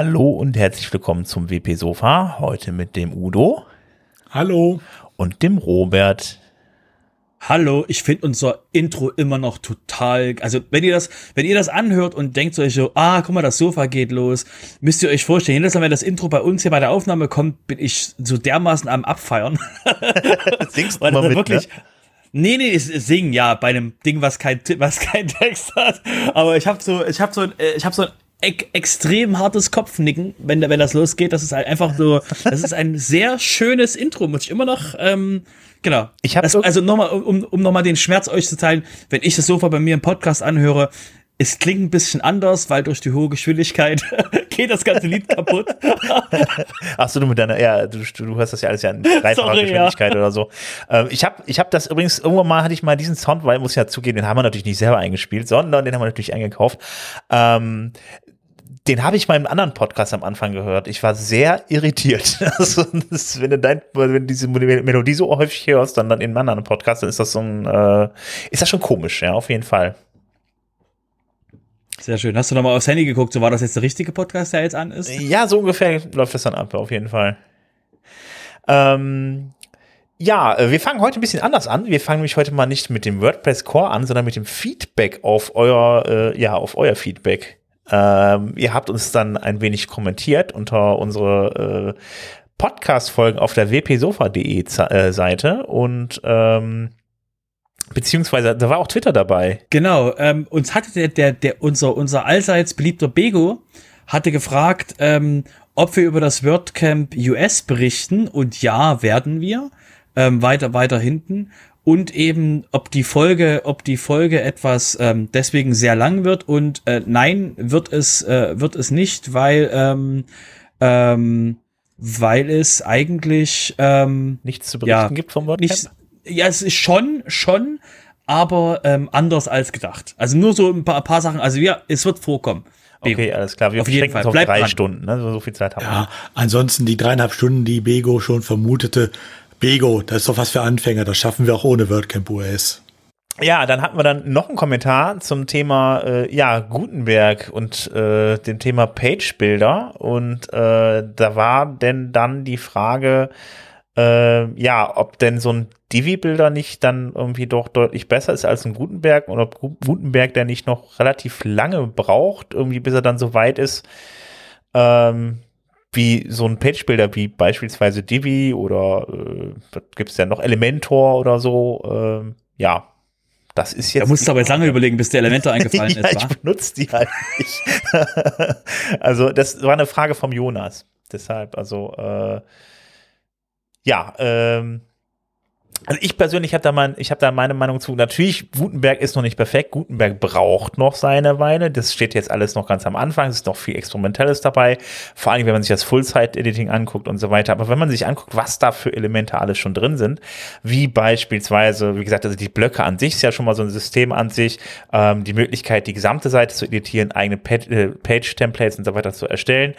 Hallo und herzlich willkommen zum WP Sofa. Heute mit dem Udo. Hallo. Und dem Robert. Hallo, ich finde unser Intro immer noch total, also wenn ihr das, wenn ihr das anhört und denkt euch so, ah, guck mal, das Sofa geht los, müsst ihr euch vorstellen, jedes Mal, wenn das Intro bei uns hier bei der Aufnahme kommt, bin ich so dermaßen am Abfeiern. Singst du mal mit, wirklich, ne? Nee, nee, singen ja bei einem Ding, was kein was kein Text hat, aber ich habe so ich habe so äh, ich habe so ein extrem hartes Kopfnicken, wenn, wenn das losgeht. Das ist halt einfach so, das ist ein sehr schönes Intro, muss ich immer noch, ähm, genau. Ich habe also nochmal, um, um nochmal den Schmerz euch zu teilen, wenn ich das Sofa bei mir im Podcast anhöre, es klingt ein bisschen anders, weil durch die hohe Geschwindigkeit geht das ganze Lied kaputt. Ach so, du mit deiner, ja, du, du hörst das ja alles ja in dreifacher Geschwindigkeit ja. oder so. Ähm, ich habe ich hab das übrigens, irgendwann mal hatte ich mal diesen Sound, weil muss ich ja zugeben, den haben wir natürlich nicht selber eingespielt, sondern den haben wir natürlich eingekauft. Ähm, den habe ich mal im anderen Podcast am Anfang gehört. Ich war sehr irritiert. Also, das, wenn du dein, wenn du diese Melodie so häufig hörst, dann, dann in einem anderen Podcast, dann ist das so ein, äh, ist das schon komisch, ja, auf jeden Fall. Sehr schön. Hast du nochmal aufs Handy geguckt? So war das jetzt der richtige Podcast, der jetzt an ist? Ja, so ungefähr läuft das dann ab, auf jeden Fall. Ähm, ja, äh, wir fangen heute ein bisschen anders an. Wir fangen nämlich heute mal nicht mit dem WordPress Core an, sondern mit dem Feedback auf euer, äh, ja, auf euer Feedback. Ähm, ihr habt uns dann ein wenig kommentiert unter unsere äh, Podcast-Folgen auf der wpsofa.de äh, Seite und ähm, beziehungsweise da war auch Twitter dabei. Genau, ähm, uns hatte der, der, der unser, unser allseits beliebter Bego hatte gefragt, ähm, ob wir über das WordCamp US berichten und ja, werden wir. Ähm, weiter, weiter hinten und eben, ob die Folge, ob die Folge etwas ähm, deswegen sehr lang wird und äh, nein, wird es, äh, wird es nicht, weil, ähm, ähm, weil es eigentlich ähm, nichts zu berichten ja, gibt vom WordCamp. Nicht, ja, es ist schon, schon, aber ähm, anders als gedacht. Also nur so ein paar, ein paar Sachen. Also ja, es wird vorkommen. Okay, alles klar. Wir auf jeden Fall. Auf Bleibt drei dran. Stunden, ne? so, so viel Zeit haben ja, wir. Ansonsten die dreieinhalb Stunden, die Bego schon vermutete, Bego, das ist doch was für Anfänger, das schaffen wir auch ohne WordCamp US. Ja, dann hatten wir dann noch einen Kommentar zum Thema äh, ja Gutenberg und äh, dem Thema Page Builder und äh, da war denn dann die Frage, äh, ja, ob denn so ein Divi-Builder nicht dann irgendwie doch deutlich besser ist als ein Gutenberg oder ob Gutenberg der nicht noch relativ lange braucht, irgendwie bis er dann so weit ist, ähm, wie so ein Page-Builder wie beispielsweise Divi oder äh, gibt es ja noch Elementor oder so. Äh, ja, das ist jetzt. Da musst du aber jetzt lange überlegen, bis der Elementor eingefallen ja, ist. Ich benutze die halt nicht. also, das war eine Frage vom Jonas. Deshalb, also, äh, ja, ähm, also ich persönlich habe da mein, ich habe da meine Meinung zu. Natürlich, Gutenberg ist noch nicht perfekt. Gutenberg braucht noch seine Weile. Das steht jetzt alles noch ganz am Anfang. Es ist noch viel Experimentelles dabei. Vor allem, wenn man sich das Full-Site-Editing anguckt und so weiter. Aber wenn man sich anguckt, was da für Elemente alles schon drin sind, wie beispielsweise, wie gesagt, also die Blöcke an sich ist ja schon mal so ein System an sich, ähm, die Möglichkeit, die gesamte Seite zu editieren, eigene äh, Page-Templates und so weiter zu erstellen.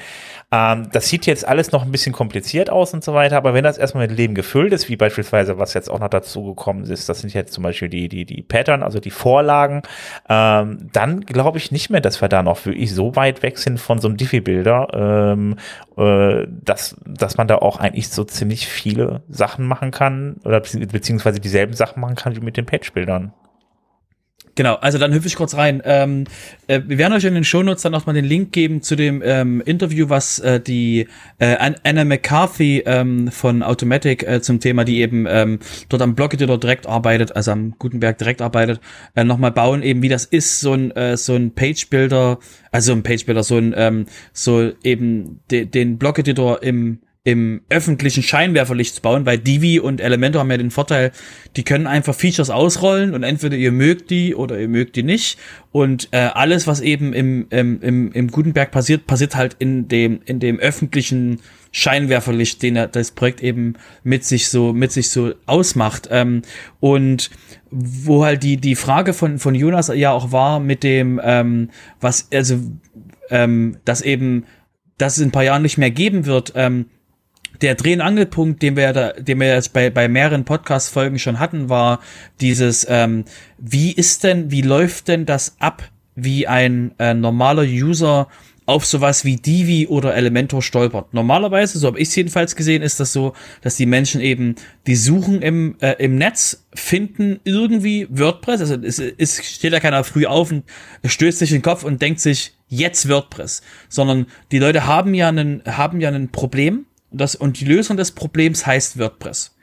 Ähm, das sieht jetzt alles noch ein bisschen kompliziert aus und so weiter, aber wenn das erstmal mit Leben gefüllt ist, wie beispielsweise, was jetzt auch noch dazu gekommen ist, das sind jetzt zum Beispiel die, die, die Pattern, also die Vorlagen, ähm, dann glaube ich nicht mehr, dass wir da noch wirklich so weit weg sind von so einem Diffie-Builder, ähm, äh, dass, dass man da auch eigentlich so ziemlich viele Sachen machen kann oder beziehungsweise dieselben Sachen machen kann wie mit den Page-Bildern. Genau, also dann hüpfe ich kurz rein. Ähm, äh, wir werden euch in den Shownotes dann nochmal den Link geben zu dem ähm, Interview, was äh, die äh, Anna McCarthy ähm, von Automatic äh, zum Thema, die eben ähm, dort am Blog-Editor direkt arbeitet, also am Gutenberg direkt arbeitet, äh, nochmal bauen, eben wie das ist, so ein, äh, so ein Page-Builder, also ein Page-Builder, so ein, ähm, so eben de den Blog-Editor im im öffentlichen Scheinwerferlicht zu bauen, weil Divi und Elementor haben ja den Vorteil, die können einfach Features ausrollen und entweder ihr mögt die oder ihr mögt die nicht. Und äh, alles, was eben im, im, im, im Gutenberg passiert, passiert halt in dem, in dem öffentlichen Scheinwerferlicht, den er, das Projekt eben mit sich so, mit sich so ausmacht. Ähm, und wo halt die, die Frage von, von Jonas ja auch war mit dem, ähm, was, also, ähm, dass eben, dass es in ein paar Jahren nicht mehr geben wird, ähm, der Dreh- und Angelpunkt, den wir, da, den wir jetzt bei, bei mehreren Podcast-Folgen schon hatten, war dieses, ähm, wie ist denn, wie läuft denn das ab, wie ein äh, normaler User auf sowas wie Divi oder Elementor stolpert. Normalerweise, so habe ich es jedenfalls gesehen, ist das so, dass die Menschen eben die suchen im, äh, im Netz, finden irgendwie WordPress, also es, es steht ja keiner früh auf und stößt sich den Kopf und denkt sich, jetzt WordPress, sondern die Leute haben ja einen, haben ja ein Problem das, und die Lösung des Problems heißt WordPress.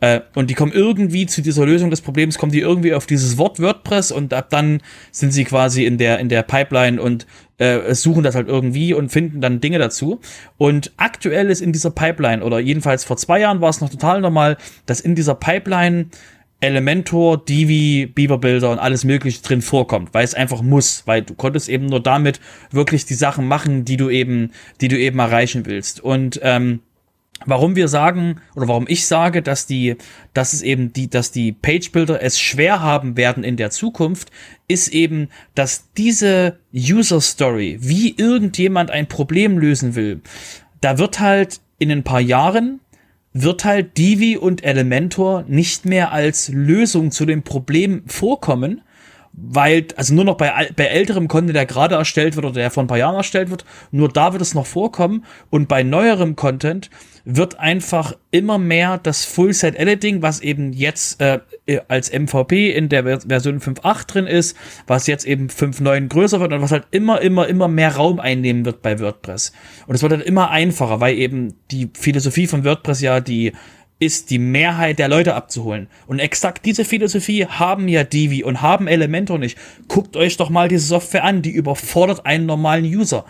Äh, und die kommen irgendwie zu dieser Lösung des Problems, kommen die irgendwie auf dieses Wort WordPress und ab dann sind sie quasi in der, in der Pipeline und äh, suchen das halt irgendwie und finden dann Dinge dazu. Und aktuell ist in dieser Pipeline, oder jedenfalls vor zwei Jahren war es noch total normal, dass in dieser Pipeline Elementor, Divi, Beaver-Bilder und alles mögliche drin vorkommt, weil es einfach muss, weil du konntest eben nur damit wirklich die Sachen machen, die du eben, die du eben erreichen willst. Und ähm, warum wir sagen oder warum ich sage, dass die, dass es eben die, dass die Page Builder es schwer haben werden in der Zukunft, ist eben, dass diese User Story, wie irgendjemand ein Problem lösen will, da wird halt in ein paar Jahren wird halt Divi und Elementor nicht mehr als Lösung zu dem Problem vorkommen, weil, also nur noch bei, bei älterem Content, der gerade erstellt wird oder der vor ein paar Jahren erstellt wird, nur da wird es noch vorkommen und bei neuerem Content wird einfach immer mehr das Full-Set-Editing, was eben jetzt äh, als MVP in der Version 5.8 drin ist, was jetzt eben 5.9 größer wird und was halt immer, immer, immer mehr Raum einnehmen wird bei WordPress. Und es wird halt immer einfacher, weil eben die Philosophie von WordPress ja die ist die Mehrheit der Leute abzuholen. Und exakt diese Philosophie haben ja Divi und haben Elementor nicht. Guckt euch doch mal diese Software an, die überfordert einen normalen User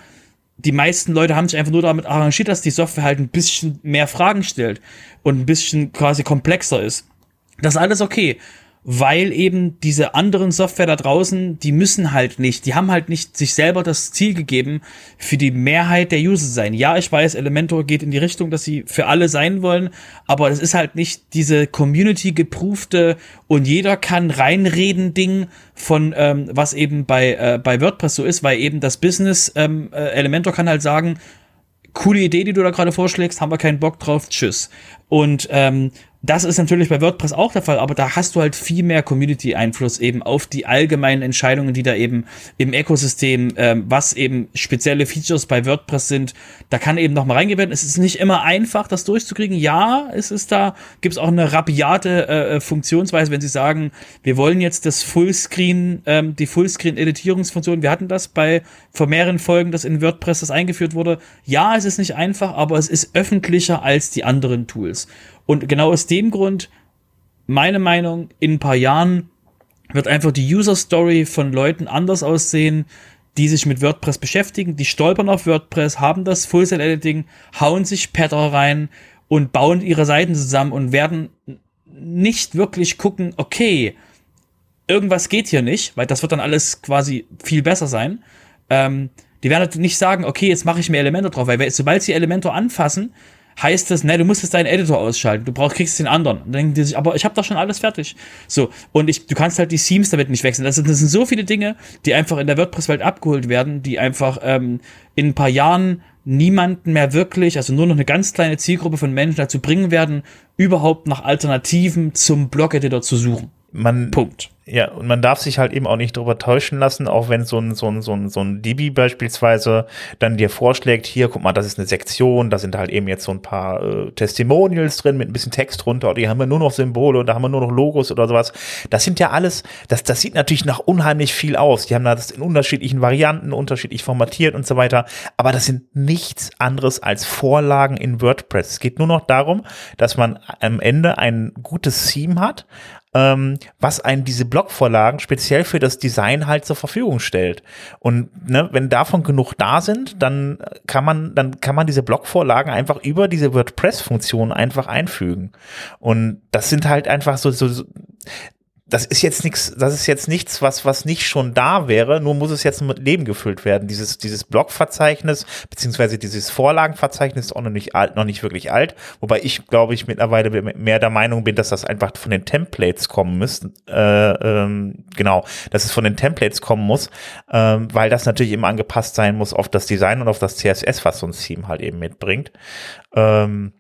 die meisten Leute haben sich einfach nur damit arrangiert, dass die Software halt ein bisschen mehr Fragen stellt und ein bisschen quasi komplexer ist. Das ist alles okay weil eben diese anderen Software da draußen, die müssen halt nicht, die haben halt nicht sich selber das Ziel gegeben, für die Mehrheit der User sein. Ja, ich weiß, Elementor geht in die Richtung, dass sie für alle sein wollen, aber es ist halt nicht diese Community geprüfte und jeder kann reinreden Ding von ähm, was eben bei äh, bei WordPress so ist, weil eben das Business ähm, äh, Elementor kann halt sagen, coole Idee, die du da gerade vorschlägst, haben wir keinen Bock drauf, tschüss. Und ähm, das ist natürlich bei WordPress auch der Fall, aber da hast du halt viel mehr Community-Einfluss eben auf die allgemeinen Entscheidungen, die da eben im Ökosystem, ähm, was eben spezielle Features bei WordPress sind, da kann eben noch mal reingehen werden. Es ist nicht immer einfach, das durchzukriegen. Ja, es ist da, gibt es auch eine rabiate äh, äh, Funktionsweise, wenn sie sagen, wir wollen jetzt das Fullscreen, ähm, die Fullscreen-Editierungsfunktion, wir hatten das bei vor mehreren Folgen, dass in WordPress das eingeführt wurde. Ja, es ist nicht einfach, aber es ist öffentlicher als die anderen Tools. Und genau aus dem Grund, meine Meinung, in ein paar Jahren wird einfach die User Story von Leuten anders aussehen, die sich mit WordPress beschäftigen, die stolpern auf WordPress, haben das Full Set Editing, hauen sich Pattern rein und bauen ihre Seiten zusammen und werden nicht wirklich gucken, okay, irgendwas geht hier nicht, weil das wird dann alles quasi viel besser sein. Ähm, die werden halt nicht sagen, okay, jetzt mache ich mir Elementor drauf, weil sobald sie Elementor anfassen, heißt es, ne, du musst jetzt deinen Editor ausschalten, du brauchst, kriegst den anderen. Und dann denken die sich, aber ich habe doch schon alles fertig. So, und ich, du kannst halt die Themes damit nicht wechseln. Das sind, das sind so viele Dinge, die einfach in der WordPress-Welt abgeholt werden, die einfach ähm, in ein paar Jahren niemanden mehr wirklich, also nur noch eine ganz kleine Zielgruppe von Menschen dazu bringen werden, überhaupt nach Alternativen zum Blog-Editor zu suchen. Man, Punkt. Ja, und man darf sich halt eben auch nicht darüber täuschen lassen, auch wenn so ein, so ein, so ein, so ein DB beispielsweise dann dir vorschlägt, hier, guck mal, das ist eine Sektion, da sind halt eben jetzt so ein paar äh, Testimonials drin mit ein bisschen Text drunter, oder hier haben wir nur noch Symbole da haben wir nur noch Logos oder sowas. Das sind ja alles, das, das sieht natürlich nach unheimlich viel aus. Die haben das in unterschiedlichen Varianten, unterschiedlich formatiert und so weiter. Aber das sind nichts anderes als Vorlagen in WordPress. Es geht nur noch darum, dass man am Ende ein gutes Theme hat, ähm, was einen diese Blockvorlagen speziell für das Design halt zur Verfügung stellt. Und ne, wenn davon genug da sind, dann kann man, dann kann man diese Blockvorlagen einfach über diese WordPress-Funktion einfach einfügen. Und das sind halt einfach so, so, so das ist jetzt nichts, das ist jetzt nichts, was, was nicht schon da wäre, nur muss es jetzt mit Leben gefüllt werden. Dieses, dieses Blogverzeichnis, beziehungsweise dieses Vorlagenverzeichnis ist auch noch nicht alt, noch nicht wirklich alt, wobei ich, glaube ich, mittlerweile mehr der Meinung bin, dass das einfach von den Templates kommen müsste, äh, ähm, genau, dass es von den Templates kommen muss, ähm, weil das natürlich immer angepasst sein muss auf das Design und auf das CSS, was so ein Theme halt eben mitbringt. Ähm,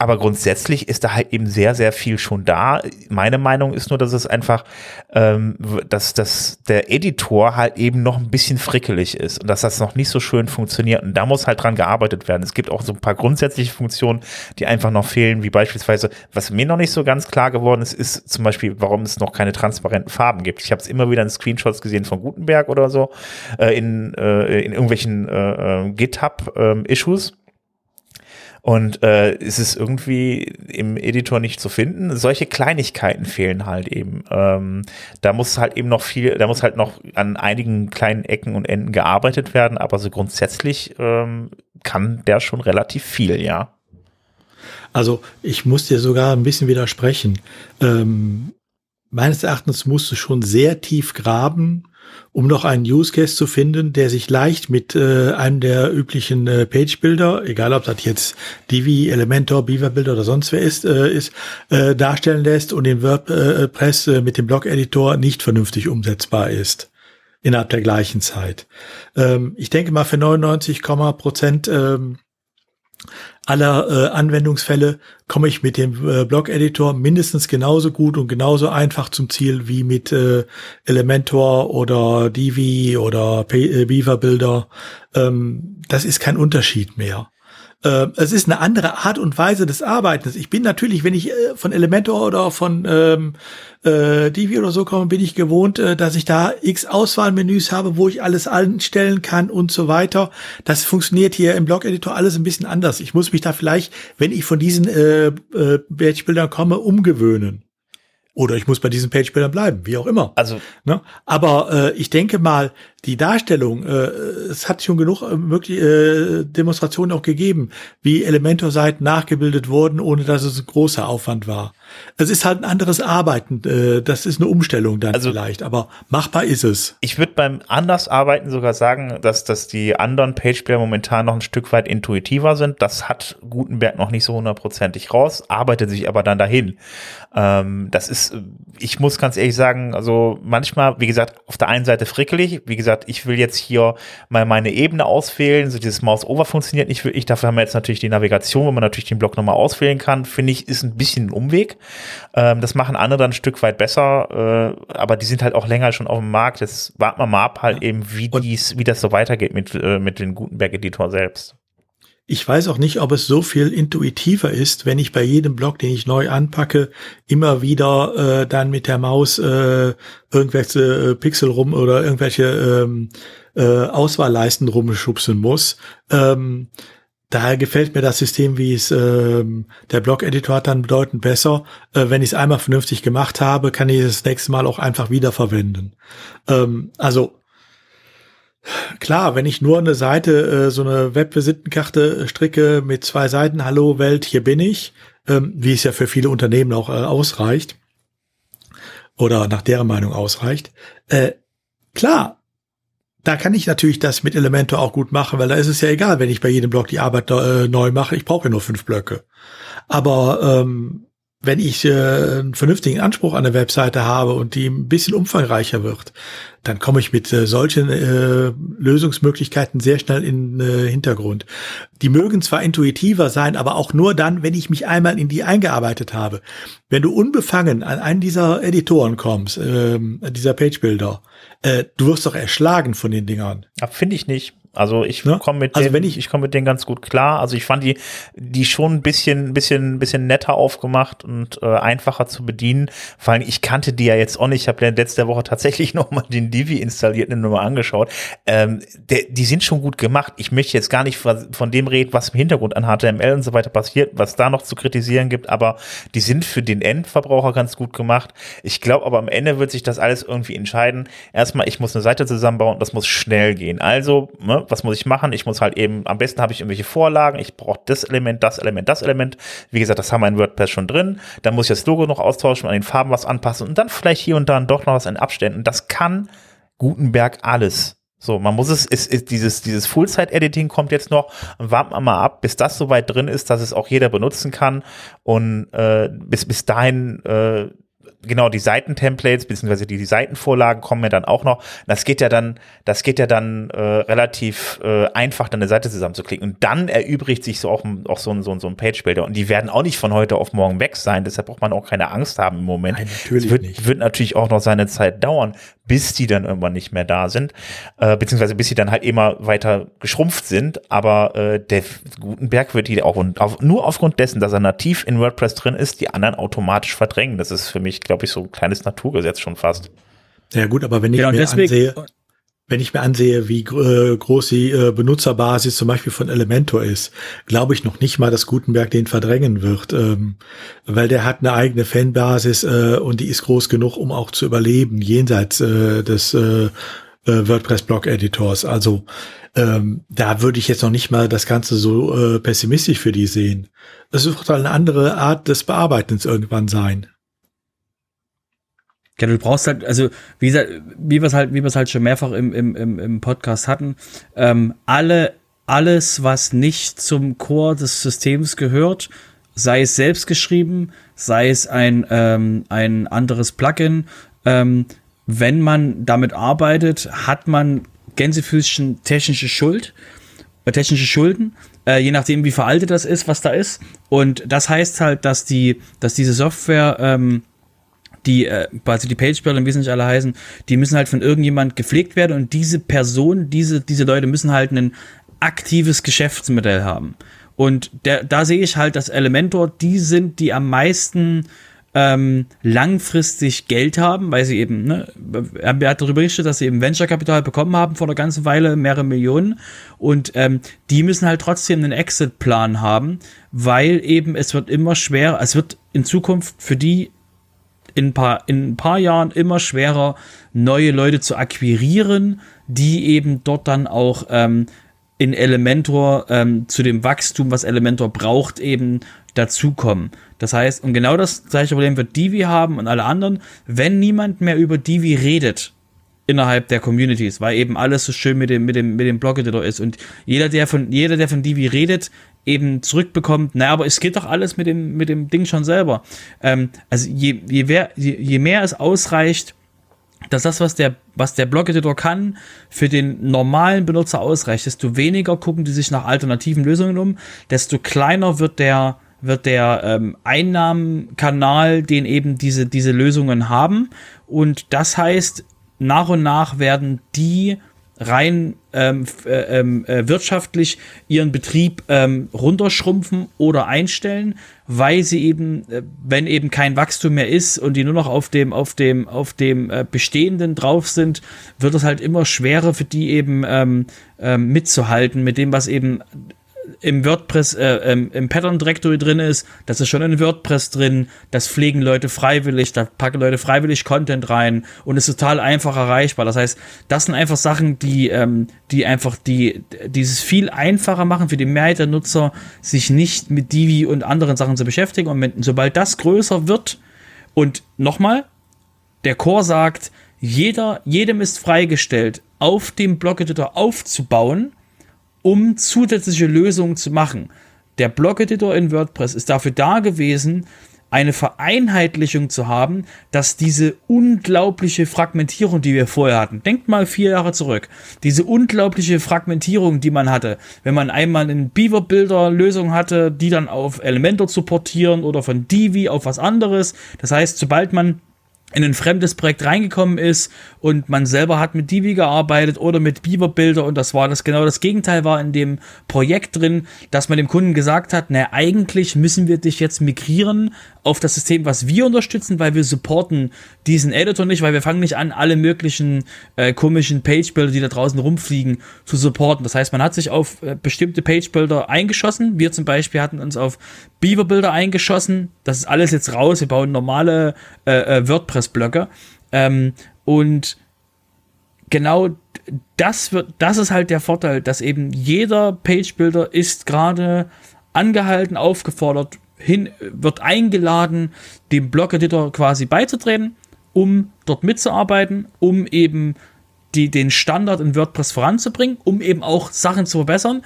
aber grundsätzlich ist da halt eben sehr, sehr viel schon da. Meine Meinung ist nur, dass es einfach, ähm, dass, dass der Editor halt eben noch ein bisschen frickelig ist und dass das noch nicht so schön funktioniert. Und da muss halt dran gearbeitet werden. Es gibt auch so ein paar grundsätzliche Funktionen, die einfach noch fehlen, wie beispielsweise, was mir noch nicht so ganz klar geworden ist, ist zum Beispiel, warum es noch keine transparenten Farben gibt. Ich habe es immer wieder in Screenshots gesehen von Gutenberg oder so, äh, in, äh, in irgendwelchen äh, äh GitHub-Issues. Und äh, ist es irgendwie im Editor nicht zu finden. Solche Kleinigkeiten fehlen halt eben. Ähm, da muss halt eben noch viel, da muss halt noch an einigen kleinen Ecken und Enden gearbeitet werden, aber so grundsätzlich ähm, kann der schon relativ viel, ja. Also ich muss dir sogar ein bisschen widersprechen. Ähm, meines Erachtens musst du schon sehr tief graben, um noch einen Use Case zu finden, der sich leicht mit äh, einem der üblichen äh, Page-Builder, egal ob das jetzt Divi, Elementor, Beaver Builder oder sonst wer ist, äh, ist äh, darstellen lässt und in WordPress äh, mit dem Blog-Editor nicht vernünftig umsetzbar ist innerhalb der gleichen Zeit. Ähm, ich denke mal für 99, Prozent ähm, aller äh, Anwendungsfälle komme ich mit dem äh, Blog-Editor mindestens genauso gut und genauso einfach zum Ziel wie mit äh, Elementor oder Divi oder P äh, Beaver Builder. Ähm, das ist kein Unterschied mehr. Äh, es ist eine andere Art und Weise des Arbeitens. Ich bin natürlich, wenn ich äh, von Elementor oder von ähm, äh, Divi oder so komme, bin ich gewohnt, äh, dass ich da x Auswahlmenüs habe, wo ich alles einstellen kann und so weiter. Das funktioniert hier im Blog-Editor alles ein bisschen anders. Ich muss mich da vielleicht, wenn ich von diesen äh, äh, Bildern komme, umgewöhnen. Oder ich muss bei diesen Page-Bildern bleiben, wie auch immer. Also, ne? Aber äh, ich denke mal, die Darstellung, äh, es hat schon genug äh, wirklich äh, Demonstrationen auch gegeben, wie Elementor-Seiten nachgebildet wurden, ohne dass es ein großer Aufwand war. Es ist halt ein anderes Arbeiten. Äh, das ist eine Umstellung dann also, vielleicht, aber machbar ist es. Ich würde beim anders Arbeiten sogar sagen, dass, dass die anderen Page-Player momentan noch ein Stück weit intuitiver sind. Das hat Gutenberg noch nicht so hundertprozentig raus, arbeitet sich aber dann dahin. Ähm, das ist, ich muss ganz ehrlich sagen, also manchmal, wie gesagt, auf der einen Seite frickelig, wie gesagt, ich will jetzt hier mal meine Ebene auswählen, so dieses Mouse-Over funktioniert nicht wirklich. Dafür haben wir jetzt natürlich die Navigation, wo man natürlich den Block nochmal auswählen kann. Finde ich, ist ein bisschen ein Umweg. Ähm, das machen andere dann ein Stück weit besser, äh, aber die sind halt auch länger schon auf dem Markt. Jetzt warten wir mal ab, halt eben, wie, dies, wie das so weitergeht mit, äh, mit dem Gutenberg-Editor selbst. Ich weiß auch nicht, ob es so viel intuitiver ist, wenn ich bei jedem Block, den ich neu anpacke, immer wieder äh, dann mit der Maus äh, irgendwelche äh, Pixel rum oder irgendwelche ähm, äh, Auswahlleisten rumschubsen muss. Ähm, Daher gefällt mir das System, wie es ähm, der Blog-Editor hat, dann bedeutend besser. Äh, wenn ich es einmal vernünftig gemacht habe, kann ich es das nächste Mal auch einfach wiederverwenden. Ähm, also Klar, wenn ich nur eine Seite, äh, so eine Webvisitenkarte stricke mit zwei Seiten, Hallo Welt, hier bin ich, ähm, wie es ja für viele Unternehmen auch äh, ausreicht oder nach deren Meinung ausreicht, äh, klar, da kann ich natürlich das mit Elementor auch gut machen, weil da ist es ja egal, wenn ich bei jedem Block die Arbeit äh, neu mache. Ich brauche ja nur fünf Blöcke. Aber ähm, wenn ich äh, einen vernünftigen Anspruch an der Webseite habe und die ein bisschen umfangreicher wird, dann komme ich mit äh, solchen äh, Lösungsmöglichkeiten sehr schnell in äh, Hintergrund. Die mögen zwar intuitiver sein, aber auch nur dann, wenn ich mich einmal in die eingearbeitet habe. Wenn du unbefangen an einen dieser Editoren kommst, äh, dieser Page-Builder, äh, du wirst doch erschlagen von den Dingern. Finde ich nicht. Also ich ne? komme mit, also dem, wenn ich, ich komme mit denen ganz gut klar. Also ich fand die, die schon ein bisschen, bisschen, bisschen netter aufgemacht und äh, einfacher zu bedienen. Vor allem, ich kannte die ja jetzt auch nicht. Ich habe letzte Woche tatsächlich noch mal den Divi installiert und mal angeschaut. Ähm, der, die sind schon gut gemacht. Ich möchte jetzt gar nicht von dem reden, was im Hintergrund an HTML und so weiter passiert, was da noch zu kritisieren gibt, aber die sind für den Endverbraucher ganz gut gemacht. Ich glaube aber am Ende wird sich das alles irgendwie entscheiden. Erstmal, ich muss eine Seite zusammenbauen, das muss schnell gehen. Also, ne, was muss ich machen? Ich muss halt eben, am besten habe ich irgendwelche Vorlagen, ich brauche das Element, das Element, das Element. Wie gesagt, das haben wir in WordPress schon drin. Dann muss ich das Logo noch austauschen, an den Farben was anpassen und dann vielleicht hier und da doch noch was in Abständen. Das kann Gutenberg alles. So, man muss es, ist, ist dieses, dieses Full-Site-Editing kommt jetzt noch. Warten wir mal ab, bis das soweit drin ist, dass es auch jeder benutzen kann. Und äh, bis, bis dahin äh, genau, die Seitentemplates beziehungsweise die, die Seitenvorlagen kommen ja dann auch noch. Das geht ja dann, das geht ja dann äh, relativ äh, einfach, dann eine Seite zusammenzuklicken. Und dann erübrigt sich so auch, auch so ein, so ein, so ein Page-Builder. Und die werden auch nicht von heute auf morgen weg sein. Deshalb braucht man auch keine Angst haben im Moment. Nein, natürlich es wird, nicht. wird natürlich auch noch seine Zeit dauern, bis die dann irgendwann nicht mehr da sind. Äh, beziehungsweise bis sie dann halt immer weiter geschrumpft sind. Aber äh, der Gutenberg wird die auch und auf, nur aufgrund dessen, dass er nativ in WordPress drin ist, die anderen automatisch verdrängen. Das ist für mich, glaube ich, so ein kleines Naturgesetz schon fast. Ja gut, aber wenn ich genau, mir ansehe, wenn ich mir ansehe, wie äh, groß die äh, Benutzerbasis zum Beispiel von Elementor ist, glaube ich noch nicht mal, dass Gutenberg den verdrängen wird, ähm, weil der hat eine eigene Fanbasis äh, und die ist groß genug, um auch zu überleben jenseits äh, des äh, äh WordPress-Blog-Editors. Also ähm, da würde ich jetzt noch nicht mal das Ganze so äh, pessimistisch für die sehen. Es wird halt eine andere Art des Bearbeitens irgendwann sein. Ja, du brauchst halt, also wie wie wir es halt, halt schon mehrfach im, im, im, im Podcast hatten, ähm, alle, alles, was nicht zum Core des Systems gehört, sei es selbst geschrieben, sei es ein, ähm, ein anderes Plugin, ähm, wenn man damit arbeitet, hat man Gänsefüßchen technische Schuld, äh, technische Schulden, äh, je nachdem, wie veraltet das ist, was da ist. Und das heißt halt, dass die, dass diese Software, ähm, die äh, quasi die Page-Builder, wie sie nicht alle heißen, die müssen halt von irgendjemand gepflegt werden und diese Person, diese, diese Leute müssen halt ein aktives Geschäftsmodell haben. Und der, da sehe ich halt, dass Elementor die sind, die am meisten ähm, langfristig Geld haben, weil sie eben, ne, er hat darüber berichtet, dass sie eben Venture-Kapital bekommen haben vor einer ganzen Weile, mehrere Millionen. Und ähm, die müssen halt trotzdem einen Exit-Plan haben, weil eben es wird immer schwerer, es wird in Zukunft für die in ein paar, in ein paar Jahren immer schwerer, neue Leute zu akquirieren, die eben dort dann auch ähm, in Elementor ähm, zu dem Wachstum, was Elementor braucht, eben dazukommen. Das heißt, und genau das gleiche Problem wird Divi haben und alle anderen, wenn niemand mehr über Divi redet innerhalb der Communities, weil eben alles so schön mit dem, mit dem, mit dem Blog-Editor ist und jeder, der von, jeder, der von Divi redet, eben zurückbekommt, naja, aber es geht doch alles mit dem, mit dem Ding schon selber. Ähm, also je, je, mehr, je, je mehr es ausreicht, dass das, was der, was der Blog-Editor kann, für den normalen Benutzer ausreicht, desto weniger gucken die sich nach alternativen Lösungen um, desto kleiner wird der, wird der ähm, Einnahmenkanal, den eben diese, diese Lösungen haben. Und das heißt, nach und nach werden die rein ähm, äh, ähm, äh, wirtschaftlich ihren Betrieb ähm, runterschrumpfen oder einstellen, weil sie eben, äh, wenn eben kein Wachstum mehr ist und die nur noch auf dem, auf dem, auf dem äh, Bestehenden drauf sind, wird es halt immer schwerer für die eben ähm, ähm, mitzuhalten mit dem, was eben im WordPress, äh, im Pattern Directory drin ist, das ist schon in WordPress drin, das pflegen Leute freiwillig, da packen Leute freiwillig Content rein und ist total einfach erreichbar. Das heißt, das sind einfach Sachen, die, ähm, die einfach die, dieses viel einfacher machen für die Mehrheit der Nutzer, sich nicht mit Divi und anderen Sachen zu beschäftigen. Und wenn, sobald das größer wird und nochmal, der Core sagt, jeder, jedem ist freigestellt, auf dem Blog-Editor aufzubauen, um zusätzliche Lösungen zu machen. Der Blog-Editor in WordPress ist dafür da gewesen, eine Vereinheitlichung zu haben, dass diese unglaubliche Fragmentierung, die wir vorher hatten, denkt mal vier Jahre zurück, diese unglaubliche Fragmentierung, die man hatte, wenn man einmal eine Beaver-Builder-Lösung hatte, die dann auf Elementor zu portieren oder von Divi auf was anderes. Das heißt, sobald man in ein fremdes Projekt reingekommen ist und man selber hat mit Divi gearbeitet oder mit Beaver Builder und das war das genau das Gegenteil war in dem Projekt drin, dass man dem Kunden gesagt hat, na eigentlich müssen wir dich jetzt migrieren auf das System, was wir unterstützen, weil wir supporten diesen Editor nicht, weil wir fangen nicht an, alle möglichen äh, komischen Page Builder, die da draußen rumfliegen, zu supporten. Das heißt, man hat sich auf äh, bestimmte Page Builder eingeschossen. Wir zum Beispiel hatten uns auf Beaver Builder eingeschossen. Das ist alles jetzt raus. Wir bauen normale äh, äh WordPress-Blöcke. Ähm, und genau das wird, das ist halt der Vorteil, dass eben jeder Page Builder ist gerade angehalten, aufgefordert, hin, wird eingeladen, dem Blog-Editor quasi beizutreten, um dort mitzuarbeiten, um eben die, den Standard in WordPress voranzubringen, um eben auch Sachen zu verbessern.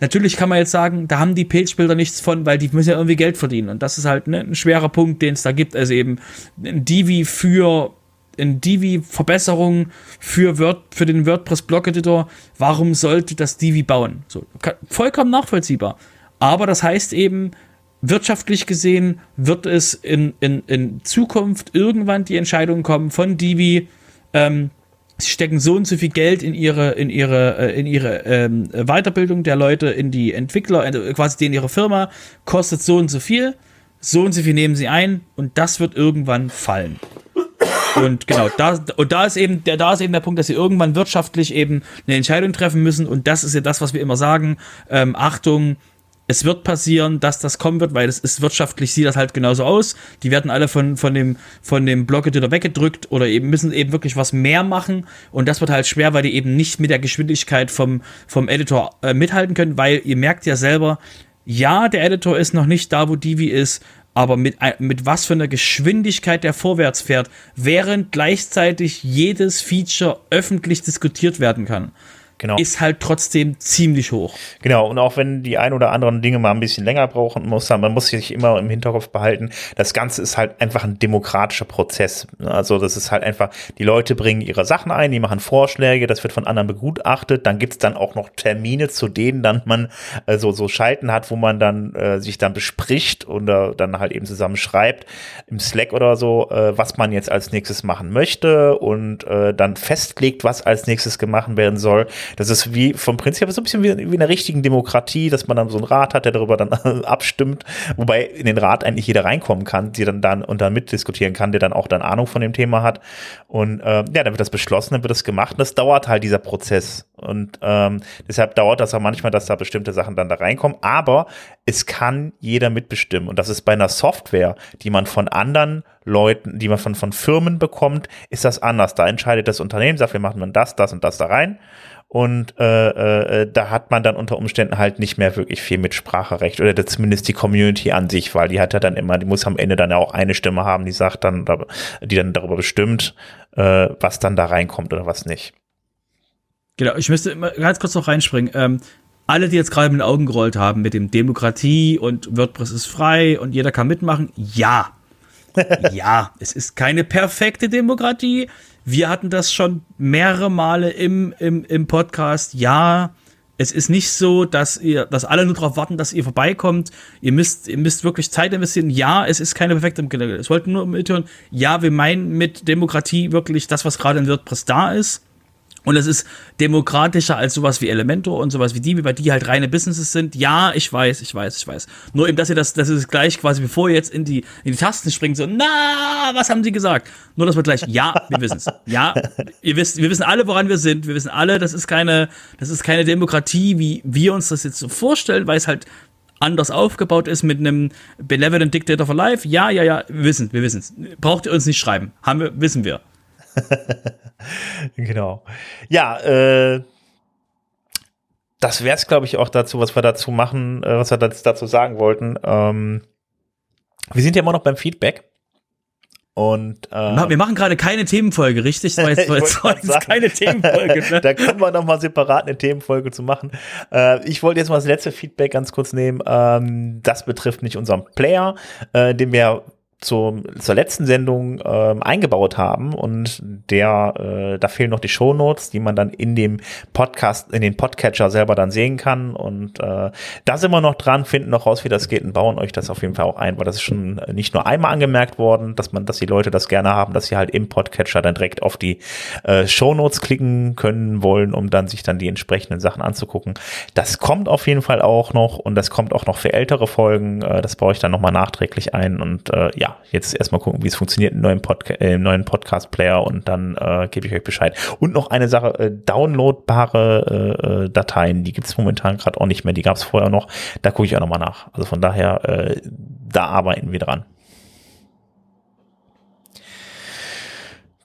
Natürlich kann man jetzt sagen, da haben die Page-Builder nichts von, weil die müssen ja irgendwie Geld verdienen. Und das ist halt ne, ein schwerer Punkt, den es da gibt. Also eben ein Divi für ein Divi-Verbesserung für, Word, für den WordPress-Blog-Editor. Warum sollte das Divi bauen? So, vollkommen nachvollziehbar. Aber das heißt eben, wirtschaftlich gesehen wird es in, in, in Zukunft irgendwann die Entscheidung kommen von Divi, ähm, sie stecken so und so viel Geld in ihre, in ihre, äh, in ihre ähm, Weiterbildung der Leute, in die Entwickler, also quasi in ihre Firma, kostet so und so viel, so und so viel nehmen sie ein und das wird irgendwann fallen. Und genau, da, und da ist eben der, da ist eben der Punkt, dass sie irgendwann wirtschaftlich eben eine Entscheidung treffen müssen. Und das ist ja das, was wir immer sagen. Ähm, Achtung, es wird passieren, dass das kommen wird, weil es ist wirtschaftlich sieht das halt genauso aus. Die werden alle von, von dem, von dem Block-Editor weggedrückt oder eben müssen eben wirklich was mehr machen. Und das wird halt schwer, weil die eben nicht mit der Geschwindigkeit vom, vom Editor äh, mithalten können, weil ihr merkt ja selber, ja, der Editor ist noch nicht da, wo Divi ist, aber mit, äh, mit was für einer Geschwindigkeit der vorwärts fährt, während gleichzeitig jedes Feature öffentlich diskutiert werden kann genau. ist halt trotzdem ziemlich hoch. Genau, und auch wenn die ein oder anderen Dinge mal ein bisschen länger brauchen, muss man muss sich immer im Hinterkopf behalten, das Ganze ist halt einfach ein demokratischer Prozess. Also das ist halt einfach, die Leute bringen ihre Sachen ein, die machen Vorschläge, das wird von anderen begutachtet, dann gibt's dann auch noch Termine, zu denen dann man äh, so, so Schalten hat, wo man dann äh, sich dann bespricht oder dann halt eben zusammen schreibt im Slack oder so, äh, was man jetzt als nächstes machen möchte und äh, dann festlegt, was als nächstes gemacht werden soll. Das ist wie vom Prinzip so ein bisschen wie, in einer richtigen Demokratie, dass man dann so einen Rat hat, der darüber dann abstimmt, wobei in den Rat eigentlich jeder reinkommen kann, die dann dann und dann mitdiskutieren kann, der dann auch dann Ahnung von dem Thema hat. Und äh, ja, dann wird das beschlossen, dann wird das gemacht und das dauert halt dieser Prozess. Und ähm, deshalb dauert das auch manchmal, dass da bestimmte Sachen dann da reinkommen. Aber es kann jeder mitbestimmen. Und das ist bei einer Software, die man von anderen Leuten, die man von, von Firmen bekommt, ist das anders. Da entscheidet das Unternehmen, sagt, wir machen das, das und das da rein. Und äh, äh, da hat man dann unter Umständen halt nicht mehr wirklich viel mit Spracherecht oder zumindest die Community an sich, weil die hat ja dann immer, die muss am Ende dann ja auch eine Stimme haben, die sagt dann, die dann darüber bestimmt, äh, was dann da reinkommt oder was nicht. Genau, ich müsste ganz kurz noch reinspringen. Ähm, alle, die jetzt gerade mit den Augen gerollt haben mit dem Demokratie und WordPress ist frei und jeder kann mitmachen, ja. ja, es ist keine perfekte Demokratie. Wir hatten das schon mehrere Male im, im, im Podcast. Ja, es ist nicht so, dass ihr, dass alle nur darauf warten, dass ihr vorbeikommt. Ihr müsst, ihr müsst wirklich Zeit investieren. Ja, es ist keine perfekte Demokratie. Es wollten nur mithören. Ja, wir meinen mit Demokratie wirklich das, was gerade in WordPress da ist. Und es ist demokratischer als sowas wie Elementor und sowas wie die, weil die halt reine Businesses sind. Ja, ich weiß, ich weiß, ich weiß. Nur eben, dass ihr das, das gleich quasi, bevor ihr jetzt in die, in die Tasten springt, so, na, was haben sie gesagt? Nur, dass wir gleich, ja, wir wissen es. Ja, ihr wisst, wir wissen alle, woran wir sind. Wir wissen alle, das ist keine, das ist keine Demokratie, wie wir uns das jetzt so vorstellen, weil es halt anders aufgebaut ist mit einem Benevolent Dictator for Life. Ja, ja, ja, wir wissen, wir wissen es. Braucht ihr uns nicht schreiben. Haben wir, wissen wir. genau. Ja, äh, das wäre es, glaube ich, auch dazu, was wir dazu machen, äh, was wir dazu sagen wollten. Ähm, wir sind ja immer noch beim Feedback. Und, äh, wir machen gerade keine Themenfolge, richtig? Das war jetzt, jetzt, jetzt keine Themenfolge. Ne? da können wir noch mal separat eine Themenfolge zu machen. Äh, ich wollte jetzt mal das letzte Feedback ganz kurz nehmen. Ähm, das betrifft nicht unseren Player, äh, den wir zur, zur letzten Sendung ähm, eingebaut haben und der äh, da fehlen noch die Shownotes, die man dann in dem Podcast, in den Podcatcher selber dann sehen kann und äh, da sind wir noch dran, finden noch raus, wie das geht und bauen euch das auf jeden Fall auch ein, weil das ist schon nicht nur einmal angemerkt worden, dass man, dass die Leute das gerne haben, dass sie halt im Podcatcher dann direkt auf die äh, Shownotes klicken können wollen, um dann sich dann die entsprechenden Sachen anzugucken. Das kommt auf jeden Fall auch noch und das kommt auch noch für ältere Folgen, äh, das baue ich dann nochmal nachträglich ein und äh, ja, jetzt erstmal gucken, wie es funktioniert im neuen, Podca äh, neuen Podcast-Player und dann äh, gebe ich euch Bescheid. Und noch eine Sache, äh, downloadbare äh, äh Dateien, die gibt es momentan gerade auch nicht mehr, die gab es vorher noch. Da gucke ich auch nochmal nach. Also von daher, äh, da arbeiten wir dran.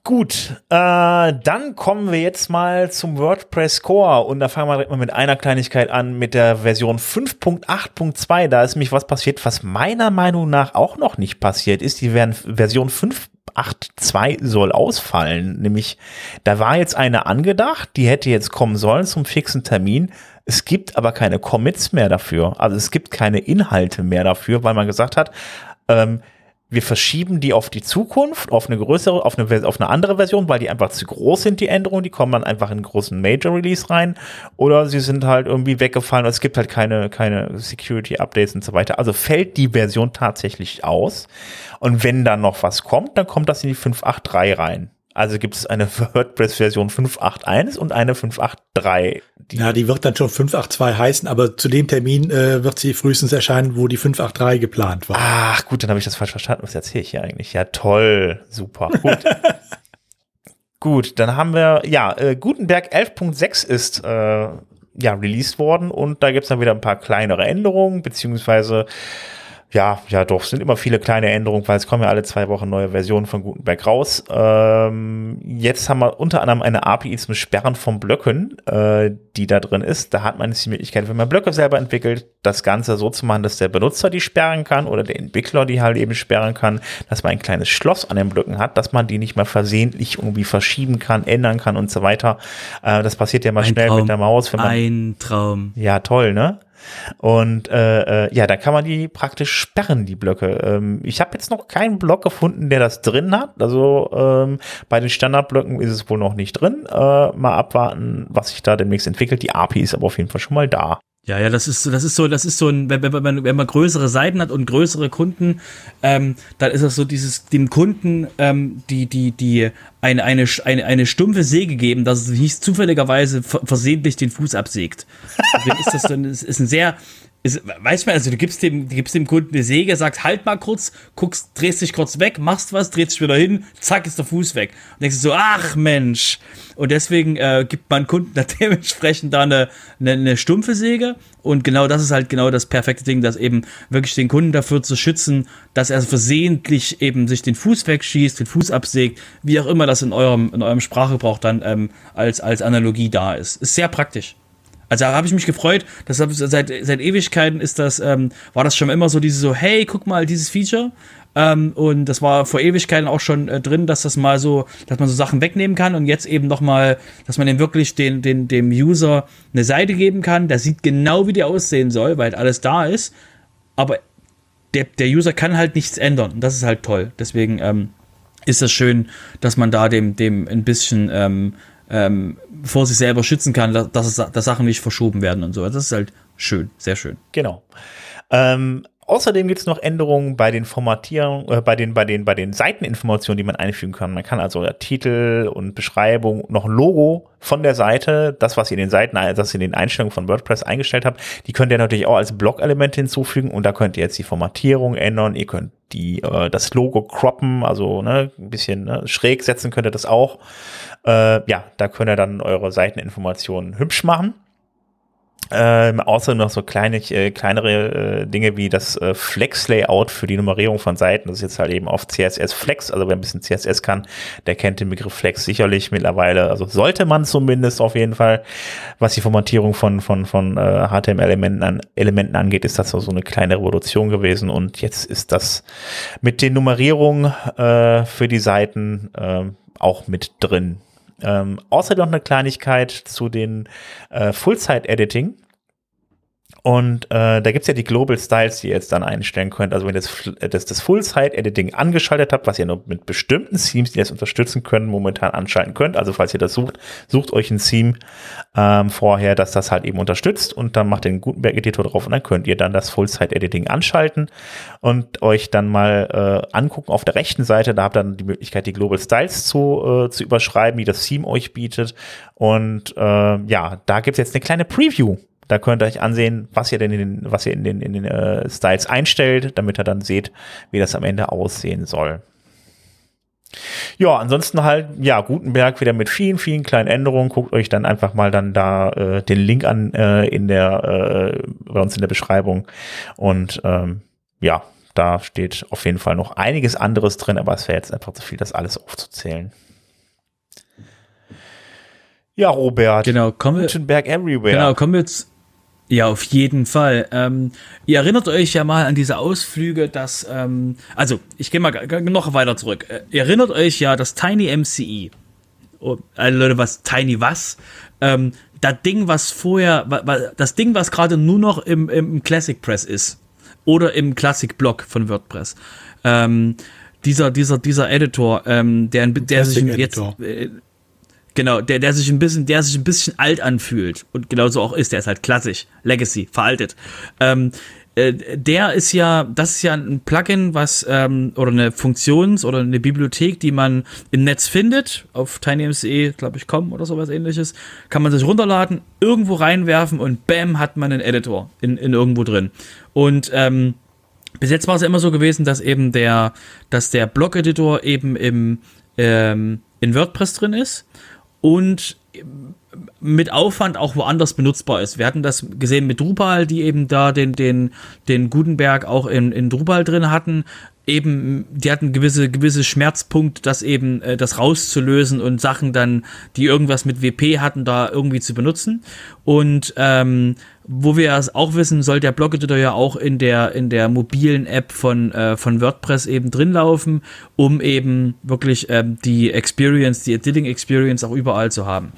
Gut, äh, dann kommen wir jetzt mal zum WordPress Core und da fangen wir direkt mal mit einer Kleinigkeit an, mit der Version 5.8.2. Da ist nämlich was passiert, was meiner Meinung nach auch noch nicht passiert ist. Die Version 5.8.2 soll ausfallen. Nämlich, da war jetzt eine angedacht, die hätte jetzt kommen sollen zum fixen Termin. Es gibt aber keine Commits mehr dafür. Also es gibt keine Inhalte mehr dafür, weil man gesagt hat, ähm, wir verschieben die auf die Zukunft, auf eine größere, auf eine, auf eine andere Version, weil die einfach zu groß sind, die Änderungen, die kommen dann einfach in einen großen Major Release rein oder sie sind halt irgendwie weggefallen, es gibt halt keine, keine Security Updates und so weiter. Also fällt die Version tatsächlich aus und wenn dann noch was kommt, dann kommt das in die 5.8.3 rein. Also gibt es eine WordPress-Version 5.8.1 und eine 5.8.3. Die ja, die wird dann schon 5.8.2 heißen, aber zu dem Termin äh, wird sie frühestens erscheinen, wo die 5.8.3 geplant war. Ach gut, dann habe ich das falsch verstanden. Was erzähle ich hier eigentlich? Ja, toll, super, gut. gut, dann haben wir, ja, äh, Gutenberg 11.6 ist äh, ja released worden und da gibt es dann wieder ein paar kleinere Änderungen, beziehungsweise ja, ja, doch, sind immer viele kleine Änderungen, weil es kommen ja alle zwei Wochen neue Versionen von Gutenberg raus. Ähm, jetzt haben wir unter anderem eine API zum Sperren von Blöcken, äh, die da drin ist. Da hat man jetzt die Möglichkeit, wenn man Blöcke selber entwickelt, das Ganze so zu machen, dass der Benutzer die sperren kann oder der Entwickler die halt eben sperren kann, dass man ein kleines Schloss an den Blöcken hat, dass man die nicht mehr versehentlich irgendwie verschieben kann, ändern kann und so weiter. Äh, das passiert ja mal ein schnell Traum. mit der Maus. Wenn man, ein Traum. Ja, toll, ne? Und äh, äh, ja, da kann man die praktisch sperren, die Blöcke. Ähm, ich habe jetzt noch keinen Block gefunden, der das drin hat. Also ähm, bei den Standardblöcken ist es wohl noch nicht drin. Äh, mal abwarten, was sich da demnächst entwickelt. Die API ist aber auf jeden Fall schon mal da. Ja, ja, das ist so, das ist so, das ist so ein, wenn, wenn, man, wenn man größere Seiten hat und größere Kunden, ähm, dann ist das so dieses, dem Kunden ähm, die, die, die eine, eine, eine, eine stumpfe Säge geben, dass es nicht zufälligerweise versehentlich den Fuß absägt. Deswegen ist das so ein, ist ein sehr, ist, weißt du, also du gibst dem, du gibst dem Kunden eine Säge, sagst halt mal kurz, guckst, drehst dich kurz weg, machst was, drehst dich wieder hin, zack, ist der Fuß weg. Und denkst du so, ach Mensch. Und deswegen äh, gibt man Kunden da dementsprechend da eine, eine, eine stumpfe Säge. Und genau das ist halt genau das perfekte Ding, das eben wirklich den Kunden dafür zu schützen, dass er versehentlich eben sich den Fuß wegschießt, den Fuß absägt, wie auch immer das in eurem, in eurem Sprachgebrauch dann ähm, als, als Analogie da ist. Ist sehr praktisch. Also da habe ich mich gefreut. Das seit, seit Ewigkeiten ist das, ähm, war das schon immer so diese so, hey, guck mal, dieses Feature. Ähm, und das war vor Ewigkeiten auch schon äh, drin, dass das mal so, dass man so Sachen wegnehmen kann und jetzt eben nochmal, dass man dem wirklich den, den, dem User eine Seite geben kann, der sieht genau, wie die aussehen soll, weil alles da ist. Aber der, der User kann halt nichts ändern. Und das ist halt toll. Deswegen ähm, ist das schön, dass man da dem, dem ein bisschen ähm, ähm, vor sich selber schützen kann, dass, dass, dass Sachen nicht verschoben werden und so. Das ist halt schön, sehr schön. Genau. Ähm, Außerdem gibt es noch Änderungen bei den Formatierungen, äh, bei den, bei den, bei den Seiteninformationen, die man einfügen kann. Man kann also Titel und Beschreibung, noch Logo von der Seite, das, was ihr in den Seiten, das ihr in den Einstellungen von WordPress eingestellt habt, die könnt ihr natürlich auch als Blockelemente hinzufügen und da könnt ihr jetzt die Formatierung ändern, ihr könnt die, äh, das Logo croppen, also ne, ein bisschen ne, schräg setzen könnt ihr das auch. Äh, ja, da könnt ihr dann eure Seiteninformationen hübsch machen. Ähm, außerdem noch so kleine, äh, kleinere äh, Dinge wie das äh, Flex-Layout für die Nummerierung von Seiten. Das ist jetzt halt eben auf CSS Flex. Also wer ein bisschen CSS kann, der kennt den Begriff Flex sicherlich mittlerweile. Also sollte man zumindest auf jeden Fall, was die Formatierung von, von, von äh, HTML-Elementen an, Elementen angeht, ist das so eine kleine Revolution gewesen. Und jetzt ist das mit den Nummerierungen äh, für die Seiten äh, auch mit drin. Ähm, außerdem noch eine Kleinigkeit zu den äh, Full-Site-Editing. Und äh, da gibt's ja die Global Styles, die ihr jetzt dann einstellen könnt. Also wenn ihr das, das, das Full-Site-Editing angeschaltet habt, was ihr nur mit bestimmten Themes, die das unterstützen können, momentan anschalten könnt. Also falls ihr das sucht, sucht euch ein Theme ähm, vorher, dass das halt eben unterstützt und dann macht den Gutenberg-Editor drauf und dann könnt ihr dann das Full-Site-Editing anschalten und euch dann mal äh, angucken auf der rechten Seite. Da habt ihr dann die Möglichkeit, die Global Styles zu, äh, zu überschreiben, die das Theme euch bietet. Und äh, ja, da gibt's jetzt eine kleine Preview da könnt ihr euch ansehen, was ihr denn in den, was ihr in den, in den äh, Styles einstellt, damit ihr dann seht, wie das am Ende aussehen soll. Ja, ansonsten halt, ja, Gutenberg wieder mit vielen, vielen kleinen Änderungen. Guckt euch dann einfach mal dann da äh, den Link an äh, in der, äh, bei uns in der Beschreibung. Und ähm, ja, da steht auf jeden Fall noch einiges anderes drin, aber es wäre jetzt einfach zu viel, das alles aufzuzählen. Ja, Robert. Genau, kommen wir, Gutenberg Everywhere. Genau, kommen wir jetzt ja, auf jeden Fall. Ähm, ihr erinnert euch ja mal an diese Ausflüge, dass, ähm, also ich gehe mal noch weiter zurück. Äh, ihr erinnert euch ja, dass Tiny MCE, oh, also Leute, was, Tiny was? Ähm, das Ding, was vorher, das Ding, was gerade nur noch im, im Classic Press ist oder im Classic Blog von WordPress. Ähm, dieser, dieser, dieser Editor, ähm, der, der sich jetzt, äh, genau, der, der sich ein bisschen, der sich ein bisschen alt anfühlt und genauso auch ist, der ist halt klassisch, Legacy, veraltet. Ähm, äh, der ist ja, das ist ja ein Plugin, was ähm, oder eine Funktions- oder eine Bibliothek, die man im Netz findet, auf tinymce, glaube ich, com oder sowas ähnliches, kann man sich runterladen, irgendwo reinwerfen und bam, hat man einen Editor in, in irgendwo drin. Und ähm, bis jetzt war es ja immer so gewesen, dass eben der, dass der Blog-Editor eben im, ähm, in WordPress drin ist und mit Aufwand auch woanders benutzbar ist. Wir hatten das gesehen mit Drupal, die eben da den, den, den Gutenberg auch in, in Drupal drin hatten. Eben, die hatten gewisse, gewisse Schmerzpunkt, das eben, äh, das rauszulösen und Sachen dann, die irgendwas mit WP hatten, da irgendwie zu benutzen. Und ähm, wo wir es auch wissen, soll der Blog-Editor ja auch in der, in der mobilen App von, äh, von WordPress eben drin laufen, um eben wirklich ähm, die Experience, die Editing Experience auch überall zu haben.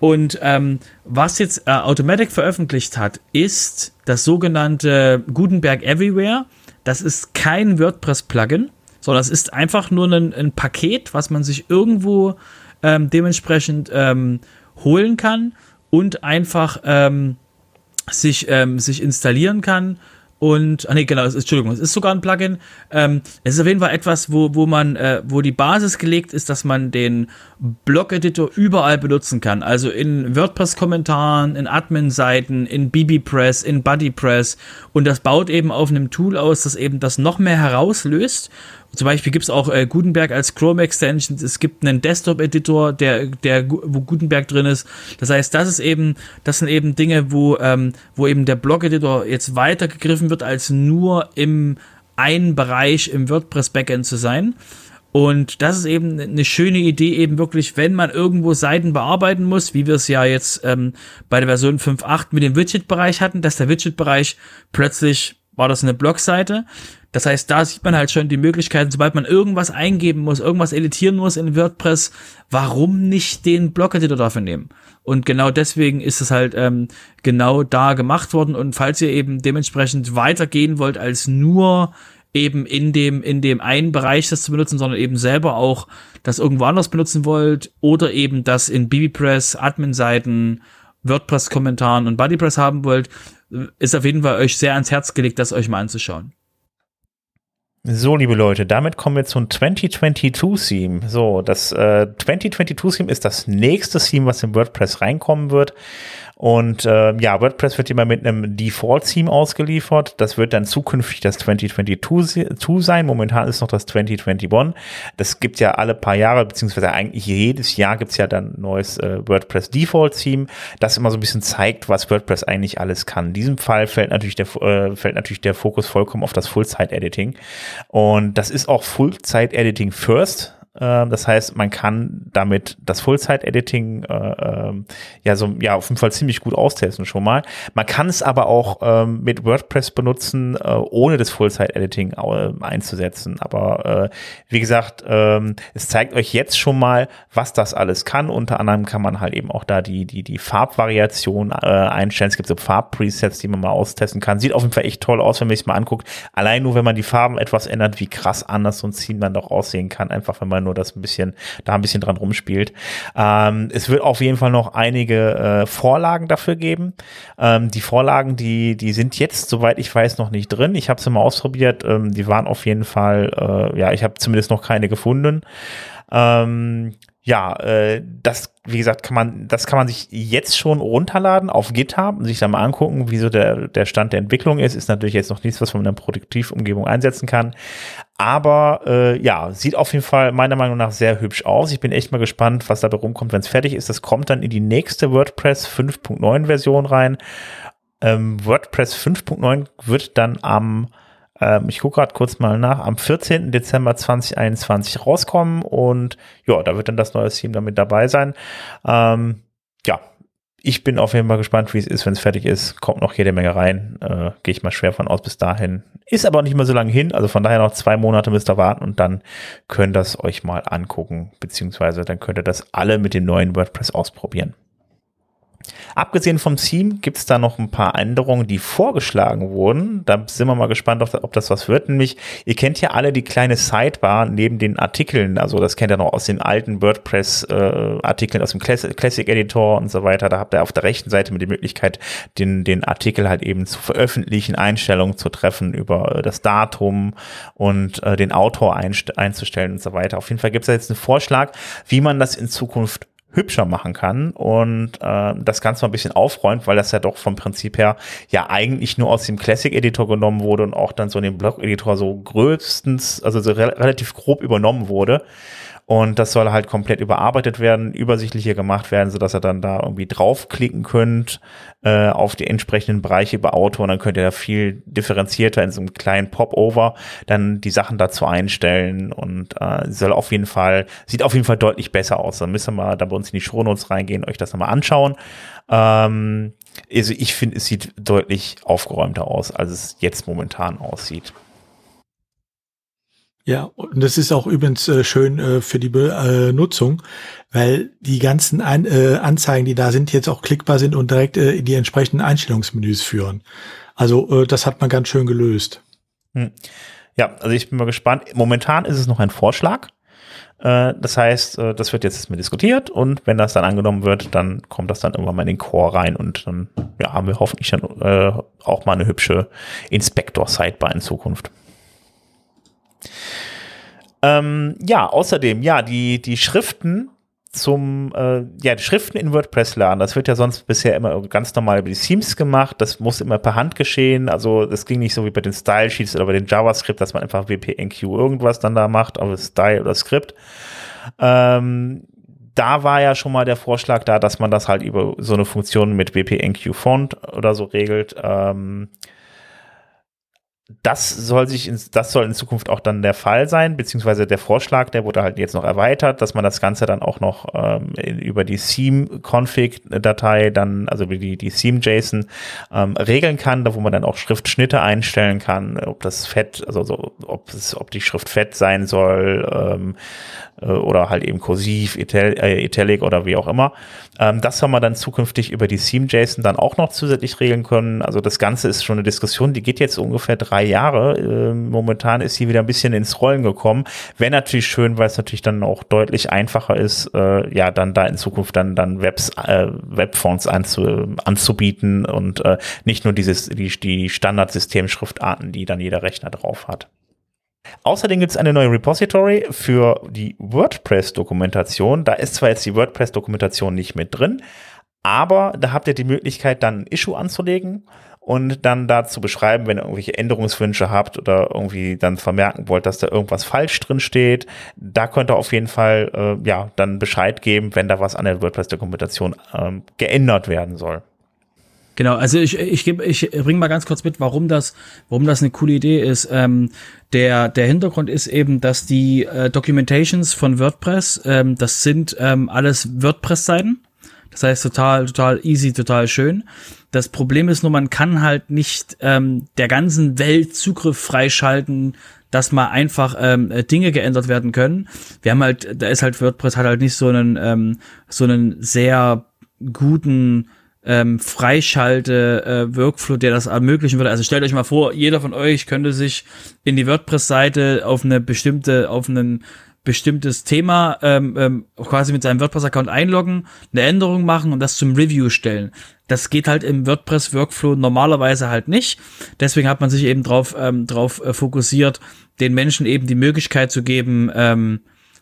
Und ähm, was jetzt äh, Automatic veröffentlicht hat, ist das sogenannte Gutenberg Everywhere. Das ist kein WordPress-Plugin, sondern es ist einfach nur ein, ein, Paket, was man sich irgendwo ähm, dementsprechend ähm, holen kann und einfach ähm, sich, ähm, sich installieren kann und, ah nee, genau, es ist, Entschuldigung, es ist sogar ein Plugin. Ähm, es ist auf jeden Fall etwas, wo, wo man, äh, wo die Basis gelegt ist, dass man den Blog-Editor überall benutzen kann. Also in WordPress-Kommentaren, in Admin-Seiten, in BBPress, in BuddyPress. Und das baut eben auf einem Tool aus, das eben das noch mehr herauslöst zum Beispiel gibt es auch äh, Gutenberg als Chrome Extension. Es gibt einen Desktop-Editor, der, der, wo Gutenberg drin ist. Das heißt, das ist eben, das sind eben Dinge, wo, ähm, wo eben der Blog-Editor jetzt weitergegriffen wird, als nur im einen Bereich im WordPress-Backend zu sein. Und das ist eben eine schöne Idee, eben wirklich, wenn man irgendwo Seiten bearbeiten muss, wie wir es ja jetzt ähm, bei der Version 5.8 mit dem Widget-Bereich hatten, dass der Widget-Bereich plötzlich war das eine Blogseite. Das heißt, da sieht man halt schon die Möglichkeiten, sobald man irgendwas eingeben muss, irgendwas editieren muss in WordPress, warum nicht den Blog-Editor dafür nehmen? Und genau deswegen ist es halt ähm, genau da gemacht worden. Und falls ihr eben dementsprechend weitergehen wollt, als nur eben in dem, in dem einen Bereich das zu benutzen, sondern eben selber auch das irgendwo anders benutzen wollt oder eben das in BBPress, Admin-Seiten, WordPress-Kommentaren und BuddyPress haben wollt, ist auf jeden Fall euch sehr ans Herz gelegt, das euch mal anzuschauen. So, liebe Leute, damit kommen wir zum 2022-Theme. So, das äh, 2022-Theme ist das nächste Theme, was in WordPress reinkommen wird. Und äh, ja, WordPress wird immer mit einem Default-Theme ausgeliefert. Das wird dann zukünftig das 2022 sein. Momentan ist noch das 2021. Das gibt ja alle paar Jahre, beziehungsweise eigentlich jedes Jahr gibt's ja dann neues äh, WordPress Default-Theme, das immer so ein bisschen zeigt, was WordPress eigentlich alles kann. In diesem Fall fällt natürlich der, äh, fällt natürlich der Fokus vollkommen auf das Full-Site-Editing. Und das ist auch Full-Site-Editing first. Ähm, das heißt, man kann damit das Full-Site-Editing äh, äh, ja so ja auf jeden Fall ziemlich gut austesten schon mal. Man kann es aber auch ähm, mit WordPress benutzen, äh, ohne das Full-Site-Editing äh, einzusetzen. Aber äh, wie gesagt, ähm, es zeigt euch jetzt schon mal, was das alles kann. Unter anderem kann man halt eben auch da die die die Farbvariation äh, einstellen. Es gibt so Farbpresets, die man mal austesten kann. Sieht auf jeden Fall echt toll aus, wenn man sich mal anguckt. Allein nur, wenn man die Farben etwas ändert, wie krass anders so ein Theme dann doch aussehen kann, einfach wenn man nur das ein bisschen, da ein bisschen dran rumspielt. Ähm, es wird auf jeden Fall noch einige äh, Vorlagen dafür geben. Ähm, die Vorlagen, die, die sind jetzt, soweit ich weiß, noch nicht drin. Ich habe sie mal ausprobiert. Ähm, die waren auf jeden Fall, äh, ja, ich habe zumindest noch keine gefunden. Ähm, ja, äh, das, wie gesagt, kann man, das kann man sich jetzt schon runterladen auf GitHub und sich dann mal angucken, wie so der, der Stand der Entwicklung ist. Ist natürlich jetzt noch nichts, was man in einer Produktivumgebung einsetzen kann. Aber äh, ja, sieht auf jeden Fall meiner Meinung nach sehr hübsch aus. Ich bin echt mal gespannt, was dabei rumkommt, wenn es fertig ist. Das kommt dann in die nächste WordPress 5.9 Version rein. Ähm, WordPress 5.9 wird dann am ähm, ich gucke gerade kurz mal nach, am 14. Dezember 2021 rauskommen und ja, da wird dann das neue Team damit dabei sein. Ähm, ja, ich bin auf jeden Fall gespannt, wie es ist, wenn es fertig ist. Kommt noch jede Menge rein. Äh, Gehe ich mal schwer von aus bis dahin. Ist aber nicht mehr so lange hin. Also von daher noch zwei Monate müsst ihr warten und dann könnt ihr es euch mal angucken. Beziehungsweise dann könnt ihr das alle mit dem neuen WordPress ausprobieren. Abgesehen vom Theme gibt es da noch ein paar Änderungen, die vorgeschlagen wurden. Da sind wir mal gespannt, ob das was wird. Nämlich, ihr kennt ja alle die kleine Sidebar neben den Artikeln. Also das kennt ihr noch aus den alten WordPress-Artikeln, äh, aus dem Classic Editor und so weiter. Da habt ihr auf der rechten Seite mit die Möglichkeit, den, den Artikel halt eben zu veröffentlichen, Einstellungen zu treffen über äh, das Datum und äh, den Autor einzustellen und so weiter. Auf jeden Fall gibt es jetzt einen Vorschlag, wie man das in Zukunft hübscher machen kann und äh, das Ganze mal ein bisschen aufräumt, weil das ja doch vom Prinzip her ja eigentlich nur aus dem Classic Editor genommen wurde und auch dann so in dem Blog Editor so größtens, also so re relativ grob übernommen wurde. Und das soll halt komplett überarbeitet werden, übersichtlicher gemacht werden, sodass ihr dann da irgendwie draufklicken könnt äh, auf die entsprechenden Bereiche über Auto und dann könnt ihr da viel differenzierter in so einem kleinen Popover dann die Sachen dazu einstellen und äh, soll auf jeden Fall, sieht auf jeden Fall deutlich besser aus. Dann müssen wir da bei uns in die Shownotes reingehen, euch das nochmal anschauen. Ähm, also ich finde, es sieht deutlich aufgeräumter aus, als es jetzt momentan aussieht. Ja, und das ist auch übrigens äh, schön äh, für die Benutzung, weil die ganzen An äh, Anzeigen, die da sind, jetzt auch klickbar sind und direkt äh, in die entsprechenden Einstellungsmenüs führen. Also äh, das hat man ganz schön gelöst. Hm. Ja, also ich bin mal gespannt. Momentan ist es noch ein Vorschlag. Äh, das heißt, äh, das wird jetzt mit diskutiert und wenn das dann angenommen wird, dann kommt das dann irgendwann mal in den Core rein und dann ja, haben wir hoffentlich dann äh, auch mal eine hübsche Inspector-Sidebar in Zukunft. Ähm, ja, außerdem, ja, die, die Schriften zum, äh, ja, die Schriften in WordPress laden. Das wird ja sonst bisher immer ganz normal über die Themes gemacht. Das muss immer per Hand geschehen. Also, das ging nicht so wie bei den Style Sheets oder bei den JavaScript, dass man einfach WPNQ irgendwas dann da macht, also Style oder Skript. Ähm, da war ja schon mal der Vorschlag da, dass man das halt über so eine Funktion mit WPNQ Font oder so regelt. Ähm, das soll sich in, das soll in Zukunft auch dann der Fall sein, beziehungsweise der Vorschlag, der wurde halt jetzt noch erweitert, dass man das Ganze dann auch noch ähm, über die Theme-Config-Datei dann, also über die, die Theme-JSON ähm, regeln kann, da wo man dann auch Schriftschnitte einstellen kann, ob das fett, also so, ob es, ob die Schrift fett sein soll, ähm, äh, oder halt eben kursiv, äh, italic oder wie auch immer. Ähm, das soll man dann zukünftig über die Theme-JSON dann auch noch zusätzlich regeln können. Also das Ganze ist schon eine Diskussion, die geht jetzt ungefähr drei Jahre. Äh, momentan ist sie wieder ein bisschen ins Rollen gekommen. Wäre natürlich schön, weil es natürlich dann auch deutlich einfacher ist, äh, ja, dann da in Zukunft dann, dann Webs, äh, Webfonts anzu, anzubieten und äh, nicht nur dieses, die, die Standardsystemschriftarten, die dann jeder Rechner drauf hat. Außerdem gibt es eine neue Repository für die WordPress-Dokumentation. Da ist zwar jetzt die WordPress-Dokumentation nicht mit drin, aber da habt ihr die Möglichkeit, dann ein Issue anzulegen und dann dazu beschreiben, wenn ihr irgendwelche Änderungswünsche habt oder irgendwie dann vermerken wollt, dass da irgendwas falsch drin steht. Da könnt ihr auf jeden Fall äh, ja dann Bescheid geben, wenn da was an der WordPress-Dokumentation ähm, geändert werden soll. Genau, also ich, ich, geb, ich bringe mal ganz kurz mit, warum das, warum das eine coole Idee ist. Ähm, der, der Hintergrund ist eben, dass die äh, Documentations von WordPress, ähm, das sind ähm, alles WordPress-Seiten. Das heißt, total, total easy, total schön. Das Problem ist nur, man kann halt nicht ähm, der ganzen Welt Zugriff freischalten, dass mal einfach ähm, Dinge geändert werden können. Wir haben halt, da ist halt WordPress hat halt nicht so einen, ähm, so einen sehr guten ähm, Freischalte-Workflow, äh, der das ermöglichen würde. Also stellt euch mal vor, jeder von euch könnte sich in die WordPress-Seite auf eine bestimmte, auf einen bestimmtes Thema ähm, ähm, quasi mit seinem WordPress-Account einloggen, eine Änderung machen und das zum Review stellen. Das geht halt im WordPress-Workflow normalerweise halt nicht. Deswegen hat man sich eben drauf, ähm, drauf äh, fokussiert, den Menschen eben die Möglichkeit zu geben, ähm,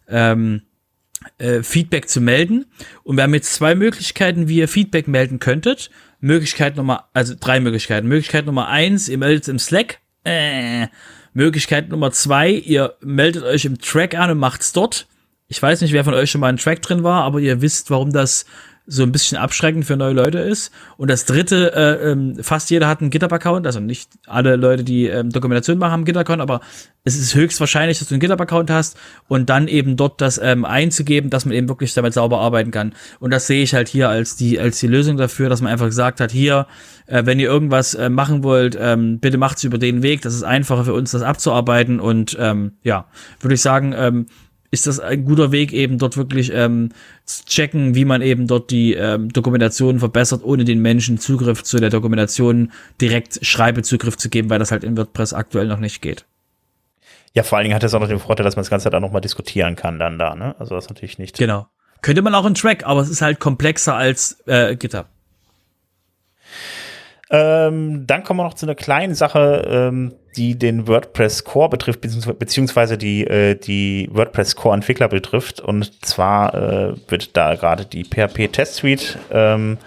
ähm, äh, Feedback zu melden. Und wir haben jetzt zwei Möglichkeiten, wie ihr Feedback melden könntet. Möglichkeit Nummer, also drei Möglichkeiten. Möglichkeit Nummer eins, ihr meldet es im Slack. Äh. Möglichkeit Nummer zwei, ihr meldet euch im Track an und macht's dort. Ich weiß nicht, wer von euch schon mal in Track drin war, aber ihr wisst, warum das so ein bisschen abschreckend für neue Leute ist. Und das dritte, äh, ähm, fast jeder hat einen GitHub-Account, also nicht alle Leute, die ähm, Dokumentation machen, haben einen GitHub-Account, aber es ist höchstwahrscheinlich, dass du einen GitHub-Account hast und dann eben dort das ähm, einzugeben, dass man eben wirklich damit sauber arbeiten kann. Und das sehe ich halt hier als die, als die Lösung dafür, dass man einfach gesagt hat, hier, äh, wenn ihr irgendwas äh, machen wollt, ähm, bitte macht's über den Weg, das ist einfacher für uns, das abzuarbeiten und ähm, ja, würde ich sagen, ähm, ist das ein guter Weg, eben dort wirklich ähm, zu checken, wie man eben dort die ähm, Dokumentation verbessert, ohne den Menschen Zugriff zu der Dokumentation direkt Schreibezugriff zu geben, weil das halt in WordPress aktuell noch nicht geht. Ja, vor allen Dingen hat es auch noch den Vorteil, dass man das Ganze dann nochmal diskutieren kann dann da, ne? Also das ist natürlich nicht. Genau. Könnte man auch in Track, aber es ist halt komplexer als äh, GitHub. Ähm, dann kommen wir noch zu einer kleinen Sache, ähm, die den WordPress Core betrifft, beziehungsweise die, äh, die WordPress Core Entwickler betrifft. Und zwar äh, wird da gerade die PHP Test Suite ähm,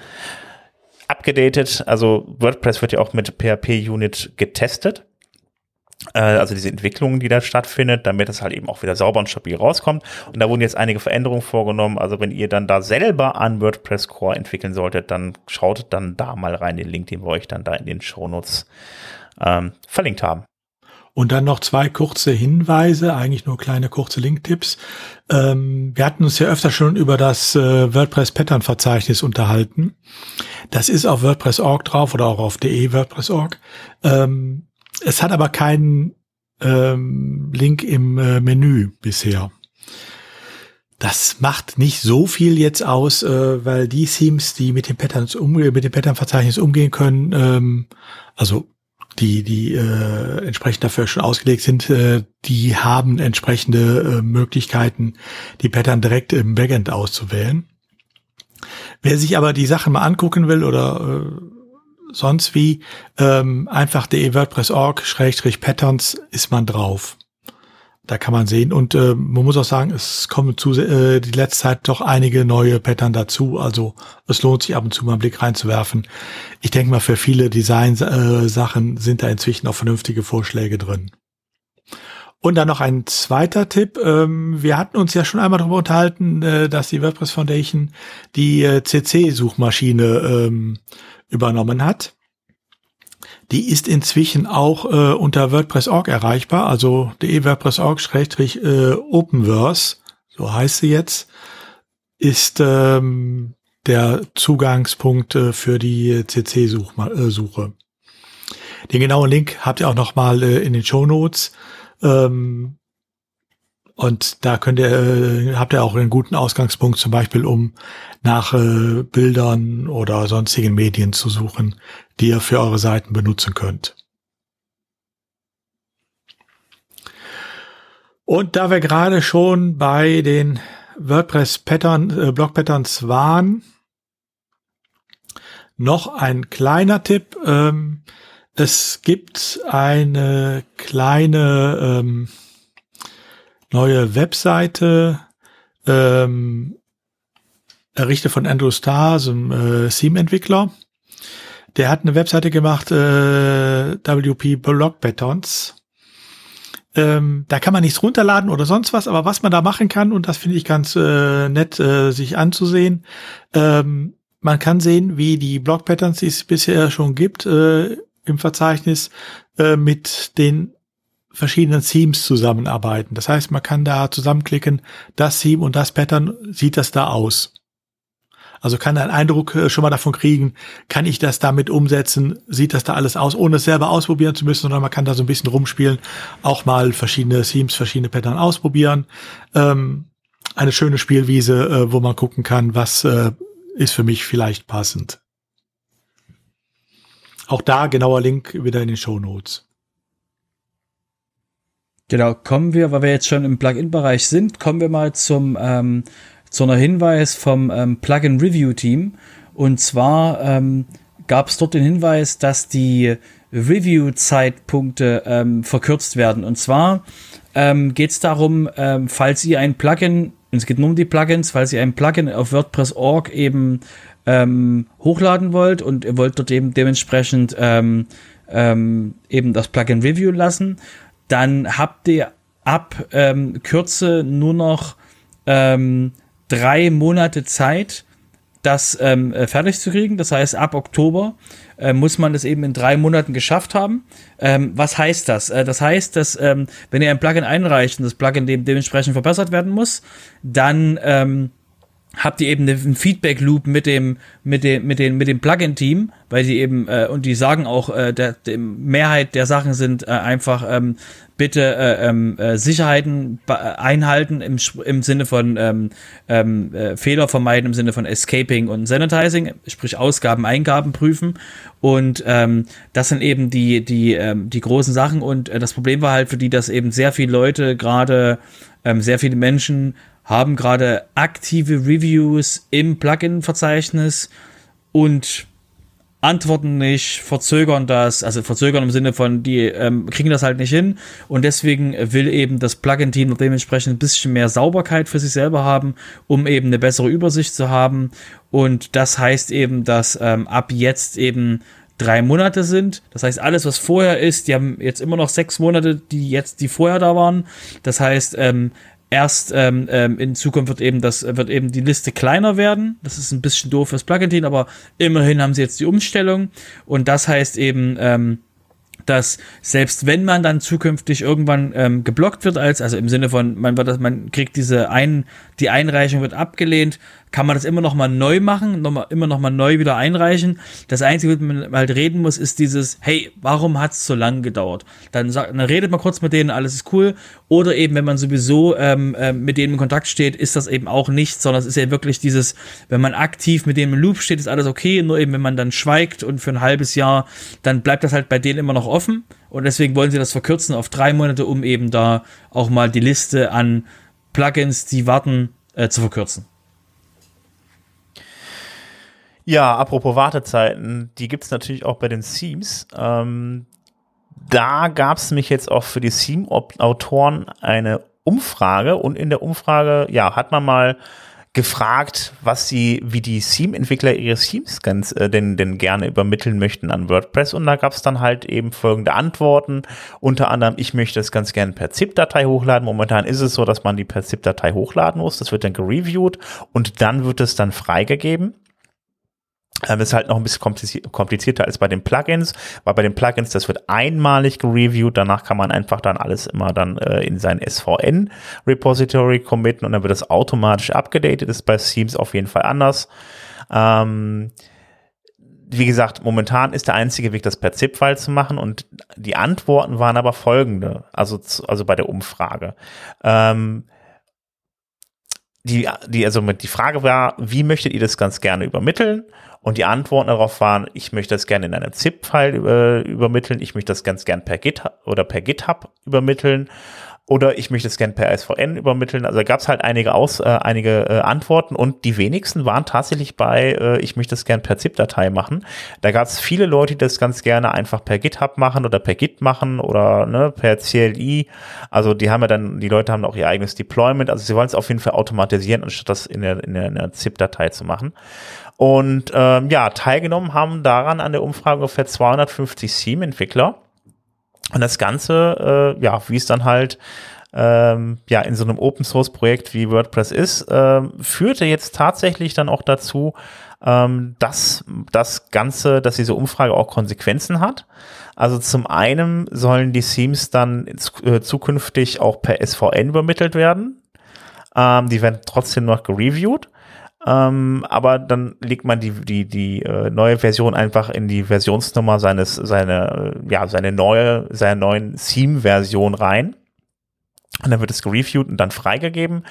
abgedatet. Also WordPress wird ja auch mit PHP Unit getestet. Äh, also diese Entwicklung, die da stattfindet, damit es halt eben auch wieder sauber und stabil rauskommt. Und da wurden jetzt einige Veränderungen vorgenommen. Also wenn ihr dann da selber an WordPress Core entwickeln solltet, dann schaut dann da mal rein, den Link, den wir euch dann da in den Shownotes ähm, verlinkt haben. Und dann noch zwei kurze Hinweise, eigentlich nur kleine kurze Linktipps. Ähm, wir hatten uns ja öfter schon über das äh, WordPress Pattern Verzeichnis unterhalten. Das ist auf WordPress.org drauf oder auch auf de WordPress.org. Ähm, es hat aber keinen ähm, Link im äh, Menü bisher. Das macht nicht so viel jetzt aus, äh, weil die Themes, die mit dem Patterns um, mit dem Pattern-Verzeichnis umgehen können, ähm, also die, die äh, entsprechend dafür schon ausgelegt sind, äh, die haben entsprechende äh, Möglichkeiten, die Pattern direkt im Backend auszuwählen. Wer sich aber die Sachen mal angucken will oder äh, sonst wie, ähm, einfach de WordPress.org, Schrägstrich Patterns ist man drauf. Da kann man sehen. Und äh, man muss auch sagen, es kommen zu äh, die letzte Zeit doch einige neue Pattern dazu. Also es lohnt sich ab und zu mal einen Blick reinzuwerfen. Ich denke mal, für viele Design-Sachen äh, sind da inzwischen auch vernünftige Vorschläge drin. Und dann noch ein zweiter Tipp. Ähm, wir hatten uns ja schon einmal darüber unterhalten, äh, dass die WordPress Foundation die äh, CC-Suchmaschine ähm, übernommen hat. Die ist inzwischen auch äh, unter WordPress.org erreichbar, also de WordPress.org-openverse, so heißt sie jetzt, ist ähm, der Zugangspunkt äh, für die CC-Suche. Den genauen Link habt ihr auch nochmal äh, in den Show Notes. Ähm, und da könnt ihr, äh, habt ihr auch einen guten Ausgangspunkt, zum Beispiel um nach äh, Bildern oder sonstigen Medien zu suchen, die ihr für eure Seiten benutzen könnt. Und da wir gerade schon bei den WordPress Pattern, äh, Blog Patterns waren, noch ein kleiner Tipp. Ähm, es gibt eine kleine ähm, neue Webseite, ähm, errichtet von Andrew Starr, so einem äh, Theme-Entwickler. Der hat eine Webseite gemacht, äh, WP Blog Patterns. Ähm, da kann man nichts runterladen oder sonst was, aber was man da machen kann, und das finde ich ganz äh, nett, äh, sich anzusehen, ähm, man kann sehen, wie die Blog Patterns, die es bisher schon gibt, äh, im Verzeichnis äh, mit den verschiedenen Themes zusammenarbeiten. Das heißt, man kann da zusammenklicken, das Theme und das Pattern, sieht das da aus. Also kann einen Eindruck äh, schon mal davon kriegen, kann ich das damit umsetzen, sieht das da alles aus, ohne es selber ausprobieren zu müssen, sondern man kann da so ein bisschen rumspielen, auch mal verschiedene Themes, verschiedene Pattern ausprobieren. Ähm, eine schöne Spielwiese, äh, wo man gucken kann, was äh, ist für mich vielleicht passend. Auch da genauer Link wieder in den Show Notes. Genau, kommen wir, weil wir jetzt schon im Plugin-Bereich sind, kommen wir mal zum ähm, einer Hinweis vom ähm, Plugin Review Team. Und zwar ähm, gab es dort den Hinweis, dass die Review-Zeitpunkte ähm, verkürzt werden. Und zwar ähm, geht es darum, ähm, falls ihr ein Plugin, es geht nur um die Plugins, falls ihr ein Plugin auf WordPress.org eben ähm, hochladen wollt und ihr wollt dort eben dementsprechend ähm, ähm, eben das Plugin Review lassen, dann habt ihr ab ähm, Kürze nur noch ähm, drei Monate Zeit, das ähm, äh, fertig zu kriegen. Das heißt, ab Oktober äh, muss man das eben in drei Monaten geschafft haben. Ähm, was heißt das? Äh, das heißt, dass ähm, wenn ihr ein Plugin einreicht und das Plugin dem, dementsprechend verbessert werden muss, dann ähm, habt ihr eben einen Feedback Loop mit dem mit dem mit dem mit dem Plugin Team, weil die eben äh, und die sagen auch äh, der, der Mehrheit der Sachen sind äh, einfach ähm, bitte äh, ähm, äh, Sicherheiten einhalten im, im Sinne von ähm, ähm, äh, Fehler vermeiden im Sinne von Escaping und Sanitizing, sprich Ausgaben, Eingaben prüfen. Und ähm, das sind eben die die ähm, die großen Sachen. Und äh, das Problem war halt für die, dass eben sehr viele Leute gerade ähm, sehr viele Menschen haben gerade aktive Reviews im Plugin-Verzeichnis und antworten nicht, verzögern das, also verzögern im Sinne von, die ähm, kriegen das halt nicht hin und deswegen will eben das Plugin-Team dementsprechend ein bisschen mehr Sauberkeit für sich selber haben, um eben eine bessere Übersicht zu haben und das heißt eben, dass ähm, ab jetzt eben drei Monate sind. Das heißt, alles, was vorher ist, die haben jetzt immer noch sechs Monate, die jetzt, die vorher da waren. Das heißt, ähm, erst ähm, ähm, in Zukunft wird eben das wird eben die Liste kleiner werden. Das ist ein bisschen doof fürs Plugin, aber immerhin haben sie jetzt die Umstellung und das heißt eben ähm, dass selbst wenn man dann zukünftig irgendwann ähm, geblockt wird als also im Sinne von man wird man kriegt diese ein die Einreichung wird abgelehnt kann man das immer noch mal neu machen, noch mal, immer noch mal neu wieder einreichen. Das Einzige, was man halt reden muss, ist dieses, hey, warum hat es so lange gedauert? Dann, sagt, dann redet man kurz mit denen, alles ist cool. Oder eben, wenn man sowieso ähm, äh, mit denen in Kontakt steht, ist das eben auch nicht, sondern es ist ja wirklich dieses, wenn man aktiv mit denen im Loop steht, ist alles okay. Nur eben, wenn man dann schweigt und für ein halbes Jahr, dann bleibt das halt bei denen immer noch offen. Und deswegen wollen sie das verkürzen auf drei Monate, um eben da auch mal die Liste an Plugins, die warten, äh, zu verkürzen. Ja, apropos Wartezeiten, die gibt es natürlich auch bei den Themes. Ähm, da gab es mich jetzt auch für die Theme-Autoren eine Umfrage und in der Umfrage, ja, hat man mal gefragt, was sie, wie die Theme-Entwickler ihre Themes ganz äh, denn, denn gerne übermitteln möchten an WordPress. Und da gab es dann halt eben folgende Antworten. Unter anderem, ich möchte das ganz gerne per ZIP-Datei hochladen. Momentan ist es so, dass man die per ZIP-Datei hochladen muss. Das wird dann gereviewt und dann wird es dann freigegeben. Das ähm, ist halt noch ein bisschen komplizierter als bei den Plugins, weil bei den Plugins, das wird einmalig gereviewt, danach kann man einfach dann alles immer dann äh, in sein SVN-Repository committen und dann wird das automatisch abgedatet, ist bei Themes auf jeden Fall anders. Ähm, wie gesagt, momentan ist der einzige Weg, das per ZIP-File zu machen und die Antworten waren aber folgende, also, also bei der Umfrage. Ähm, die, die, also die Frage war, wie möchtet ihr das ganz gerne übermitteln? Und die Antworten darauf waren, ich möchte das gerne in einem ZIP-File über, übermitteln, ich möchte das ganz gern per GitHub oder per GitHub übermitteln oder ich möchte es gerne per SVN übermitteln. Also gab es halt einige Aus, äh, einige äh, Antworten und die wenigsten waren tatsächlich bei, äh, ich möchte es gerne per ZIP-Datei machen. Da gab es viele Leute, die das ganz gerne einfach per GitHub machen oder per Git machen oder ne, per CLI. Also die haben ja dann, die Leute haben auch ihr eigenes Deployment. Also sie wollen es auf jeden Fall automatisieren, anstatt das in der, in der, in der ZIP-Datei zu machen. Und ähm, ja, teilgenommen haben daran an der Umfrage ungefähr 250 Theme-Entwickler. Und das Ganze, äh, ja, wie es dann halt ähm, ja in so einem Open Source Projekt wie WordPress ist, äh, führte jetzt tatsächlich dann auch dazu, ähm, dass das Ganze, dass diese Umfrage auch Konsequenzen hat. Also zum einen sollen die Themes dann äh, zukünftig auch per SVN übermittelt werden. Ähm, die werden trotzdem noch gereviewt. Ähm, aber dann legt man die, die, die äh, neue Version einfach in die Versionsnummer seines, seine, äh, ja, seine neue, seine neuen Theme-Version rein. Und dann wird es gereviewt und dann freigegeben.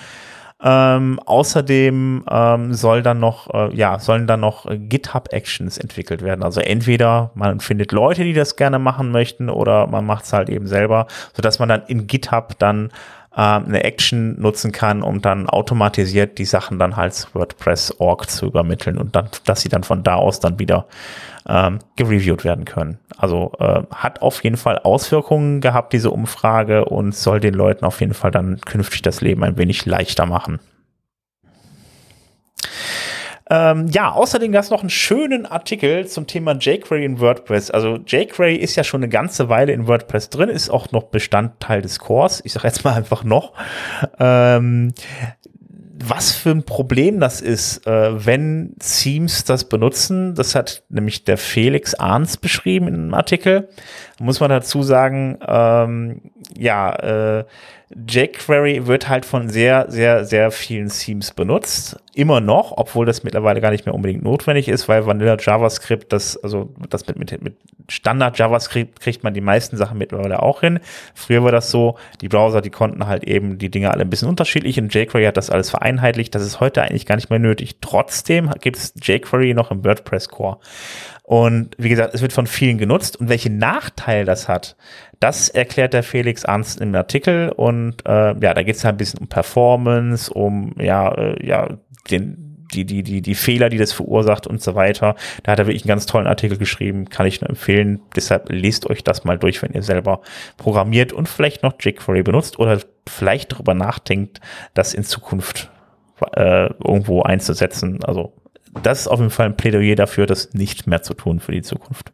Ähm, außerdem ähm, soll dann noch, äh, ja, sollen dann noch GitHub Actions entwickelt werden. Also entweder man findet Leute, die das gerne machen möchten, oder man macht es halt eben selber, sodass man dann in GitHub dann äh, eine Action nutzen kann, um dann automatisiert die Sachen dann halt WordPress.org zu übermitteln und dann, dass sie dann von da aus dann wieder ähm, gereviewt werden können. Also äh, hat auf jeden Fall Auswirkungen gehabt, diese Umfrage, und soll den Leuten auf jeden Fall dann künftig das Leben ein wenig leichter machen. Ähm, ja, außerdem gab es noch einen schönen Artikel zum Thema jQuery in WordPress. Also jQuery ist ja schon eine ganze Weile in WordPress drin, ist auch noch Bestandteil des Cores. Ich sage jetzt mal einfach noch. Ähm, was für ein Problem das ist, äh, wenn Themes das benutzen. Das hat nämlich der Felix Arns beschrieben in einem Artikel. Da muss man dazu sagen, ähm, ja, äh, jQuery wird halt von sehr, sehr, sehr vielen Themes benutzt. Immer noch, obwohl das mittlerweile gar nicht mehr unbedingt notwendig ist, weil Vanilla JavaScript, das, also das mit, mit, mit Standard JavaScript kriegt man die meisten Sachen mittlerweile auch hin. Früher war das so, die Browser, die konnten halt eben die Dinge alle ein bisschen unterschiedlich und jQuery hat das alles vereinheitlicht. Das ist heute eigentlich gar nicht mehr nötig. Trotzdem gibt es jQuery noch im WordPress Core. Und wie gesagt, es wird von vielen genutzt. Und welchen Nachteil das hat, das erklärt der Felix Ernst im Artikel. Und äh, ja, da geht es halt ein bisschen um Performance, um ja, äh, ja, den, die, die, die, die Fehler, die das verursacht und so weiter. Da hat er wirklich einen ganz tollen Artikel geschrieben, kann ich nur empfehlen. Deshalb lest euch das mal durch, wenn ihr selber programmiert und vielleicht noch jQuery benutzt oder vielleicht darüber nachdenkt, das in Zukunft äh, irgendwo einzusetzen. Also das ist auf jeden Fall ein Plädoyer dafür, das nicht mehr zu tun für die Zukunft.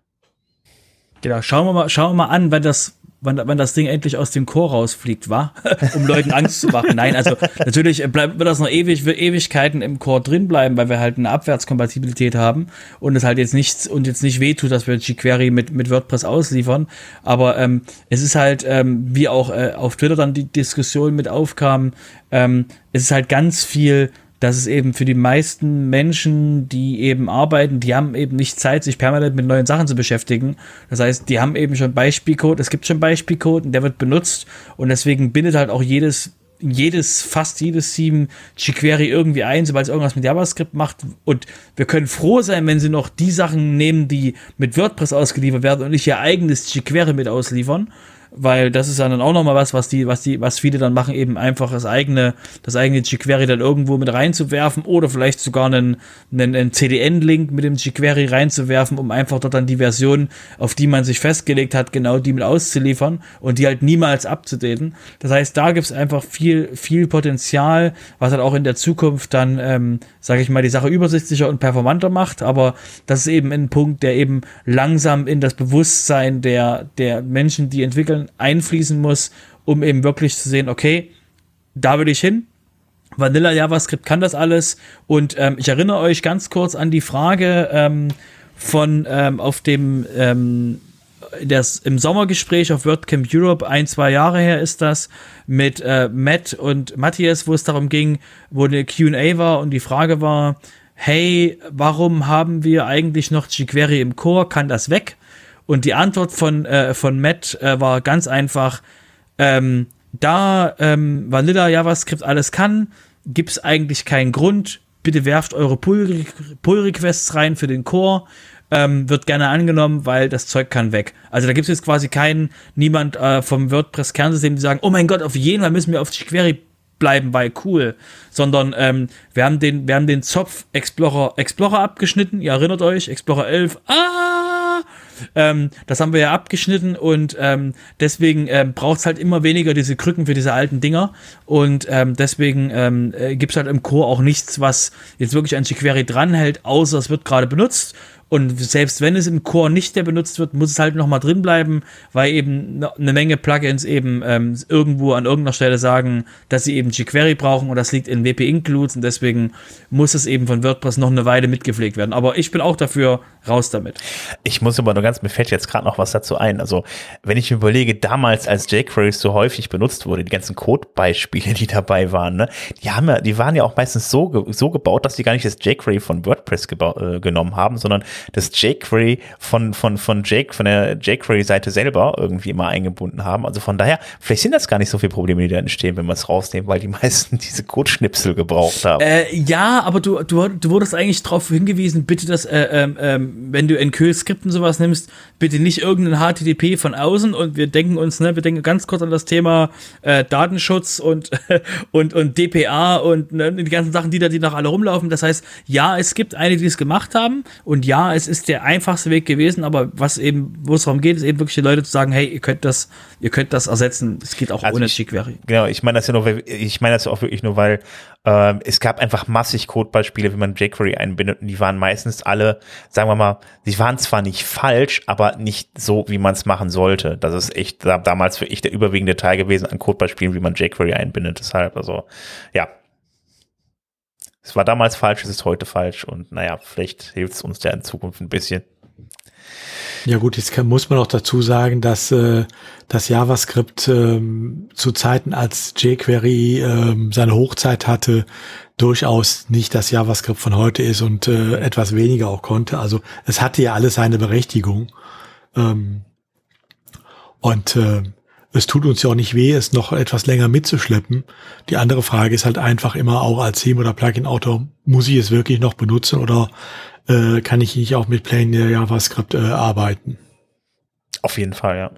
Genau, schauen wir mal, schauen wir mal an, wenn das, wann, wann das Ding endlich aus dem Chor rausfliegt, war, um Leuten Angst zu machen. Nein, also natürlich bleibt, wird das noch ewig, wird Ewigkeiten im Chor drin bleiben, weil wir halt eine Abwärtskompatibilität haben und es halt jetzt nichts und jetzt nicht wehtut, dass wir jQuery mit, mit WordPress ausliefern. Aber ähm, es ist halt, ähm, wie auch äh, auf Twitter dann die Diskussion mit aufkam, ähm, es ist halt ganz viel dass es eben für die meisten Menschen, die eben arbeiten, die haben eben nicht Zeit, sich permanent mit neuen Sachen zu beschäftigen. Das heißt, die haben eben schon Beispielcode, es gibt schon Beispielcode und der wird benutzt und deswegen bindet halt auch jedes jedes, fast jedes Team jQuery irgendwie ein, sobald es irgendwas mit JavaScript macht. Und wir können froh sein, wenn sie noch die Sachen nehmen, die mit WordPress ausgeliefert werden und nicht ihr eigenes jQuery mit ausliefern weil das ist dann auch nochmal was, was die, was die, was viele dann machen, eben einfach das eigene, das eigene jQuery dann irgendwo mit reinzuwerfen oder vielleicht sogar einen, einen, einen CDN-Link mit dem jQuery reinzuwerfen, um einfach dort dann die Version, auf die man sich festgelegt hat, genau die mit auszuliefern und die halt niemals abzudaten. Das heißt, da gibt es einfach viel, viel Potenzial, was halt auch in der Zukunft dann, ähm, sage ich mal, die Sache übersichtlicher und performanter macht, aber das ist eben ein Punkt, der eben langsam in das Bewusstsein der, der Menschen, die entwickeln, einfließen muss, um eben wirklich zu sehen, okay, da will ich hin. Vanilla JavaScript kann das alles. Und ähm, ich erinnere euch ganz kurz an die Frage ähm, von ähm, auf dem ähm, das im Sommergespräch auf WordCamp Europe, ein, zwei Jahre her ist das, mit äh, Matt und Matthias, wo es darum ging, wo eine QA war und die Frage war, hey, warum haben wir eigentlich noch jQuery im Core? Kann das weg? Und die Antwort von, äh, von Matt äh, war ganz einfach, ähm, da ähm, Vanilla JavaScript alles kann, gibt es eigentlich keinen Grund. Bitte werft eure Pull-Requests rein für den Core. Ähm, wird gerne angenommen, weil das Zeug kann weg. Also da gibt es jetzt quasi keinen, niemand äh, vom WordPress-Kernsystem, die sagen, oh mein Gott, auf jeden Fall müssen wir auf jQuery bleiben, weil cool. Sondern ähm, wir haben den, wir haben den Zopf Explorer, Explorer abgeschnitten. Ihr erinnert euch, Explorer 11. Ah! Ähm, das haben wir ja abgeschnitten und ähm, deswegen ähm, braucht es halt immer weniger diese Krücken für diese alten Dinger. Und ähm, deswegen ähm, äh, gibt es halt im Core auch nichts, was jetzt wirklich an jQuery dranhält, außer es wird gerade benutzt. Und selbst wenn es im Core nicht mehr benutzt wird, muss es halt nochmal drin bleiben, weil eben eine Menge Plugins eben ähm, irgendwo an irgendeiner Stelle sagen, dass sie eben jQuery brauchen und das liegt in WP-Includes und deswegen muss es eben von WordPress noch eine Weile mitgepflegt werden. Aber ich bin auch dafür raus damit. Ich muss aber nur ganz, mir fällt jetzt gerade noch was dazu ein. Also, wenn ich mir überlege, damals, als jQuery so häufig benutzt wurde, die ganzen Codebeispiele, die dabei waren, ne, die haben ja, die waren ja auch meistens so, so gebaut, dass die gar nicht das jQuery von WordPress äh, genommen haben, sondern das jQuery von, von, von Jake, von der jQuery-Seite selber irgendwie immer eingebunden haben. Also von daher, vielleicht sind das gar nicht so viele Probleme, die da entstehen, wenn man es rausnehmen, weil die meisten diese Codeschnipsel gebraucht haben. Äh, ja, aber du, du, du wurdest eigentlich darauf hingewiesen, bitte das, äh, ähm, wenn du NQL-Skripten sowas nimmst, bitte nicht irgendein HTTP von außen und wir denken uns, ne, wir denken ganz kurz an das Thema äh, Datenschutz und, und, und DPA und ne, die ganzen Sachen, die da, die noch alle rumlaufen. Das heißt, ja, es gibt einige, die es gemacht haben und ja, es ist der einfachste Weg gewesen, aber was eben, wo es darum geht, ist eben wirklich die Leute zu sagen, hey, ihr könnt das, ihr könnt das ersetzen. Es geht auch also ohne jQuery. Genau, ich meine das ja nur, ich meine das ja auch wirklich nur, weil ähm, es gab einfach massig Codebeispiele, wie man jQuery einbindet und die waren meistens alle, sagen wir mal, sie waren zwar nicht falsch, aber nicht so, wie man es machen sollte. Das ist echt da, damals für ich der überwiegende Teil gewesen an Codebeispielen, wie man jQuery einbindet. Deshalb, also, ja, es war damals falsch, es ist heute falsch und naja, vielleicht hilft es uns ja in Zukunft ein bisschen. Ja gut, jetzt kann, muss man auch dazu sagen, dass äh, das JavaScript ähm, zu Zeiten, als jQuery ähm, seine Hochzeit hatte, durchaus nicht das JavaScript von heute ist und äh, etwas weniger auch konnte. Also es hatte ja alles seine Berechtigung. Ähm, und äh, es tut uns ja auch nicht weh, es noch etwas länger mitzuschleppen. Die andere Frage ist halt einfach immer auch als Theme- oder Plugin-Autor, muss ich es wirklich noch benutzen oder äh, kann ich nicht auch mit Plain JavaScript äh, arbeiten? Auf jeden Fall, ja.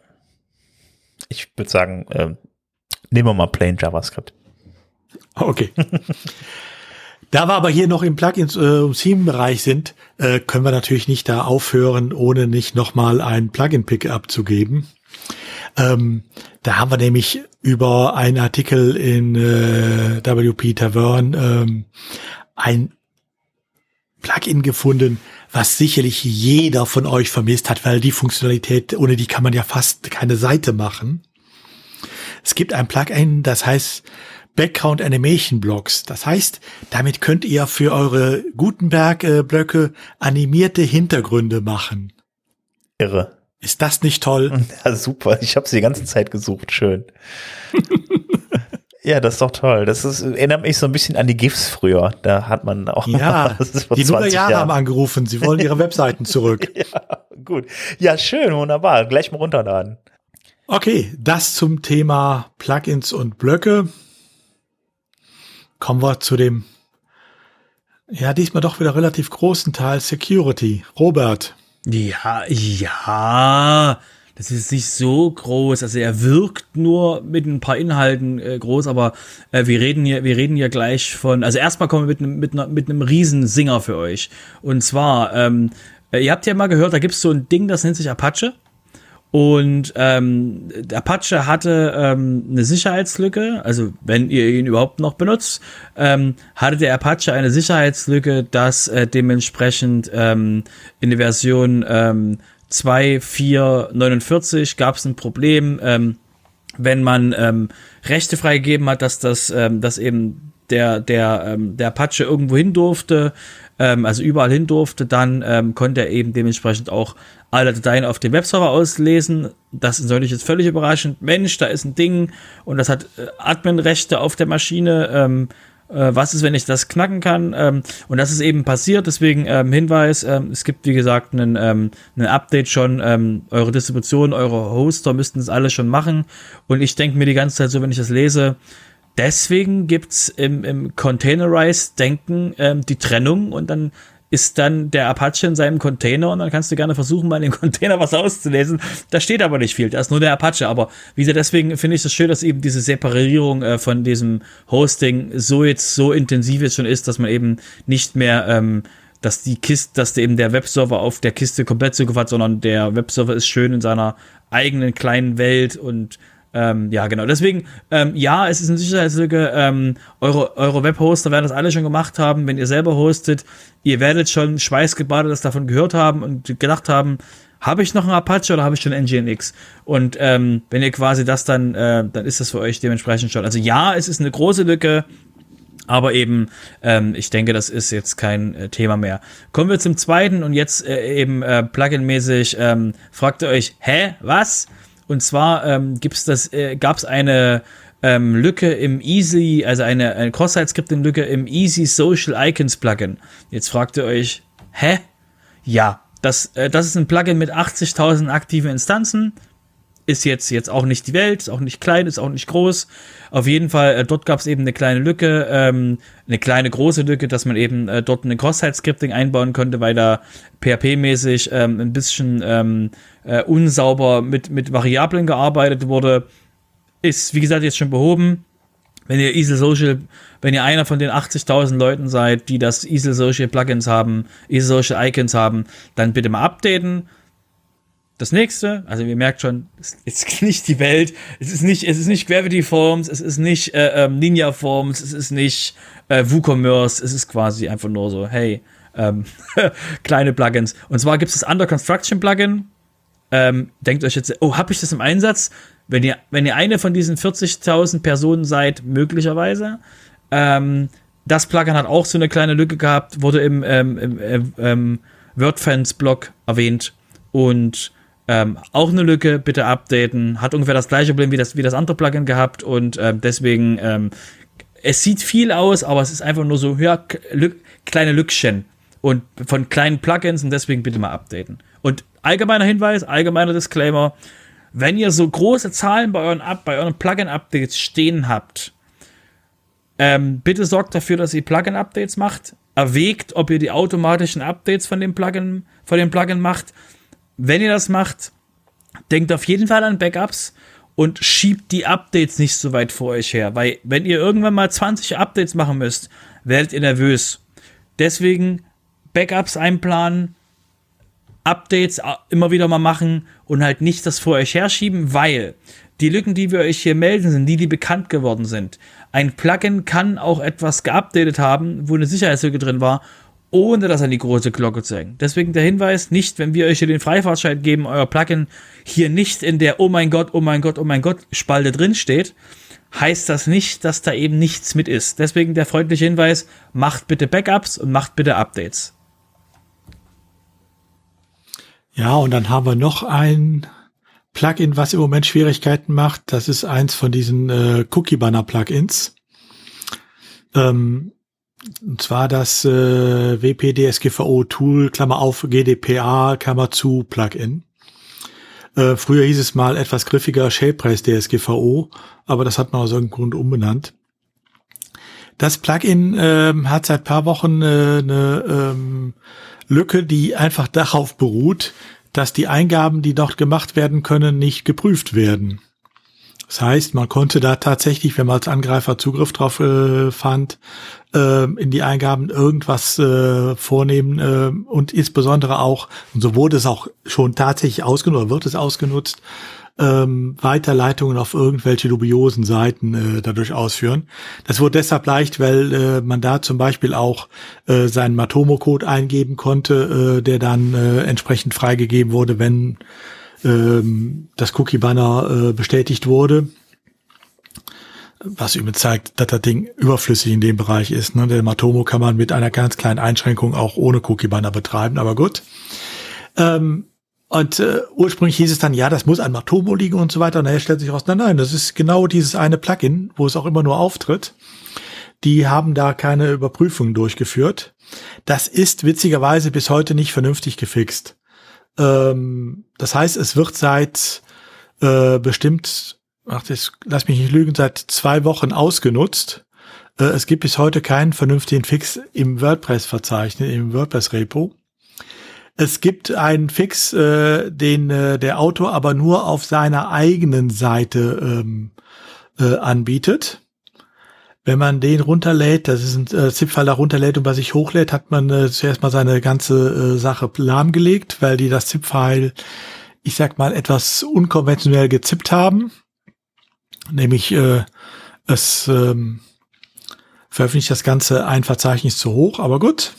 Ich würde sagen, äh, nehmen wir mal Plain JavaScript. Okay. Da wir aber hier noch im Plugins äh, Theme-Bereich sind, äh, können wir natürlich nicht da aufhören, ohne nicht nochmal ein Plugin-Pick abzugeben. Ähm, da haben wir nämlich über einen Artikel in äh, WP Tavern ähm, ein Plugin gefunden, was sicherlich jeder von euch vermisst hat, weil die Funktionalität, ohne die kann man ja fast keine Seite machen. Es gibt ein Plugin, das heißt Background Animation Blocks. Das heißt, damit könnt ihr für eure Gutenberg-Blöcke animierte Hintergründe machen. Irre. Ist das nicht toll? Ja, super. Ich habe sie die ganze Zeit gesucht. Schön. ja, das ist doch toll. Das ist, erinnert mich so ein bisschen an die GIFs früher. Da hat man auch. Ja, die Nullerjahre haben angerufen. Sie wollen ihre Webseiten zurück. ja, gut. Ja, schön, wunderbar. Gleich mal runterladen. Okay, das zum Thema Plugins und Blöcke. Kommen wir zu dem, ja, diesmal doch wieder relativ großen Teil Security. Robert. Ja, ja. Das ist nicht so groß. Also er wirkt nur mit ein paar Inhalten äh, groß, aber äh, wir reden hier, wir reden hier gleich von. Also erstmal kommen wir mit einem mit, einer, mit einem Riesensinger für euch. Und zwar, ähm, äh, ihr habt ja mal gehört, da gibt's so ein Ding, das nennt sich Apache. Und ähm, Apache hatte ähm, eine Sicherheitslücke, also wenn ihr ihn überhaupt noch benutzt, ähm, hatte der Apache eine Sicherheitslücke, dass äh, dementsprechend ähm, in der Version ähm, 2.4.49 gab es ein Problem, ähm, wenn man ähm, Rechte freigegeben hat, dass das, ähm, dass eben der, der, ähm, der Apache irgendwo hin durfte, ähm, also überall hin durfte, dann ähm, konnte er eben dementsprechend auch alle Dateien auf dem Webserver auslesen. Das ist natürlich jetzt völlig überraschend. Mensch, da ist ein Ding und das hat äh, Adminrechte auf der Maschine. Ähm, äh, was ist, wenn ich das knacken kann? Ähm, und das ist eben passiert. Deswegen ähm, Hinweis: ähm, Es gibt wie gesagt einen, ähm, einen Update schon. Ähm, eure Distribution, eure Hoster müssten das alles schon machen. Und ich denke mir die ganze Zeit so, wenn ich das lese. Deswegen gibt's im, im Containerized-Denken ähm, die Trennung und dann ist dann der Apache in seinem Container und dann kannst du gerne versuchen, mal in dem Container was auszulesen. Da steht aber nicht viel, da ist nur der Apache. Aber wie gesagt, deswegen finde ich es schön, dass eben diese Separierung äh, von diesem Hosting so jetzt so intensiv jetzt schon ist, dass man eben nicht mehr, ähm, dass die Kiste, dass eben der Webserver auf der Kiste komplett Zugriff hat, sondern der Webserver ist schön in seiner eigenen kleinen Welt und ähm, ja, genau. Deswegen, ähm, ja, es ist eine Sicherheitslücke. Ähm, eure, eure Webhoster werden das alle schon gemacht haben. Wenn ihr selber hostet, ihr werdet schon schweißgebadet das davon gehört haben und gedacht haben, habe ich noch einen Apache oder habe ich schon Nginx? Und ähm, wenn ihr quasi das dann, äh, dann ist das für euch dementsprechend schon. Also ja, es ist eine große Lücke. Aber eben, ähm, ich denke, das ist jetzt kein äh, Thema mehr. Kommen wir zum zweiten und jetzt äh, eben äh, Plugin-mäßig. Ähm, fragt ihr euch, hä, was? Und zwar ähm, gibt's das, äh, gab es eine ähm, Lücke im Easy, also eine, eine Cross-Site-Scripting-Lücke im Easy Social Icons Plugin. Jetzt fragt ihr euch, hä? Ja, das, äh, das ist ein Plugin mit 80.000 aktiven Instanzen ist jetzt, jetzt auch nicht die Welt, ist auch nicht klein, ist auch nicht groß. Auf jeden Fall, äh, dort gab es eben eine kleine Lücke, ähm, eine kleine große Lücke, dass man eben äh, dort eine Cross-Site-Scripting einbauen konnte, weil da PHP-mäßig ähm, ein bisschen ähm, äh, unsauber mit, mit Variablen gearbeitet wurde. Ist, wie gesagt, jetzt schon behoben. Wenn ihr Easel Social, wenn ihr einer von den 80.000 Leuten seid, die das Easel Social Plugins haben, Easel Social Icons haben, dann bitte mal updaten das nächste, also ihr merkt schon, es ist nicht die Welt, es ist nicht, es ist nicht Gravity Forms, es ist nicht äh, ähm, Ninja Forms, es ist nicht äh, WooCommerce, es ist quasi einfach nur so, hey, ähm, kleine Plugins. Und zwar gibt es das Under Construction Plugin. Ähm, denkt euch jetzt, oh, habe ich das im Einsatz? Wenn ihr, wenn ihr eine von diesen 40.000 Personen seid, möglicherweise. Ähm, das Plugin hat auch so eine kleine Lücke gehabt, wurde im, ähm, im, im ähm, WordFans-Blog erwähnt und ähm, auch eine Lücke, bitte updaten. Hat ungefähr das gleiche Problem wie das, wie das andere Plugin gehabt und ähm, deswegen, ähm, es sieht viel aus, aber es ist einfach nur so, ja, Lück, kleine Lückchen und von kleinen Plugins und deswegen bitte mal updaten. Und allgemeiner Hinweis, allgemeiner Disclaimer, wenn ihr so große Zahlen bei euren, bei euren Plugin-Updates stehen habt, ähm, bitte sorgt dafür, dass ihr Plugin-Updates macht. Erwägt, ob ihr die automatischen Updates von dem Plugin, von dem Plugin macht. Wenn ihr das macht, denkt auf jeden Fall an Backups und schiebt die Updates nicht so weit vor euch her, weil wenn ihr irgendwann mal 20 Updates machen müsst, werdet ihr nervös. Deswegen Backups einplanen, Updates immer wieder mal machen und halt nicht das vor euch herschieben, weil die Lücken, die wir euch hier melden, sind die, die bekannt geworden sind. Ein Plugin kann auch etwas geupdatet haben, wo eine Sicherheitslücke drin war, ohne das an die große Glocke zu hängen. Deswegen der Hinweis, nicht, wenn wir euch hier den Freifahrtschein geben, euer Plugin hier nicht in der Oh mein Gott, oh mein Gott, oh mein Gott Spalte drin steht, heißt das nicht, dass da eben nichts mit ist. Deswegen der freundliche Hinweis, macht bitte Backups und macht bitte Updates. Ja, und dann haben wir noch ein Plugin, was im Moment Schwierigkeiten macht. Das ist eins von diesen äh, Cookie Banner Plugins. Ähm, und zwar das äh, WPDSGVO Tool, Klammer auf GDPR, Klammer zu Plugin. Äh, früher hieß es mal etwas griffiger Shapepreis DSGVO, aber das hat man aus irgendeinem Grund umbenannt. Das Plugin äh, hat seit paar Wochen äh, eine ähm, Lücke, die einfach darauf beruht, dass die Eingaben, die dort gemacht werden können, nicht geprüft werden. Das heißt, man konnte da tatsächlich, wenn man als Angreifer Zugriff drauf äh, fand, äh, in die Eingaben irgendwas äh, vornehmen äh, und insbesondere auch, und so wurde es auch schon tatsächlich ausgenutzt, oder wird es ausgenutzt, ähm, Weiterleitungen auf irgendwelche dubiosen Seiten äh, dadurch ausführen. Das wurde deshalb leicht, weil äh, man da zum Beispiel auch äh, seinen Matomo-Code eingeben konnte, äh, der dann äh, entsprechend freigegeben wurde, wenn ähm, das Cookie-Banner äh, bestätigt wurde. Was übrigens zeigt, dass das Ding überflüssig in dem Bereich ist. Ne? Der Matomo kann man mit einer ganz kleinen Einschränkung auch ohne Cookie-Banner betreiben, aber gut. Ähm, und äh, ursprünglich hieß es dann, ja, das muss an Matomo liegen und so weiter. Und daher stellt sich raus, nein, nein, das ist genau dieses eine Plugin, wo es auch immer nur auftritt. Die haben da keine Überprüfungen durchgeführt. Das ist witzigerweise bis heute nicht vernünftig gefixt. Ähm, das heißt, es wird seit äh, bestimmt, ach, das, lass mich nicht lügen, seit zwei Wochen ausgenutzt. Äh, es gibt bis heute keinen vernünftigen Fix im WordPress-Verzeichnis, im WordPress-Repo. Es gibt einen Fix, äh, den äh, der Autor aber nur auf seiner eigenen Seite ähm, äh, anbietet. Wenn man den runterlädt, das ist ein äh, ZIP-File da runterlädt und bei sich hochlädt, hat man äh, zuerst mal seine ganze äh, Sache lahmgelegt, weil die das ZIP-File, ich sag mal, etwas unkonventionell gezippt haben. Nämlich äh, es ähm, veröffentlicht das Ganze ein Verzeichnis zu hoch, aber gut,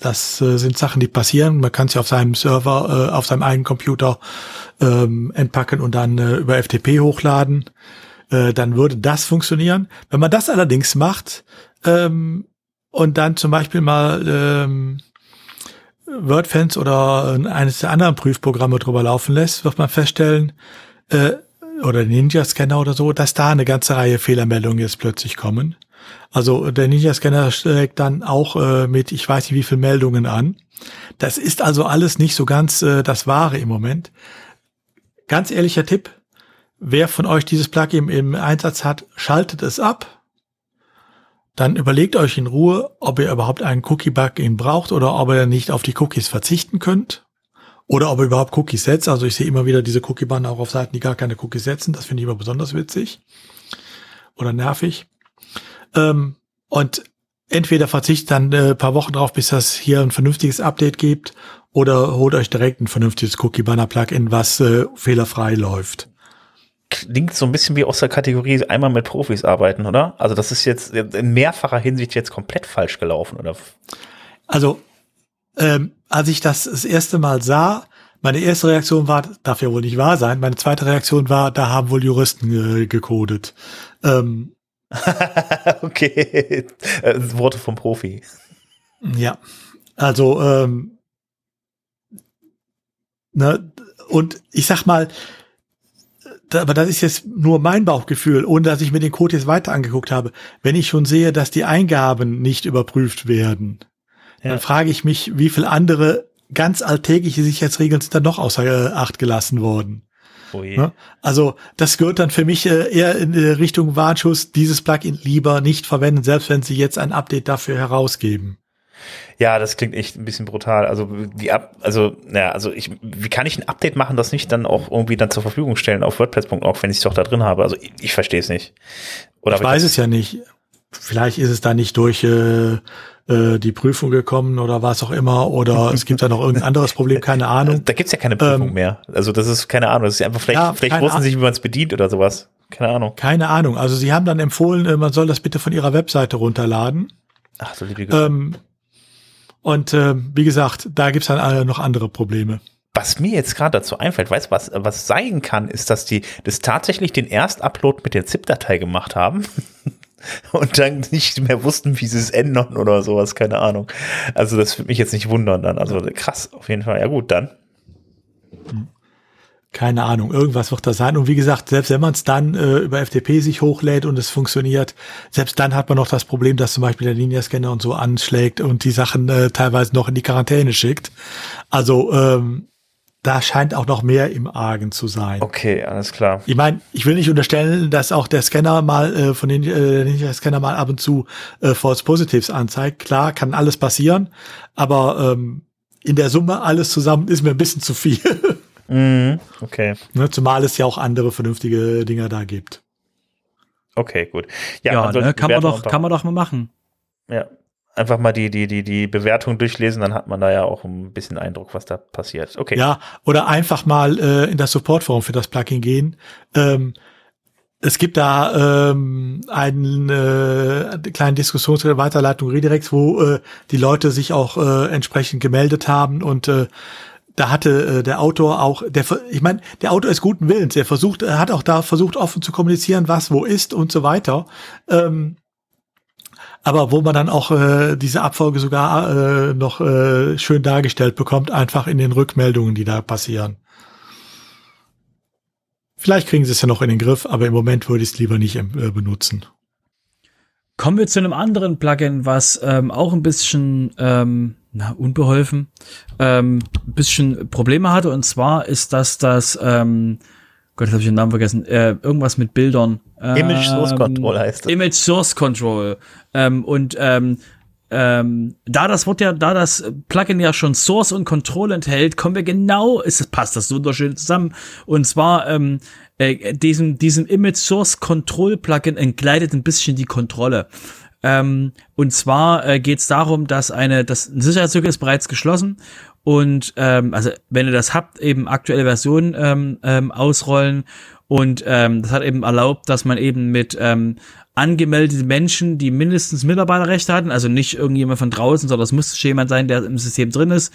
das äh, sind Sachen, die passieren. Man kann sie auf seinem Server, äh, auf seinem eigenen Computer ähm, entpacken und dann äh, über FTP hochladen. Äh, dann würde das funktionieren. Wenn man das allerdings macht ähm, und dann zum Beispiel mal ähm, WordFans oder eines der anderen Prüfprogramme drüber laufen lässt, wird man feststellen, äh, oder Ninja Scanner oder so, dass da eine ganze Reihe Fehlermeldungen jetzt plötzlich kommen. Also der Ninja-Scanner steckt dann auch äh, mit, ich weiß nicht wie viel Meldungen an. Das ist also alles nicht so ganz äh, das Wahre im Moment. Ganz ehrlicher Tipp, wer von euch dieses Plugin im Einsatz hat, schaltet es ab. Dann überlegt euch in Ruhe, ob ihr überhaupt einen Cookie-Plugin braucht oder ob ihr nicht auf die Cookies verzichten könnt. Oder ob ihr überhaupt Cookies setzt. Also ich sehe immer wieder diese Cookie-Banner auch auf Seiten, die gar keine Cookies setzen. Das finde ich immer besonders witzig. Oder nervig. Ähm, und entweder verzichtet dann äh, paar Wochen drauf, bis das hier ein vernünftiges Update gibt, oder holt euch direkt ein vernünftiges Cookie Banner Plugin, was äh, fehlerfrei läuft. Klingt so ein bisschen wie aus der Kategorie einmal mit Profis arbeiten, oder? Also das ist jetzt in mehrfacher Hinsicht jetzt komplett falsch gelaufen, oder? Also ähm, als ich das das erste Mal sah, meine erste Reaktion war, darf ja wohl nicht wahr sein. Meine zweite Reaktion war, da haben wohl Juristen äh, gecodet. Ähm, okay. Äh, Worte vom Profi. Ja. Also, ähm, Ne? Und ich sag mal, aber das ist jetzt nur mein Bauchgefühl, ohne dass ich mir den Code jetzt weiter angeguckt habe. Wenn ich schon sehe, dass die Eingaben nicht überprüft werden, ja. dann frage ich mich, wie viel andere ganz alltägliche Sicherheitsregeln sind dann noch außer Acht gelassen worden. Oh ne? Also das gehört dann für mich äh, eher in Richtung Warnschuss, dieses Plugin lieber nicht verwenden, selbst wenn sie jetzt ein Update dafür herausgeben. Ja, das klingt echt ein bisschen brutal. Also die Ab also ja, also ich wie kann ich ein Update machen, das nicht dann auch irgendwie dann zur Verfügung stellen auf WordPress.org, wenn ich es doch da drin habe? Also ich, ich verstehe es nicht. Oder ich weiß es ja nicht. Vielleicht ist es da nicht durch äh, äh, die Prüfung gekommen oder was auch immer oder es gibt da noch irgendein anderes Problem, keine Ahnung. Da gibt's ja keine Prüfung ähm, mehr. Also das ist keine Ahnung, das ist einfach vielleicht, ja, vielleicht wussten sie nicht, wie man es bedient oder sowas. Keine Ahnung. Keine Ahnung. Also sie haben dann empfohlen, äh, man soll das bitte von ihrer Webseite runterladen. Ach so, liebe ähm, Und äh, wie gesagt, da gibt's dann äh, noch andere Probleme. Was mir jetzt gerade dazu einfällt, weißt du, was, was sein kann, ist, dass die das tatsächlich den Erstupload mit der ZIP-Datei gemacht haben und dann nicht mehr wussten, wie sie es ändern oder sowas, keine Ahnung. Also das würde mich jetzt nicht wundern dann. Also krass, auf jeden Fall. Ja gut, dann. Keine Ahnung, irgendwas wird da sein. Und wie gesagt, selbst wenn man es dann äh, über FTP sich hochlädt und es funktioniert, selbst dann hat man noch das Problem, dass zum Beispiel der Linia-Scanner und so anschlägt und die Sachen äh, teilweise noch in die Quarantäne schickt. Also ähm, da scheint auch noch mehr im Argen zu sein. Okay, alles klar. Ich meine, ich will nicht unterstellen, dass auch der Scanner mal äh, von den äh, der Scanner mal ab und zu äh, False Positives anzeigt. Klar, kann alles passieren, aber ähm, in der Summe alles zusammen ist mir ein bisschen zu viel. mm, okay. Ne, zumal es ja auch andere vernünftige Dinger da gibt. Okay, gut. Ja, ja ne, kann man doch, kann man doch mal machen. Ja, einfach mal die, die, die, die Bewertung durchlesen, dann hat man da ja auch ein bisschen Eindruck, was da passiert. Okay. Ja, oder einfach mal äh, in das Supportforum für das Plugin gehen. Ähm, es gibt da ähm, einen äh, kleinen Diskussions- oder Weiterleitung Redirects, wo äh, die Leute sich auch äh, entsprechend gemeldet haben und äh, da hatte äh, der Autor auch, der, ich meine, der Autor ist guten Willens, er versucht, er hat auch da versucht offen zu kommunizieren, was wo ist und so weiter. Ähm, aber wo man dann auch äh, diese Abfolge sogar äh, noch äh, schön dargestellt bekommt, einfach in den Rückmeldungen, die da passieren. Vielleicht kriegen sie es ja noch in den Griff, aber im Moment würde ich es lieber nicht äh, benutzen. Kommen wir zu einem anderen Plugin, was ähm, auch ein bisschen ähm, na, unbeholfen, ähm, ein bisschen Probleme hatte. Und zwar ist das das ähm, Gott, jetzt habe ich den Namen vergessen. Äh, irgendwas mit Bildern. Image Source ähm, Control heißt es. Image Source Control. Ähm, und ähm, ähm, da das Wort ja, da das Plugin ja schon Source und Control enthält, kommen wir genau, ist, passt das wunderschön zusammen. Und zwar ähm, äh, diesem, diesem Image Source Control Plugin entgleitet ein bisschen die Kontrolle. Ähm, und zwar äh, geht es darum, dass eine, das ein Sicherheitslücke ist bereits geschlossen. Und ähm, also wenn ihr das habt, eben aktuelle Versionen ähm, ähm, ausrollen. Und ähm, das hat eben erlaubt, dass man eben mit ähm, angemeldeten Menschen, die mindestens Mitarbeiterrechte hatten, also nicht irgendjemand von draußen, sondern es muss jemand sein, der im System drin ist,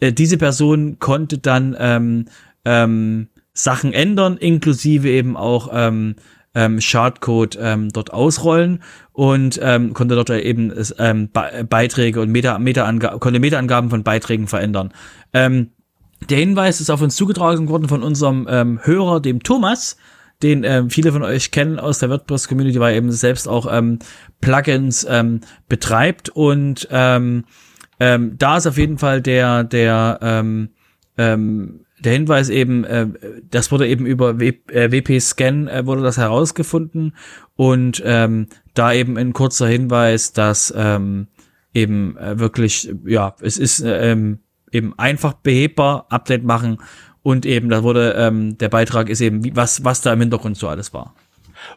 äh, diese Person konnte dann ähm, ähm, Sachen ändern, inklusive eben auch ähm, ähm, Shardcode ähm, dort ausrollen und ähm, konnte dort eben ähm, Beiträge und Meta, Meta konnte Meta-Angaben von Beiträgen verändern. Ähm, der Hinweis ist auf uns zugetragen worden von unserem ähm, Hörer, dem Thomas, den ähm, viele von euch kennen aus der WordPress-Community, weil er eben selbst auch ähm, Plugins ähm, betreibt und ähm, ähm, da ist auf jeden Fall der der ähm, ähm, der Hinweis eben, äh, das wurde eben über w, äh, WP-Scan äh, wurde das herausgefunden und ähm, da eben ein kurzer Hinweis, dass ähm, eben äh, wirklich, ja, es ist äh, ähm, eben einfach behebbar, Update machen und eben, da wurde, ähm, der Beitrag ist eben, wie, was, was da im Hintergrund so alles war.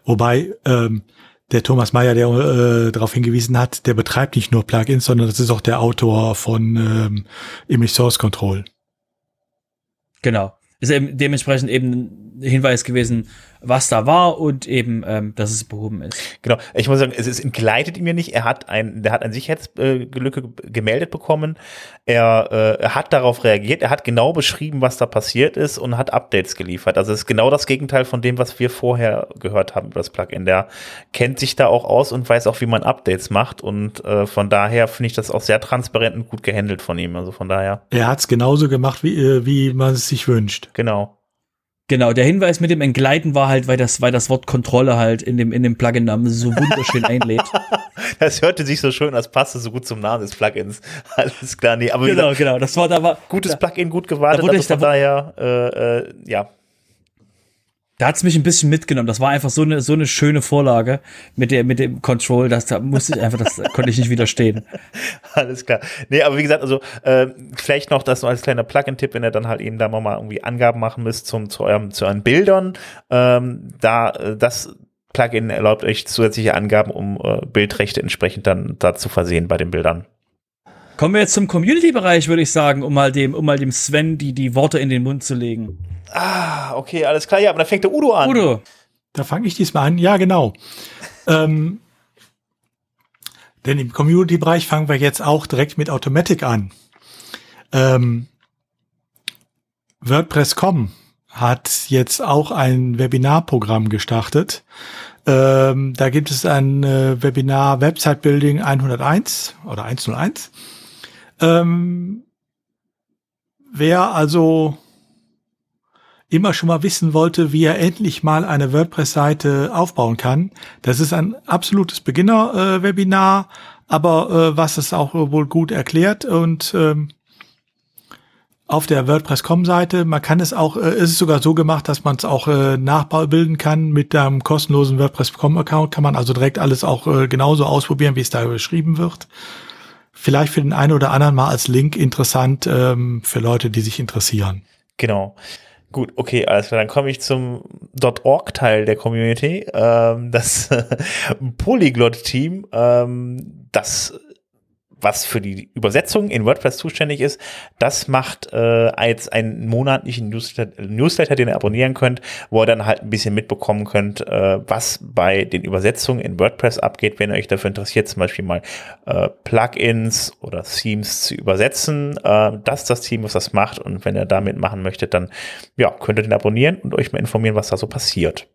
Wobei, ähm, der Thomas Meyer, der äh, darauf hingewiesen hat, der betreibt nicht nur Plugins, sondern das ist auch der Autor von ähm, Image Source Control. Genau. Ist eben dementsprechend eben Hinweis gewesen, was da war und eben, ähm, dass es behoben ist. Genau. Ich muss sagen, es, es entgleitet ihm ja nicht. Er hat ein, der hat eine Sicherheitslücke gemeldet bekommen. Er, äh, er hat darauf reagiert. Er hat genau beschrieben, was da passiert ist und hat Updates geliefert. Also es ist genau das Gegenteil von dem, was wir vorher gehört haben über das Plugin. Der kennt sich da auch aus und weiß auch, wie man Updates macht. Und äh, von daher finde ich das auch sehr transparent und gut gehandelt von ihm. Also von daher. Er hat es genauso gemacht, wie, äh, wie man es sich wünscht. Genau. Genau, der Hinweis mit dem Entgleiten war halt, weil das, weil das Wort Kontrolle halt in dem, in dem Plugin-Namen so wunderschön einlädt. Das hörte sich so schön, als passte so gut zum Namen des Plugins. Alles klar, nee, aber genau, gesagt, genau, das war da war gutes Plugin, gut gewartet, da also von daher, äh, äh, ja, da hat's mich ein bisschen mitgenommen. Das war einfach so eine so eine schöne Vorlage mit der mit dem Control, dass da musste ich einfach, das konnte ich nicht widerstehen. Alles klar. Nee, aber wie gesagt, also äh, vielleicht noch das noch als kleiner Plugin-Tipp, wenn ihr dann halt eben da mal irgendwie Angaben machen müsst zum zu eurem zu euren Bildern, ähm, da äh, das Plugin erlaubt euch zusätzliche Angaben, um äh, Bildrechte entsprechend dann da zu versehen bei den Bildern. Kommen wir jetzt zum Community-Bereich, würde ich sagen, um mal dem, um mal dem Sven die, die Worte in den Mund zu legen. Ah, okay, alles klar. Ja, aber dann fängt der Udo an. Udo. Da fange ich diesmal an. Ja, genau. ähm, denn im Community-Bereich fangen wir jetzt auch direkt mit Automatic an. Ähm, WordPress.com hat jetzt auch ein Webinarprogramm gestartet. Ähm, da gibt es ein äh, Webinar Website Building 101 oder 101. Ähm, wer also immer schon mal wissen wollte, wie er endlich mal eine WordPress-Seite aufbauen kann. Das ist ein absolutes Beginner-Webinar, aber äh, was es auch wohl gut erklärt und ähm, auf der WordPress.com-Seite. Man kann es auch, äh, ist es sogar so gemacht, dass man es auch äh, nachbilden kann mit einem kostenlosen WordPress.com-Account. Kann man also direkt alles auch äh, genauso ausprobieren, wie es da beschrieben wird. Vielleicht für den einen oder anderen mal als Link interessant ähm, für Leute, die sich interessieren. Genau. Gut, okay, alles klar. Dann komme ich zum .org-Teil der Community. Ähm, das Polyglot-Team, ähm, das was für die Übersetzung in WordPress zuständig ist, das macht äh, als einen monatlichen Newsletter, Newsletter, den ihr abonnieren könnt, wo ihr dann halt ein bisschen mitbekommen könnt, äh, was bei den Übersetzungen in WordPress abgeht, wenn ihr euch dafür interessiert, zum Beispiel mal äh, Plugins oder Themes zu übersetzen. Äh, das ist das Team, was das macht und wenn ihr damit machen möchtet, dann ja, könnt ihr den abonnieren und euch mal informieren, was da so passiert.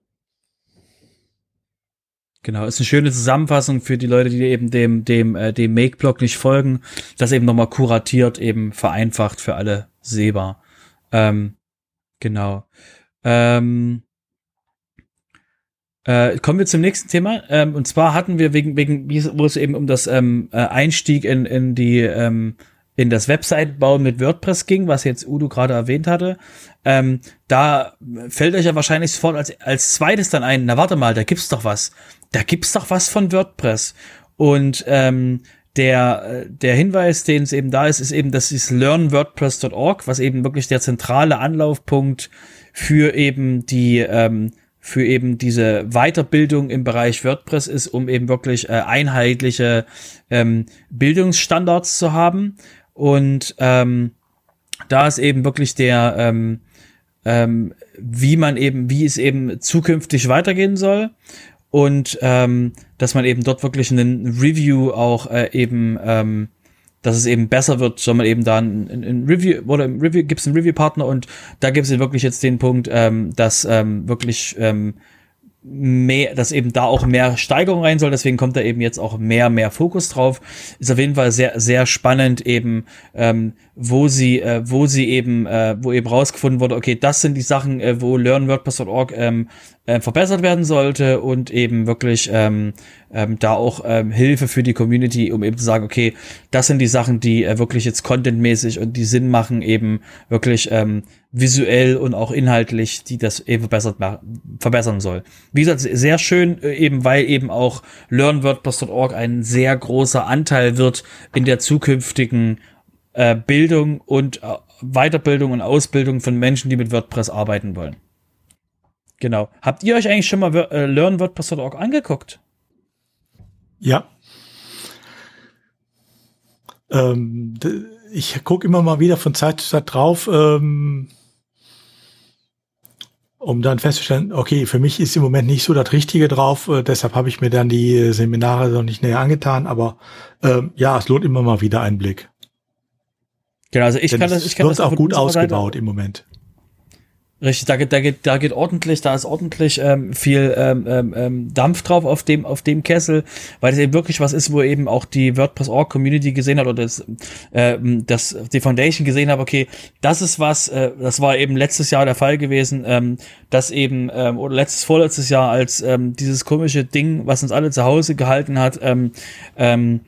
Genau, ist eine schöne Zusammenfassung für die Leute, die eben dem, dem, äh, dem Make-Blog nicht folgen. Das eben nochmal kuratiert, eben vereinfacht für alle sehbar. Ähm, genau. Ähm, äh, kommen wir zum nächsten Thema. Ähm, und zwar hatten wir wegen, wegen, wo es eben um das ähm, äh, Einstieg in, in die ähm, in das Website-Bauen mit WordPress ging, was jetzt Udo gerade erwähnt hatte, ähm, da fällt euch ja wahrscheinlich sofort als, als zweites dann ein, na warte mal, da gibt's doch was. Da gibt's doch was von WordPress. Und ähm, der, der Hinweis, den es eben da ist, ist eben, das ist learnwordpress.org, was eben wirklich der zentrale Anlaufpunkt für eben die ähm, für eben diese Weiterbildung im Bereich WordPress ist, um eben wirklich äh, einheitliche ähm, Bildungsstandards zu haben. Und ähm, da ist eben wirklich der, ähm, ähm, wie man eben, wie es eben zukünftig weitergehen soll. Und ähm, dass man eben dort wirklich einen Review auch äh, eben, ähm, dass es eben besser wird, soll man eben da ein, ein Review oder im Review gibt es einen Review-Partner und da gibt es wirklich jetzt den Punkt, ähm, dass ähm, wirklich ähm, mehr, dass eben da auch mehr Steigerung rein soll, deswegen kommt da eben jetzt auch mehr, mehr Fokus drauf. Ist auf jeden Fall sehr, sehr spannend eben, ähm, wo sie, äh, wo sie eben, äh, wo eben rausgefunden wurde, okay, das sind die Sachen, äh, wo learnwordpress.org ähm, äh, verbessert werden sollte und eben wirklich ähm, ähm, da auch ähm, Hilfe für die Community, um eben zu sagen, okay, das sind die Sachen, die äh, wirklich jetzt contentmäßig und die Sinn machen, eben wirklich ähm, visuell und auch inhaltlich, die das eben verbessert, verbessern soll. Wie gesagt, sehr schön, äh, eben weil eben auch learnwordpress.org ein sehr großer Anteil wird in der zukünftigen äh, Bildung und äh, Weiterbildung und Ausbildung von Menschen, die mit WordPress arbeiten wollen. Genau. Habt ihr euch eigentlich schon mal äh, learnwordpress.org angeguckt? Ja. Ähm, ich gucke immer mal wieder von Zeit zu Zeit drauf. Ähm, um dann festzustellen, okay, für mich ist im Moment nicht so das Richtige drauf, äh, deshalb habe ich mir dann die Seminare noch nicht näher angetan, aber äh, ja, es lohnt immer mal wieder einen Blick. Genau, also ich Denn kann das, ich kann wird das auch gut ausgebaut Seite, im Moment. Richtig, da geht, da geht, da geht ordentlich, da ist ordentlich ähm, viel ähm, ähm, ähm, Dampf drauf auf dem, auf dem Kessel, weil es eben wirklich was ist, wo eben auch die WordPress.org Community gesehen hat oder das, äh, das die Foundation gesehen hat, okay, das ist was, äh, das war eben letztes Jahr der Fall gewesen, ähm, dass eben, ähm, oder letztes, vorletztes Jahr, als ähm, dieses komische Ding, was uns alle zu Hause gehalten hat, ähm, ähm,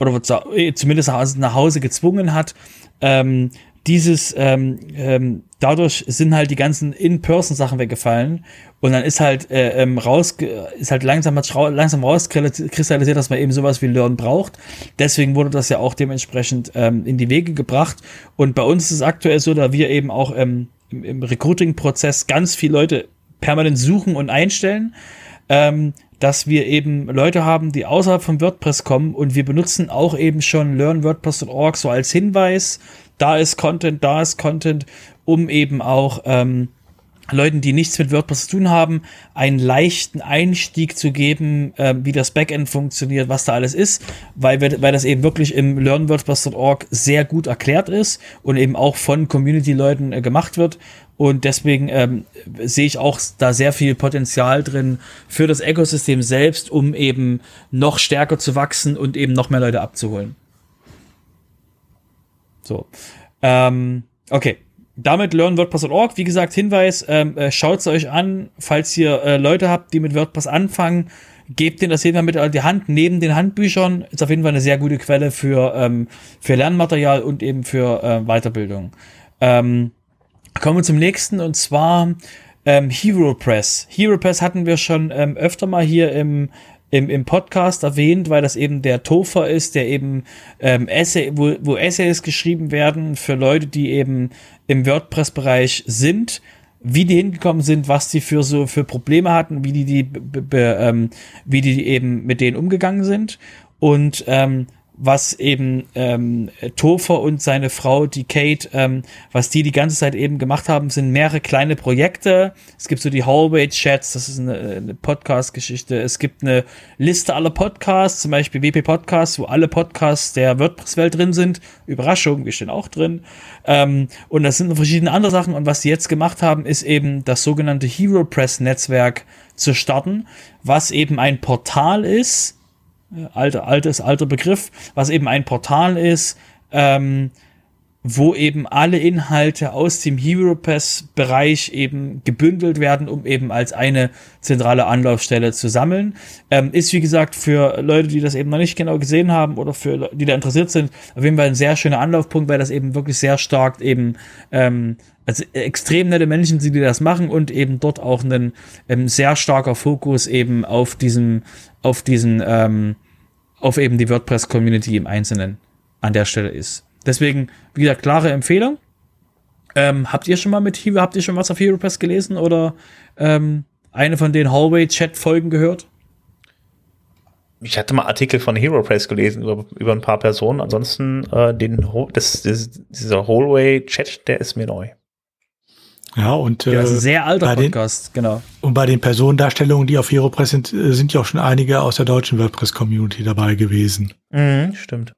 oder zumindest nach Hause gezwungen hat, ähm, dieses, ähm, ähm, dadurch sind halt die ganzen In-Person-Sachen weggefallen und dann ist halt äh, ähm, raus, ist halt langsam, langsam rauskristallisiert, dass man eben sowas wie Learn braucht. Deswegen wurde das ja auch dementsprechend ähm, in die Wege gebracht. Und bei uns ist es aktuell so, da wir eben auch ähm, im, im Recruiting-Prozess ganz viele Leute permanent suchen und einstellen, ähm, dass wir eben Leute haben, die außerhalb von WordPress kommen und wir benutzen auch eben schon learnwordpress.org so als Hinweis, da ist Content, da ist Content, um eben auch ähm, Leuten, die nichts mit WordPress zu tun haben, einen leichten Einstieg zu geben, äh, wie das Backend funktioniert, was da alles ist, weil, wir, weil das eben wirklich im learnwordpress.org sehr gut erklärt ist und eben auch von Community-Leuten äh, gemacht wird. Und deswegen ähm, sehe ich auch da sehr viel Potenzial drin für das Ökosystem selbst, um eben noch stärker zu wachsen und eben noch mehr Leute abzuholen. So. Ähm, okay. Damit learnwordpress.org. Wie gesagt, Hinweis, ähm, äh, schaut es euch an, falls ihr äh, Leute habt, die mit WordPress anfangen, gebt denen das jeden Fall mit an die Hand. Neben den Handbüchern ist auf jeden Fall eine sehr gute Quelle für, ähm, für Lernmaterial und eben für äh, Weiterbildung. Ähm, kommen wir zum nächsten und zwar ähm, HeroPress. HeroPress hatten wir schon ähm, öfter mal hier im, im, im Podcast erwähnt, weil das eben der Tofer ist, der eben ähm, Essay, wo, wo Essays geschrieben werden für Leute, die eben im WordPress-Bereich sind, wie die hingekommen sind, was die für so für Probleme hatten, wie die die ähm, wie die eben mit denen umgegangen sind. Und ähm, was eben ähm, Topher und seine Frau, die Kate, ähm, was die die ganze Zeit eben gemacht haben, sind mehrere kleine Projekte. Es gibt so die Hallway-Chats, das ist eine, eine Podcast-Geschichte. Es gibt eine Liste aller Podcasts, zum Beispiel WP Podcasts, wo alle Podcasts der WordPress-Welt drin sind. Überraschung, wir stehen auch drin. Ähm, und das sind noch verschiedene andere Sachen. Und was sie jetzt gemacht haben, ist eben das sogenannte Hero Press-Netzwerk zu starten, was eben ein Portal ist, alter, altes, alter Begriff, was eben ein Portal ist, ähm, wo eben alle Inhalte aus dem HeroPass-Bereich eben gebündelt werden, um eben als eine zentrale Anlaufstelle zu sammeln. Ähm, ist wie gesagt für Leute, die das eben noch nicht genau gesehen haben oder für die da interessiert sind, auf jeden Fall ein sehr schöner Anlaufpunkt, weil das eben wirklich sehr stark eben ähm, also extrem nette Menschen sind, die das machen und eben dort auch ein ähm, sehr starker Fokus eben auf diesem, auf diesen, ähm, auf eben die WordPress-Community im Einzelnen an der Stelle ist. Deswegen, wie gesagt, klare Empfehlung. Ähm, habt ihr schon mal mit Hero, habt ihr schon was auf HeroPress gelesen oder ähm, eine von den Hallway-Chat-Folgen gehört? Ich hatte mal Artikel von HeroPress gelesen über, über ein paar Personen. Ansonsten äh, den, das, das, dieser Hallway-Chat, der ist mir neu. Ja, und äh, ja, ein sehr alter Podcast, den, genau. Und bei den Personendarstellungen, die auf HeroPress sind, äh, sind ja auch schon einige aus der deutschen WordPress-Community dabei gewesen. Mhm, stimmt.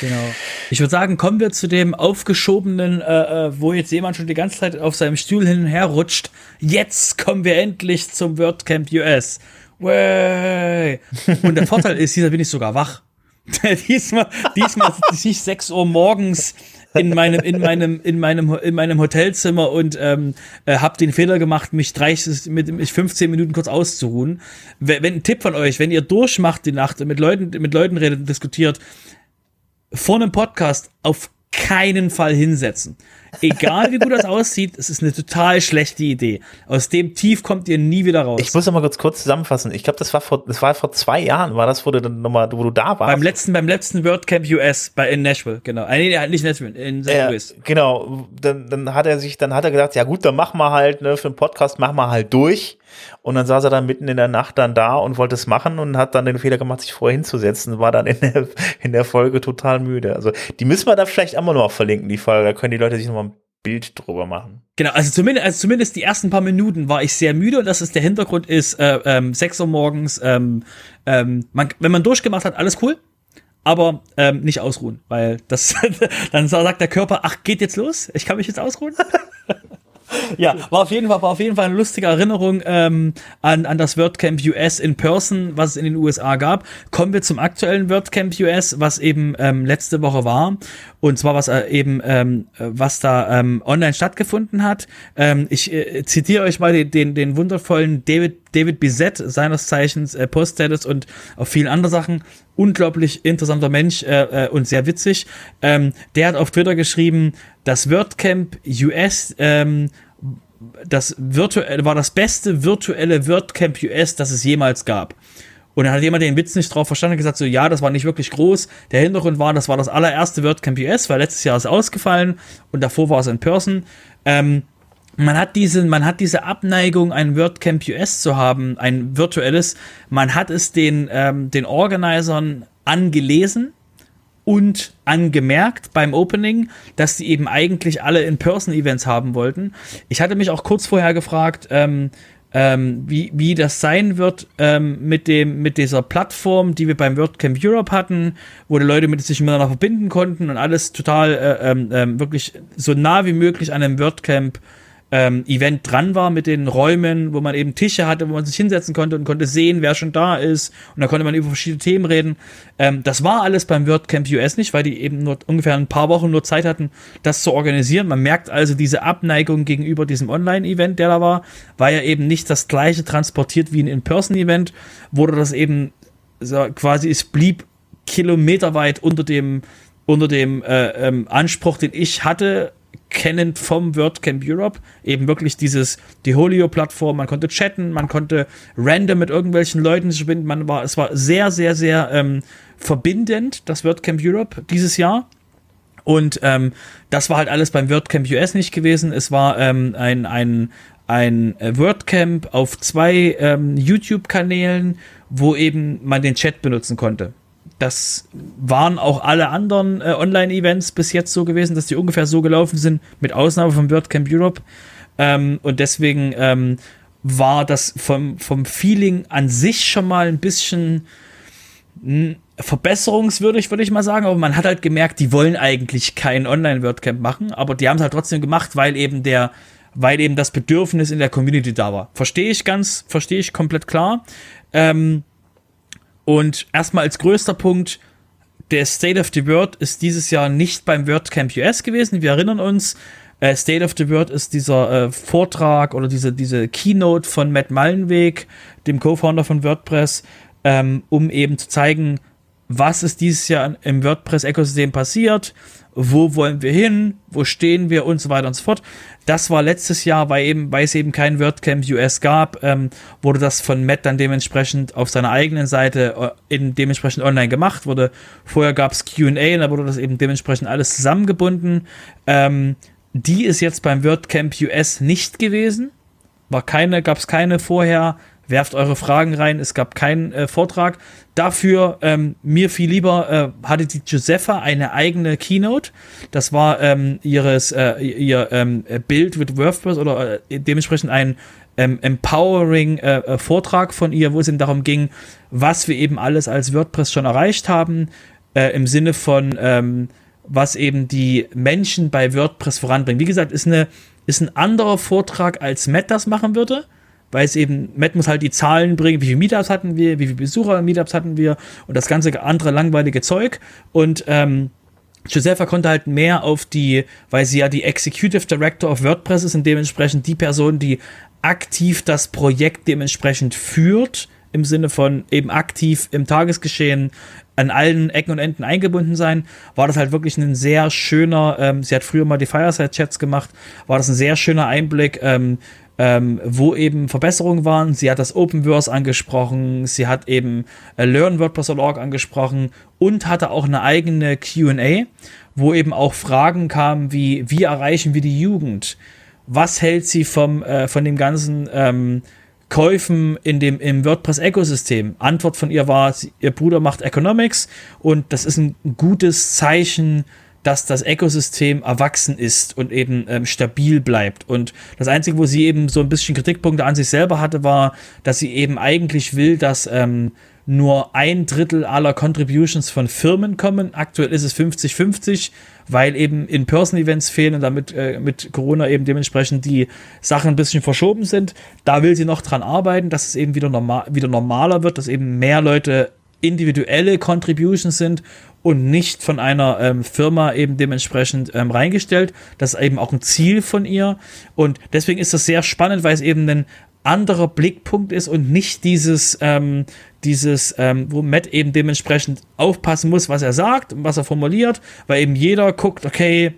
Genau. Ich würde sagen, kommen wir zu dem aufgeschobenen, äh, äh, wo jetzt jemand schon die ganze Zeit auf seinem Stuhl hin und her rutscht. Jetzt kommen wir endlich zum WordCamp US. Way. Und der Vorteil ist, dieser bin ich sogar wach. diesmal, diesmal ist es nicht 6 Uhr morgens in meinem, in meinem, in meinem, in meinem Hotelzimmer und ähm, äh, habe den Fehler gemacht, mich 30, mit, mit 15 Minuten kurz auszuruhen. Wenn, wenn ein Tipp von euch, wenn ihr durchmacht die Nacht und mit Leuten, mit Leuten redet und diskutiert, vor einem Podcast auf keinen Fall hinsetzen. Egal wie gut das aussieht, es ist eine total schlechte Idee. Aus dem Tief kommt ihr nie wieder raus. Ich muss noch mal kurz, kurz zusammenfassen. Ich glaube, das war vor, das war vor zwei Jahren, war das, wo du dann noch mal, wo du da warst. Beim letzten, beim letzten WordCamp US bei in Nashville, genau. Äh, nee, nicht Nashville, in St. Louis. Genau. Dann, dann hat er sich, dann hat er gesagt, ja gut, dann mach mal halt, ne, für einen Podcast mach mal halt durch. Und dann saß er dann mitten in der Nacht dann da und wollte es machen und hat dann den Fehler gemacht, sich vorher hinzusetzen, war dann in der, in der Folge total müde. Also die müssen wir da vielleicht auch mal noch verlinken, die Folge. Da können die Leute sich noch mal Bild drüber machen. Genau, also zumindest, also zumindest die ersten paar Minuten war ich sehr müde und das ist der Hintergrund ist, äh, ähm, 6 Uhr morgens, ähm, ähm, man, wenn man durchgemacht hat, alles cool, aber ähm, nicht ausruhen, weil das dann sagt der Körper, ach, geht jetzt los, ich kann mich jetzt ausruhen. ja, war auf jeden Fall, war auf jeden Fall eine lustige Erinnerung ähm, an, an das WordCamp US in Person, was es in den USA gab. Kommen wir zum aktuellen WordCamp US, was eben ähm, letzte Woche war. Und zwar was äh, eben, ähm, was da ähm, online stattgefunden hat. Ähm, ich äh, zitiere euch mal den, den, den wundervollen David, David Bizet, seines Zeichens äh, Post-Status und auf vielen anderen Sachen. Unglaublich interessanter Mensch äh, äh, und sehr witzig. Ähm, der hat auf Twitter geschrieben, das WordCamp US ähm, das war das beste virtuelle WordCamp US, das es jemals gab. Und dann hat jemand den Witz nicht drauf verstanden und gesagt, so, ja, das war nicht wirklich groß. Der Hintergrund war, das war das allererste WordCamp US, weil letztes Jahr ist ausgefallen und davor war es in Person. Ähm, man hat diese, man hat diese Abneigung, ein WordCamp US zu haben, ein virtuelles. Man hat es den, ähm, den Organisern angelesen und angemerkt beim Opening, dass sie eben eigentlich alle In-Person-Events haben wollten. Ich hatte mich auch kurz vorher gefragt, ähm, ähm, wie, wie das sein wird ähm, mit, dem, mit dieser Plattform, die wir beim WordCamp Europe hatten, wo die Leute mit sich miteinander verbinden konnten und alles total äh, ähm, ähm wirklich so nah wie möglich an einem WordCamp ähm, Event dran war mit den Räumen, wo man eben Tische hatte, wo man sich hinsetzen konnte und konnte sehen, wer schon da ist. Und da konnte man über verschiedene Themen reden. Ähm, das war alles beim WordCamp US nicht, weil die eben nur ungefähr ein paar Wochen nur Zeit hatten, das zu organisieren. Man merkt also diese Abneigung gegenüber diesem Online-Event, der da war, war ja eben nicht das gleiche transportiert wie ein In-Person-Event, wurde das eben so quasi, es blieb kilometerweit unter dem unter dem äh, ähm, Anspruch, den ich hatte, kennend vom WordCamp Europe. Eben wirklich dieses, die Holio-Plattform, man konnte chatten, man konnte random mit irgendwelchen Leuten verbinden. Man war, es war sehr, sehr, sehr ähm, verbindend, das WordCamp Europe dieses Jahr. Und ähm, das war halt alles beim WordCamp US nicht gewesen. Es war ähm, ein, ein, ein WordCamp auf zwei ähm, YouTube-Kanälen, wo eben man den Chat benutzen konnte. Das waren auch alle anderen äh, Online-Events bis jetzt so gewesen, dass die ungefähr so gelaufen sind, mit Ausnahme von WordCamp Europe. Ähm, und deswegen ähm, war das vom, vom Feeling an sich schon mal ein bisschen hm, verbesserungswürdig, würde ich mal sagen. Aber man hat halt gemerkt, die wollen eigentlich kein Online-WordCamp machen, aber die haben es halt trotzdem gemacht, weil eben der, weil eben das Bedürfnis in der Community da war. Verstehe ich ganz, verstehe ich komplett klar. Ähm, und erstmal als größter Punkt, der State of the World ist dieses Jahr nicht beim WordCamp US gewesen. Wir erinnern uns, äh, State of the World ist dieser äh, Vortrag oder diese, diese Keynote von Matt Mallenweg, dem Co-Founder von WordPress, ähm, um eben zu zeigen, was ist dieses Jahr im WordPress-Ökosystem passiert, wo wollen wir hin, wo stehen wir und so weiter und so fort. Das war letztes Jahr, weil, eben, weil es eben kein WordCamp US gab, ähm, wurde das von Matt dann dementsprechend auf seiner eigenen Seite äh, in, dementsprechend online gemacht. Wurde, vorher gab es QA, da wurde das eben dementsprechend alles zusammengebunden. Ähm, die ist jetzt beim WordCamp US nicht gewesen. War keine, gab es keine vorher werft eure Fragen rein. Es gab keinen äh, Vortrag. Dafür ähm, mir viel lieber äh, hatte die Josepha eine eigene Keynote. Das war ähm, ihres äh, ihr ähm, Bild mit WordPress oder äh, dementsprechend ein ähm, empowering äh, äh, Vortrag von ihr, wo es eben darum ging, was wir eben alles als WordPress schon erreicht haben im Sinne von ähm, was eben die Menschen bei WordPress voranbringen. Wie gesagt, ist eine ist ein anderer Vortrag als Matt das machen würde weil es eben, Matt muss halt die Zahlen bringen, wie viele Meetups hatten wir, wie viele Besucher Meetups hatten wir und das ganze andere langweilige Zeug. Und ähm, Josepha konnte halt mehr auf die, weil sie ja die Executive Director of WordPress ist und dementsprechend die Person, die aktiv das Projekt dementsprechend führt, im Sinne von eben aktiv im Tagesgeschehen an allen Ecken und Enden eingebunden sein, war das halt wirklich ein sehr schöner, ähm, sie hat früher mal die Fireside-Chats gemacht, war das ein sehr schöner Einblick, ähm, ähm, wo eben Verbesserungen waren. Sie hat das Openverse angesprochen, sie hat eben äh, LearnWordPress.org angesprochen und hatte auch eine eigene QA, wo eben auch Fragen kamen wie, wie erreichen wir die Jugend? Was hält sie vom, äh, von dem ganzen ähm, Käufen in dem, im WordPress-Ökosystem? Antwort von ihr war, ihr Bruder macht Economics und das ist ein gutes Zeichen dass das Ökosystem erwachsen ist und eben ähm, stabil bleibt. Und das Einzige, wo sie eben so ein bisschen Kritikpunkte an sich selber hatte, war, dass sie eben eigentlich will, dass ähm, nur ein Drittel aller Contributions von Firmen kommen. Aktuell ist es 50-50, weil eben In-Person-Events fehlen und damit äh, mit Corona eben dementsprechend die Sachen ein bisschen verschoben sind. Da will sie noch dran arbeiten, dass es eben wieder, normal, wieder normaler wird, dass eben mehr Leute individuelle Contributions sind und nicht von einer ähm, Firma eben dementsprechend ähm, reingestellt. Das ist eben auch ein Ziel von ihr. Und deswegen ist das sehr spannend, weil es eben ein anderer Blickpunkt ist und nicht dieses, ähm, dieses, ähm, wo Matt eben dementsprechend aufpassen muss, was er sagt und was er formuliert, weil eben jeder guckt, okay,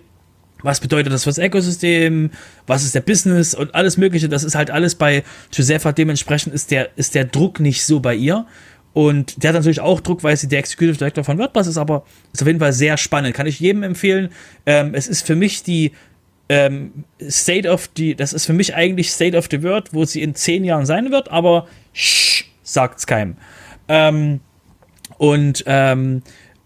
was bedeutet das fürs Ökosystem, was ist der Business und alles Mögliche. Das ist halt alles bei Josepha. Dementsprechend ist der, ist der Druck nicht so bei ihr. Und der hat natürlich auch Druck, weil sie der Executive Director von WordPress ist, aber ist auf jeden Fall sehr spannend. Kann ich jedem empfehlen. Ähm, es ist für mich die ähm, State of the, das ist für mich eigentlich State of the World, wo sie in zehn Jahren sein wird, aber sagt es keinem. Ähm, und ähm,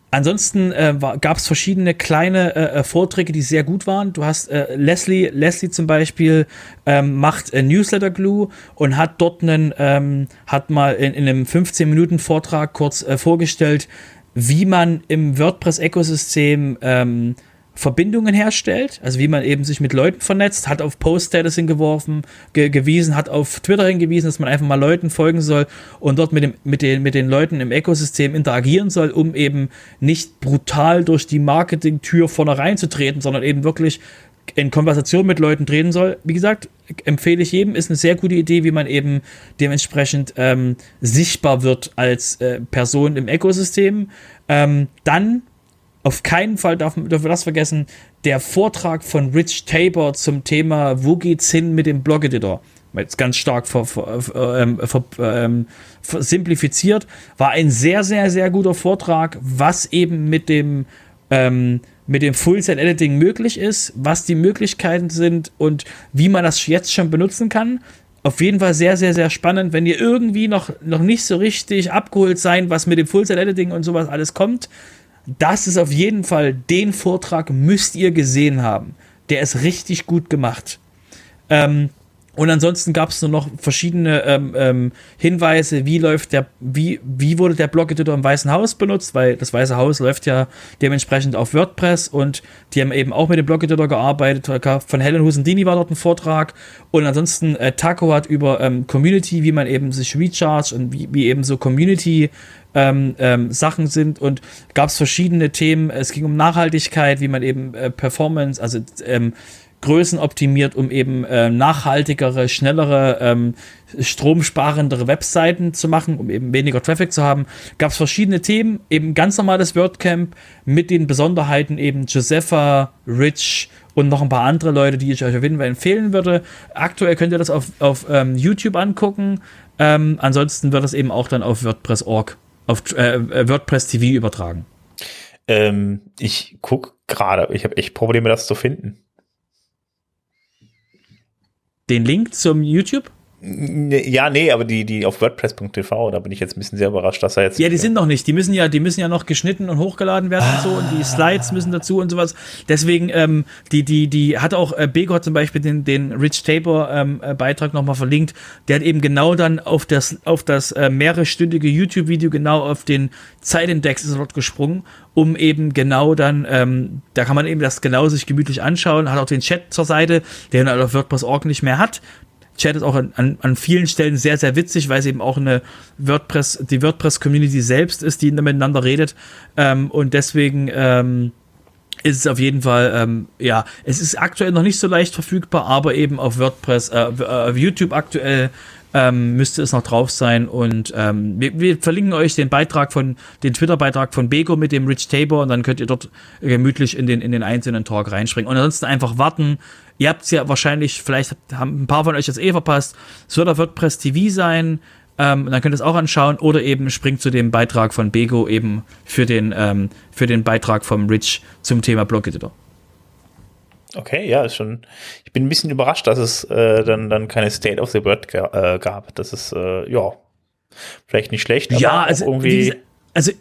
Ansonsten äh, gab es verschiedene kleine äh, äh, Vorträge, die sehr gut waren. Du hast äh, Leslie, Leslie zum Beispiel ähm, macht äh, Newsletter Glue und hat dort einen, ähm, hat mal in, in einem 15 Minuten Vortrag kurz äh, vorgestellt, wie man im WordPress-Ökosystem ähm, Verbindungen herstellt, also wie man eben sich mit Leuten vernetzt, hat auf Post-Status hingeworfen, ge gewiesen, hat auf Twitter hingewiesen, dass man einfach mal Leuten folgen soll und dort mit, dem, mit, den, mit den Leuten im Ökosystem interagieren soll, um eben nicht brutal durch die Marketing-Tür vorne reinzutreten, sondern eben wirklich in Konversation mit Leuten treten soll. Wie gesagt, empfehle ich jedem, ist eine sehr gute Idee, wie man eben dementsprechend ähm, sichtbar wird als äh, Person im Ökosystem. Ähm, dann auf keinen Fall dürfen wir das vergessen, der Vortrag von Rich Tabor zum Thema Wo geht's hin mit dem Blog-Editor? Jetzt ganz stark ver, ver, ähm, ver, ähm, simplifiziert, war ein sehr, sehr, sehr guter Vortrag, was eben mit dem, ähm, mit dem Full-Set-Editing möglich ist, was die Möglichkeiten sind und wie man das jetzt schon benutzen kann. Auf jeden Fall sehr, sehr, sehr spannend. Wenn ihr irgendwie noch, noch nicht so richtig abgeholt seid, was mit dem Full-Set-Editing und sowas alles kommt, das ist auf jeden Fall, den Vortrag müsst ihr gesehen haben. Der ist richtig gut gemacht. Ähm, und ansonsten gab es nur noch verschiedene ähm, ähm, Hinweise, wie läuft der, wie, wie wurde der Blog-Editor im Weißen Haus benutzt, weil das Weiße Haus läuft ja dementsprechend auf WordPress und die haben eben auch mit dem Blog-Editor gearbeitet. Von Helen Husendini war dort ein Vortrag und ansonsten äh, Taco hat über ähm, Community, wie man eben sich recharge und wie, wie eben so Community ähm, ähm, Sachen sind und gab es verschiedene Themen. Es ging um Nachhaltigkeit, wie man eben äh, Performance, also ähm, Größen optimiert, um eben äh, nachhaltigere, schnellere, ähm, stromsparendere Webseiten zu machen, um eben weniger Traffic zu haben. Gab es verschiedene Themen, eben ganz normales WordCamp mit den Besonderheiten eben Josepha, Rich und noch ein paar andere Leute, die ich euch auf jeden Fall empfehlen würde. Aktuell könnt ihr das auf, auf ähm, YouTube angucken. Ähm, ansonsten wird das eben auch dann auf WordPress.org auf äh, WordPress TV übertragen? Ähm, ich gucke gerade, ich habe echt Probleme, das zu finden. Den Link zum YouTube? Ja, nee, aber die, die auf WordPress.tv, da bin ich jetzt ein bisschen sehr überrascht, dass er jetzt. Ja, die sind noch nicht. Die müssen ja, die müssen ja noch geschnitten und hochgeladen werden ah. und so und die Slides müssen dazu und sowas. Deswegen, ähm, die, die, die hat auch äh, Bego zum Beispiel den, den Rich Tabor ähm, äh, Beitrag nochmal verlinkt. Der hat eben genau dann auf das, auf das äh, mehrerstündige YouTube-Video genau auf den Zeitindex ist dort gesprungen, um eben genau dann, ähm, da kann man eben das genau sich gemütlich anschauen, hat auch den Chat zur Seite, den er auf WordPress.org nicht mehr hat. Chat ist auch an, an, vielen Stellen sehr, sehr witzig, weil es eben auch eine WordPress, die WordPress-Community selbst ist, die miteinander redet. Ähm, und deswegen ähm, ist es auf jeden Fall, ähm, ja, es ist aktuell noch nicht so leicht verfügbar, aber eben auf WordPress, äh, auf YouTube aktuell ähm, müsste es noch drauf sein. Und ähm, wir, wir, verlinken euch den Beitrag von, den Twitter-Beitrag von Bego mit dem Rich Tabor und dann könnt ihr dort gemütlich in den, in den einzelnen Talk reinspringen. Und ansonsten einfach warten, Ihr habt es ja wahrscheinlich, vielleicht haben ein paar von euch das eh verpasst. Es wird auf WordPress TV sein. Ähm, dann könnt ihr es auch anschauen oder eben springt zu dem Beitrag von Bego eben für den, ähm, für den Beitrag vom Rich zum Thema Blog Editor. Okay, ja, ist schon. Ich bin ein bisschen überrascht, dass es äh, dann, dann keine State of the Word ga, äh, gab. Das ist, äh, ja, vielleicht nicht schlecht, ja, also irgendwie also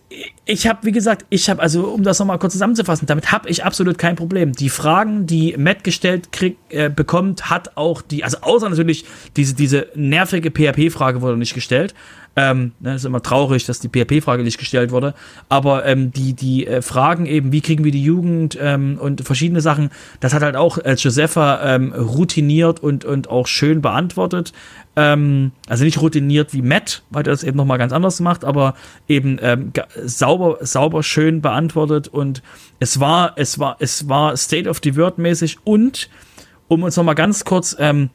ich habe, wie gesagt, ich habe, also um das nochmal kurz zusammenzufassen, damit habe ich absolut kein Problem. Die Fragen, die Matt gestellt krieg, äh, bekommt, hat auch die, also außer natürlich diese, diese nervige PHP-Frage wurde nicht gestellt. Ähm, ne, ist immer traurig, dass die PHP-Frage nicht gestellt wurde. Aber ähm, die, die äh, Fragen eben, wie kriegen wir die Jugend ähm, und verschiedene Sachen, das hat halt auch äh, Josepha ähm, routiniert und, und auch schön beantwortet. Ähm, also nicht routiniert wie Matt, weil er das eben nochmal ganz anders macht, aber eben ähm, sauber, sauber schön beantwortet und es war, es war, es war State of the Word mäßig und um uns nochmal ganz kurz, ähm,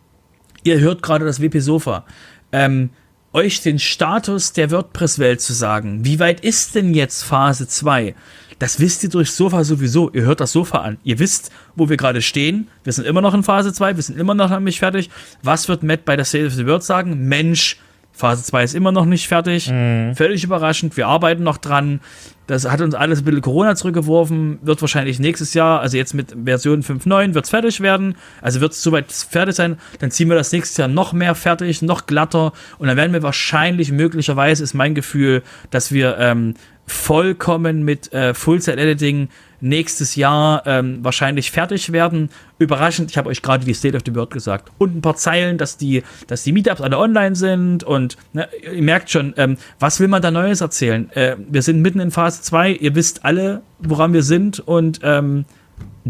ihr hört gerade das WP Sofa. Ähm, euch den Status der WordPress-Welt zu sagen. Wie weit ist denn jetzt Phase 2? Das wisst ihr durch Sofa sowieso. Ihr hört das Sofa an. Ihr wisst, wo wir gerade stehen. Wir sind immer noch in Phase 2. Wir sind immer noch nicht fertig. Was wird Matt bei der State of the World sagen? Mensch, Phase 2 ist immer noch nicht fertig. Mhm. Völlig überraschend. Wir arbeiten noch dran. Das hat uns alles ein bisschen Corona zurückgeworfen. Wird wahrscheinlich nächstes Jahr, also jetzt mit Version 5.9, wird es fertig werden. Also wird es soweit fertig sein. Dann ziehen wir das nächstes Jahr noch mehr fertig, noch glatter. Und dann werden wir wahrscheinlich, möglicherweise ist mein Gefühl, dass wir ähm, vollkommen mit äh, Full-Set-Editing nächstes Jahr ähm, wahrscheinlich fertig werden. Überraschend, ich habe euch gerade die State of the World gesagt. Und ein paar Zeilen, dass die, dass die Meetups alle online sind und ne, ihr merkt schon, ähm, was will man da Neues erzählen? Äh, wir sind mitten in Phase 2, ihr wisst alle, woran wir sind und ähm,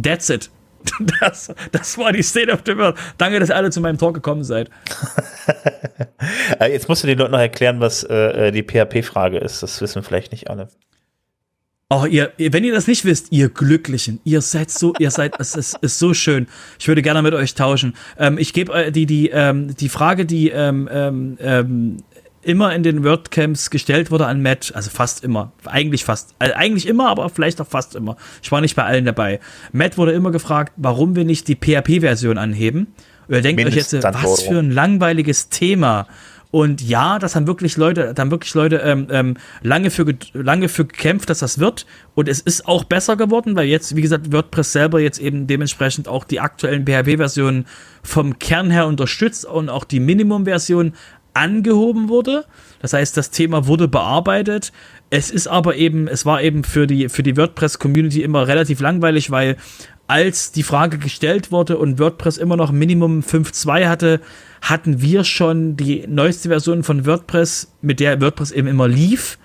that's it. Das, das war die State of the World. Danke, dass ihr alle zu meinem Talk gekommen seid. Jetzt musst du den Leuten noch erklären, was äh, die PHP-Frage ist. Das wissen vielleicht nicht alle. Oh, ihr, wenn ihr das nicht wisst, ihr Glücklichen, ihr seid so, ihr seid, es ist, ist so schön. Ich würde gerne mit euch tauschen. Ähm, ich gebe äh, die, die, ähm, die Frage, die ähm, ähm, ähm, immer in den WordCamps gestellt wurde an Matt, also fast immer, eigentlich fast, also eigentlich immer, aber vielleicht auch fast immer. Ich war nicht bei allen dabei. Matt wurde immer gefragt, warum wir nicht die PHP-Version anheben. Und ihr denkt euch jetzt, was für ein langweiliges Thema. Und ja, das haben wirklich Leute, da haben wirklich Leute ähm, ähm, lange, für, lange für gekämpft, dass das wird. Und es ist auch besser geworden, weil jetzt, wie gesagt, WordPress selber jetzt eben dementsprechend auch die aktuellen PHP-Versionen vom Kern her unterstützt und auch die Minimum-Version angehoben wurde. Das heißt, das Thema wurde bearbeitet. Es ist aber eben, es war eben für die, für die WordPress-Community immer relativ langweilig, weil als die Frage gestellt wurde und WordPress immer noch Minimum 5.2 hatte, hatten wir schon die neueste Version von WordPress, mit der WordPress eben immer lief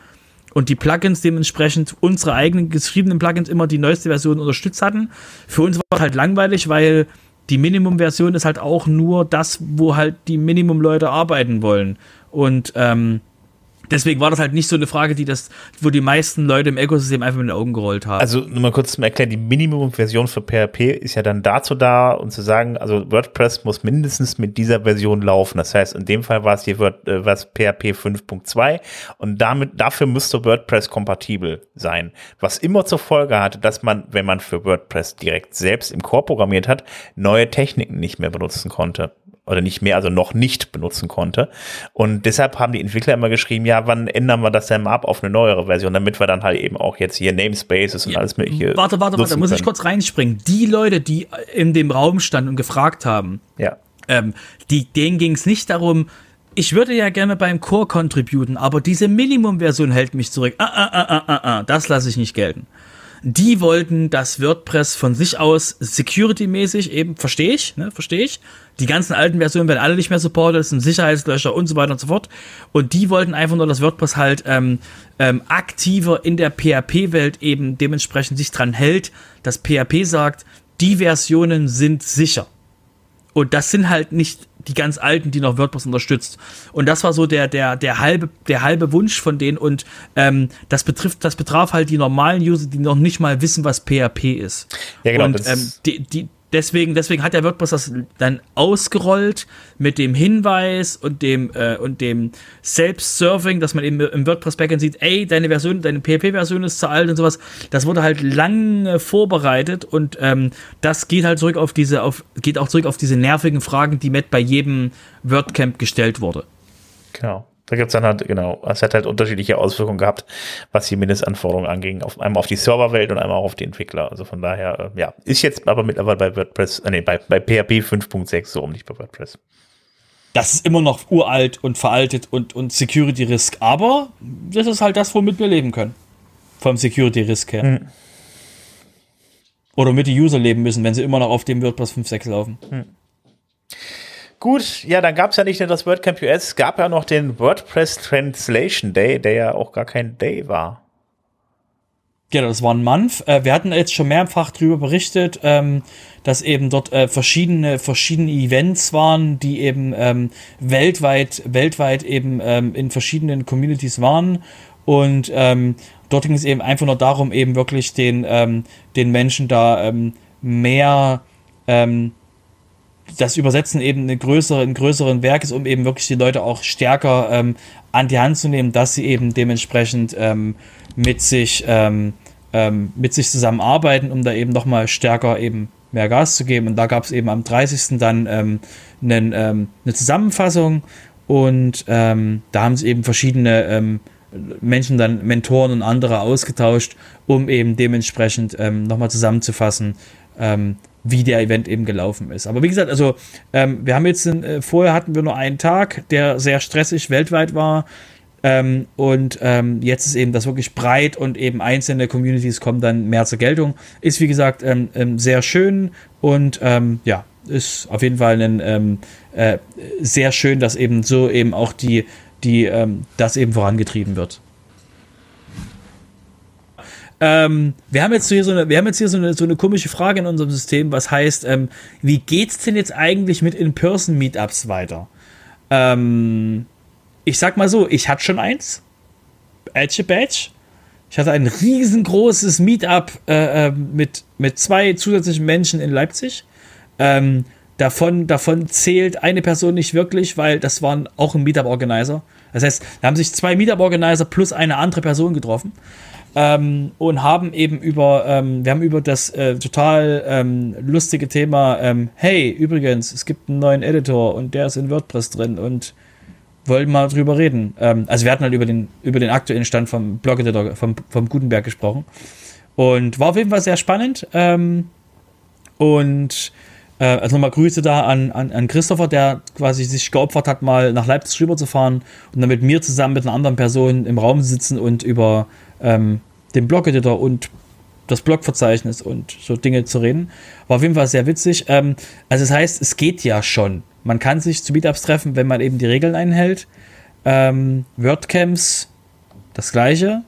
und die Plugins dementsprechend unsere eigenen geschriebenen Plugins immer die neueste Version unterstützt hatten. Für uns war es halt langweilig, weil die Minimum-Version ist halt auch nur das, wo halt die Minimum-Leute arbeiten wollen. Und ähm, Deswegen war das halt nicht so eine Frage, die das, wo die meisten Leute im Ökosystem einfach mit den Augen gerollt haben. Also nur mal kurz zum Erklären, die Minimum-Version für PHP ist ja dann dazu da, um zu sagen, also WordPress muss mindestens mit dieser Version laufen. Das heißt, in dem Fall war es hier Word, äh, was PHP 5.2 und damit, dafür müsste WordPress kompatibel sein. Was immer zur Folge hatte, dass man, wenn man für WordPress direkt selbst im Core programmiert hat, neue Techniken nicht mehr benutzen konnte oder nicht mehr, also noch nicht benutzen konnte. Und deshalb haben die Entwickler immer geschrieben, ja, wann ändern wir das denn mal ab auf eine neuere Version, damit wir dann halt eben auch jetzt hier Namespaces und ja, alles mögliche. Warte, warte, warte, da muss ich kurz reinspringen. Die Leute, die in dem Raum standen und gefragt haben, ja. ähm, die, denen ging es nicht darum, ich würde ja gerne beim Core contributen, aber diese Minimum-Version hält mich zurück. Ah, ah, ah, ah, ah, ah, das lasse ich nicht gelten die wollten dass WordPress von sich aus security-mäßig eben, verstehe ich, ne, verstehe ich. Die ganzen alten Versionen werden alle nicht mehr supported, es sind Sicherheitslöcher und so weiter und so fort. Und die wollten einfach nur, dass WordPress halt ähm, ähm, aktiver in der PHP-Welt eben dementsprechend sich dran hält, dass PHP sagt, die Versionen sind sicher. Und das sind halt nicht die ganz alten, die noch WordPress unterstützt. Und das war so der, der, der halbe, der halbe Wunsch von denen. Und ähm, das betrifft, das betraf halt die normalen User, die noch nicht mal wissen, was PHP ist. Ja, genau. Und ähm, die, die, deswegen, deswegen hat der WordPress das dann ausgerollt mit dem Hinweis und dem, äh, dem Selbst-Serving, dass man eben im WordPress-Backend sieht, ey, deine Version, deine PHP-Version ist zu alt und sowas. Das wurde halt lange vorbereitet und ähm, das geht halt zurück auf diese, auf, geht auch zurück auf diese nervigen Fragen, die Matt bei jedem WordCamp gestellt wurde. Genau. Da gibt's dann halt, genau, es hat halt unterschiedliche Auswirkungen gehabt, was die Mindestanforderungen anging. Auf, einmal auf die Serverwelt und einmal auch auf die Entwickler. Also von daher, äh, ja, ist jetzt aber mittlerweile bei WordPress, äh, nee, bei, bei PHP 5.6 so um, nicht bei WordPress. das ist immer noch uralt und veraltet und, und Security Risk, aber das ist halt das, womit wir leben können. Vom Security Risk her. Mhm. Oder mit die User leben müssen, wenn sie immer noch auf dem WordPress 5.6 laufen. Mhm. Gut, ja, dann gab es ja nicht nur das WordCamp US, es gab ja noch den WordPress Translation Day, der ja auch gar kein Day war. Genau, das war ein Month. Äh, wir hatten jetzt schon mehrfach darüber berichtet, ähm, dass eben dort äh, verschiedene, verschiedene Events waren, die eben ähm, weltweit, weltweit eben ähm, in verschiedenen Communities waren. Und dort ging es eben einfach nur darum, eben wirklich den, den Menschen da mehr ähm, das Übersetzen eben eine größere, ein größeren Werk ist, um eben wirklich die Leute auch stärker ähm, an die Hand zu nehmen, dass sie eben dementsprechend ähm, mit sich ähm, ähm, mit sich zusammenarbeiten, um da eben nochmal stärker eben mehr Gas zu geben. Und da gab es eben am 30. dann einen, ähm, eine Zusammenfassung und da haben sie eben verschiedene Menschen dann, Mentoren und andere ausgetauscht, um eben dementsprechend ähm, nochmal zusammenzufassen, ähm, wie der Event eben gelaufen ist. Aber wie gesagt, also ähm, wir haben jetzt, äh, vorher hatten wir nur einen Tag, der sehr stressig weltweit war. Ähm, und ähm, jetzt ist eben das wirklich breit und eben einzelne Communities kommen dann mehr zur Geltung. Ist wie gesagt ähm, ähm sehr schön und ähm, ja, ist auf jeden Fall ein, ähm, äh, sehr schön, dass eben so eben auch die, die das eben vorangetrieben wird. Ähm, wir haben jetzt hier so eine, wir haben jetzt hier so eine, so eine komische Frage in unserem System, was heißt, ähm, wie geht's denn jetzt eigentlich mit In-Person-Meetups weiter? Ähm, ich sag mal so, ich hatte schon eins. Edge Badge. Ich hatte ein riesengroßes Meetup äh, äh, mit, mit zwei zusätzlichen Menschen in Leipzig. Ähm, davon, davon zählt eine Person nicht wirklich, weil das waren auch ein Meetup-Organizer. Das heißt, da haben sich zwei Meetup-Organizer plus eine andere Person getroffen ähm, und haben eben über, ähm, wir haben über das äh, total ähm, lustige Thema, ähm, hey, übrigens, es gibt einen neuen Editor und der ist in WordPress drin und wollen mal drüber reden. Ähm, also wir hatten halt über den, über den aktuellen Stand vom Blog vom, vom Gutenberg gesprochen. Und war auf jeden Fall sehr spannend. Ähm, und äh, also nochmal Grüße da an, an, an Christopher, der quasi sich geopfert hat, mal nach Leipzig rüber zu fahren und dann mit mir zusammen mit einer anderen Person im Raum sitzen und über ähm, den Blog-Editor und das Blogverzeichnis und so Dinge zu reden. War auf jeden Fall sehr witzig. Ähm, also das heißt, es geht ja schon. Man kann sich zu Meetups treffen, wenn man eben die Regeln einhält. Ähm, WordCamps, das gleiche.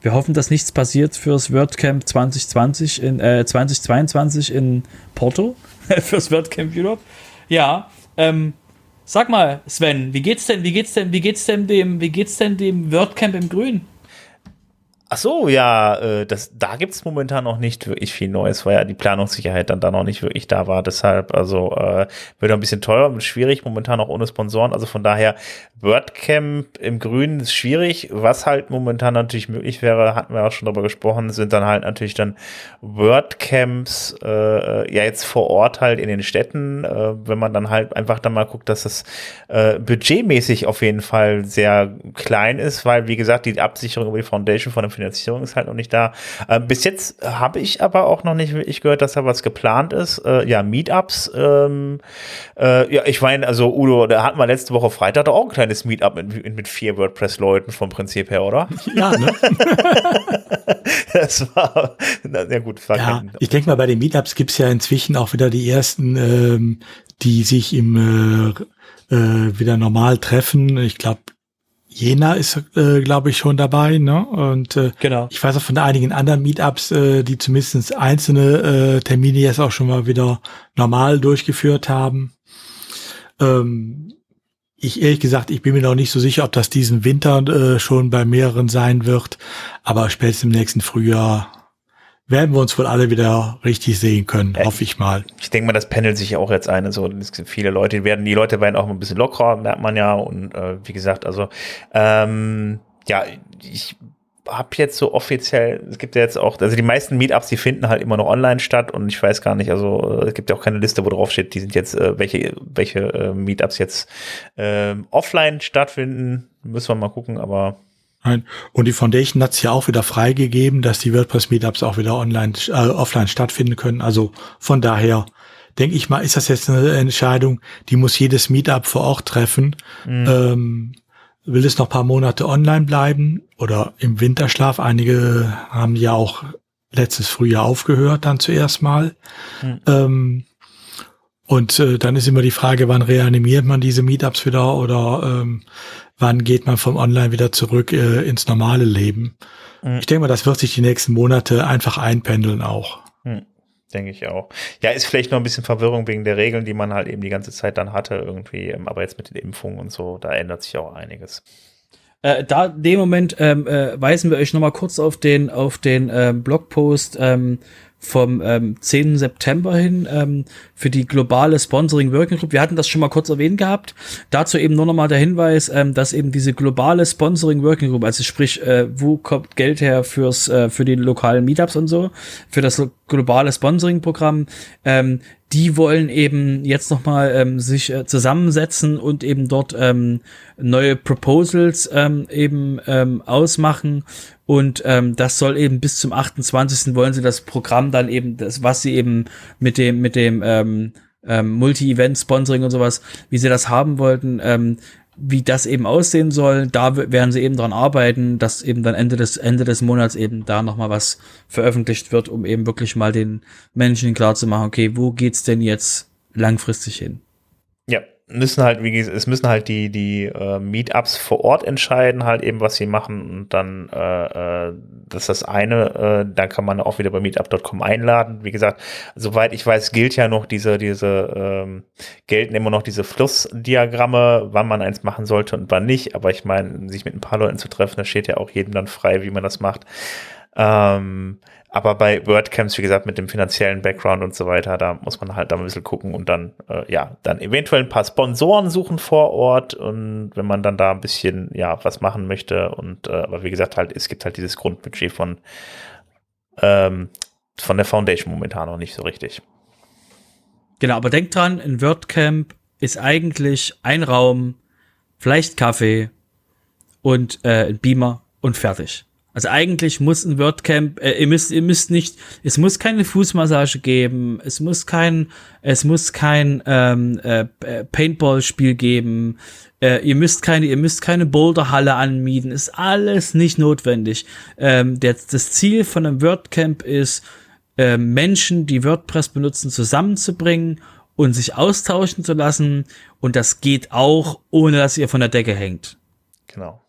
Wir hoffen, dass nichts passiert fürs WordCamp 2020 in, äh, 2022 in Porto. fürs WordCamp Europe. Ja, ähm, sag mal, Sven, wie geht's denn, wie geht's denn, wie geht's denn dem, wie geht's denn dem WordCamp im Grün? Ach so, ja, äh, das, da gibt's momentan noch nicht wirklich viel Neues, weil ja die Planungssicherheit dann da noch nicht wirklich da war. Deshalb, also äh, wird ein bisschen teuer und schwierig, momentan auch ohne Sponsoren. Also von daher, WordCamp im Grünen ist schwierig. Was halt momentan natürlich möglich wäre, hatten wir auch schon darüber gesprochen, sind dann halt natürlich dann WordCamps, äh, ja jetzt vor Ort halt in den Städten, äh, wenn man dann halt einfach dann mal guckt, dass das äh, budgetmäßig auf jeden Fall sehr klein ist, weil wie gesagt, die Absicherung über die Foundation von dem Finanzierung ist halt noch nicht da. Äh, bis jetzt habe ich aber auch noch nicht wirklich gehört, dass da was geplant ist. Äh, ja, Meetups. Ähm, äh, ja, ich meine, also Udo, da hatten wir letzte Woche Freitag auch ein kleines Meetup mit, mit vier WordPress-Leuten vom Prinzip her, oder? Ja, ne? das war, ja gut. War ja, ich denke mal, bei den Meetups gibt es ja inzwischen auch wieder die ersten, ähm, die sich im äh, äh, wieder normal treffen. Ich glaube, Jena ist, äh, glaube ich, schon dabei, ne? Und äh, genau. ich weiß auch von einigen anderen Meetups, äh, die zumindest einzelne äh, Termine jetzt auch schon mal wieder normal durchgeführt haben. Ähm, ich ehrlich gesagt, ich bin mir noch nicht so sicher, ob das diesen Winter äh, schon bei mehreren sein wird, aber spätestens im nächsten Frühjahr werden wir uns wohl alle wieder richtig sehen können, ja, hoffe ich mal. Ich denke mal, das pendelt sich auch jetzt ein. Also es gibt viele Leute, die werden, die Leute werden auch ein bisschen lockerer, merkt man ja. Und äh, wie gesagt, also ähm, ja, ich habe jetzt so offiziell, es gibt ja jetzt auch, also die meisten Meetups, die finden halt immer noch online statt und ich weiß gar nicht, also es gibt ja auch keine Liste, wo drauf steht, die sind jetzt, äh, welche, welche äh, Meetups jetzt äh, offline stattfinden. Müssen wir mal gucken, aber Nein. Und die Foundation hat es ja auch wieder freigegeben, dass die WordPress Meetups auch wieder online, äh, offline stattfinden können. Also von daher denke ich mal, ist das jetzt eine Entscheidung, die muss jedes Meetup vor Ort treffen. Mhm. Ähm, will es noch paar Monate online bleiben oder im Winterschlaf? Einige haben ja auch letztes Frühjahr aufgehört, dann zuerst mal. Mhm. Ähm, und äh, dann ist immer die Frage, wann reanimiert man diese Meetups wieder oder ähm, wann geht man vom Online wieder zurück äh, ins normale Leben. Mhm. Ich denke mal, das wird sich die nächsten Monate einfach einpendeln auch. Mhm. Denke ich auch. Ja, ist vielleicht noch ein bisschen Verwirrung wegen der Regeln, die man halt eben die ganze Zeit dann hatte irgendwie. Ähm, aber jetzt mit den Impfungen und so, da ändert sich auch einiges. Äh, da, in dem Moment ähm, äh, weisen wir euch noch mal kurz auf den, auf den ähm, Blogpost ähm, vom ähm, 10. September hin ähm, für die globale Sponsoring Working Group. Wir hatten das schon mal kurz erwähnt gehabt. Dazu eben nur noch mal der Hinweis, ähm, dass eben diese globale Sponsoring Working Group, also sprich, äh, wo kommt Geld her fürs äh, für die lokalen Meetups und so, für das globale Sponsoring Programm, ähm, die wollen eben jetzt nochmal ähm, sich äh, zusammensetzen und eben dort ähm, neue Proposals ähm, eben ähm, ausmachen. Und ähm, das soll eben bis zum 28. wollen sie das Programm dann eben, das, was sie eben mit dem, mit dem ähm, ähm, Multi-Event-Sponsoring und sowas, wie sie das haben wollten, ähm, wie das eben aussehen soll, da werden sie eben dran arbeiten, dass eben dann Ende des Ende des Monats eben da noch mal was veröffentlicht wird, um eben wirklich mal den Menschen klar zu machen, okay, wo geht's denn jetzt langfristig hin? Müssen halt, wie gesagt, es müssen halt die, die äh, Meetups vor Ort entscheiden, halt eben, was sie machen und dann, äh, äh, das ist das eine, äh, dann kann man auch wieder bei meetup.com einladen. Wie gesagt, soweit ich weiß, gilt ja noch diese, diese, ähm, gelten immer noch diese Flussdiagramme, wann man eins machen sollte und wann nicht, aber ich meine, sich mit ein paar Leuten zu treffen, das steht ja auch jedem dann frei, wie man das macht. Ähm, aber bei WordCamps, wie gesagt, mit dem finanziellen Background und so weiter, da muss man halt da ein bisschen gucken und dann, äh, ja, dann eventuell ein paar Sponsoren suchen vor Ort und wenn man dann da ein bisschen, ja, was machen möchte und, äh, aber wie gesagt, halt, es gibt halt dieses Grundbudget von, ähm, von der Foundation momentan noch nicht so richtig. Genau, aber denkt dran, ein WordCamp ist eigentlich ein Raum, vielleicht Kaffee und äh, ein Beamer und fertig. Also eigentlich muss ein WordCamp, äh, ihr müsst, ihr müsst nicht, es muss keine Fußmassage geben, es muss kein, es muss kein ähm, äh, Paintball-Spiel geben, äh, ihr müsst keine, ihr müsst keine Boulderhalle anmieten, ist alles nicht notwendig. Ähm, der, das Ziel von einem WordCamp ist, äh, Menschen, die WordPress benutzen, zusammenzubringen und sich austauschen zu lassen. Und das geht auch, ohne dass ihr von der Decke hängt. Genau.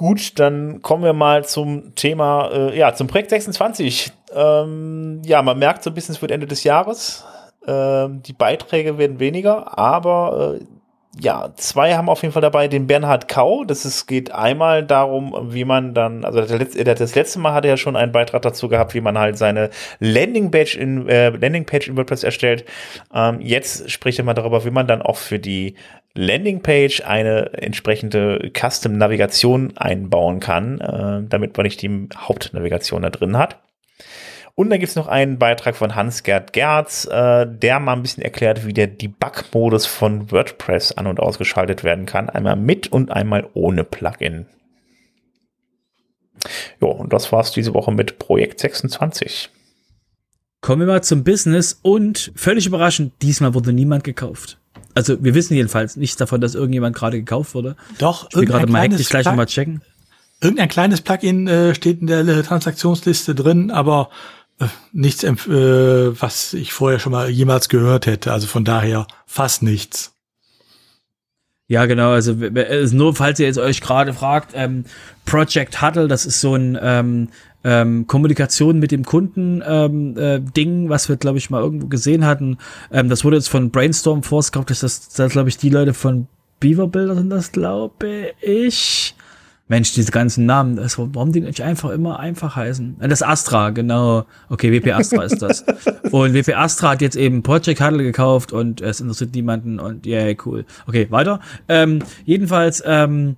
Gut, dann kommen wir mal zum Thema, äh, ja, zum Projekt 26. Ähm, ja, man merkt so ein bisschen, es wird Ende des Jahres. Ähm, die Beiträge werden weniger, aber äh, ja, zwei haben auf jeden Fall dabei den Bernhard Kau. Das ist, geht einmal darum, wie man dann, also das letzte Mal hatte er ja schon einen Beitrag dazu gehabt, wie man halt seine Landingpage in, äh, Landingpage in WordPress erstellt. Ähm, jetzt spricht er mal darüber, wie man dann auch für die Landingpage eine entsprechende Custom-Navigation einbauen kann, äh, damit man nicht die Hauptnavigation da drin hat. Und dann gibt es noch einen Beitrag von Hans-Gerd Gerz, äh, der mal ein bisschen erklärt, wie der Debug-Modus von WordPress an- und ausgeschaltet werden kann. Einmal mit und einmal ohne Plugin. Ja, und das war's diese Woche mit Projekt 26. Kommen wir mal zum Business und völlig überraschend, diesmal wurde niemand gekauft. Also wir wissen jedenfalls nichts davon, dass irgendjemand gerade gekauft wurde. Doch, ich will gerade mal hektisch gleich nochmal checken. Irgendein kleines Plugin äh, steht in der äh, Transaktionsliste drin, aber nichts, äh, was ich vorher schon mal jemals gehört hätte. Also von daher fast nichts. Ja, genau. Also, also nur falls ihr jetzt euch gerade fragt, ähm, Project Huddle, das ist so ein ähm, ähm, Kommunikation mit dem Kunden ähm, äh, Ding, was wir glaube ich mal irgendwo gesehen hatten. Ähm, das wurde jetzt von Brainstorm Force gekauft. Das ist das glaube ich die Leute von Beaver Builder sind das glaube ich. Mensch, diese ganzen Namen, das, warum die nicht einfach immer einfach heißen? Äh, das Astra, genau. Okay, WP Astra ist das. Und WP Astra hat jetzt eben Project Huddle gekauft und es interessiert niemanden und yeah, cool. Okay, weiter. Ähm, jedenfalls, ähm,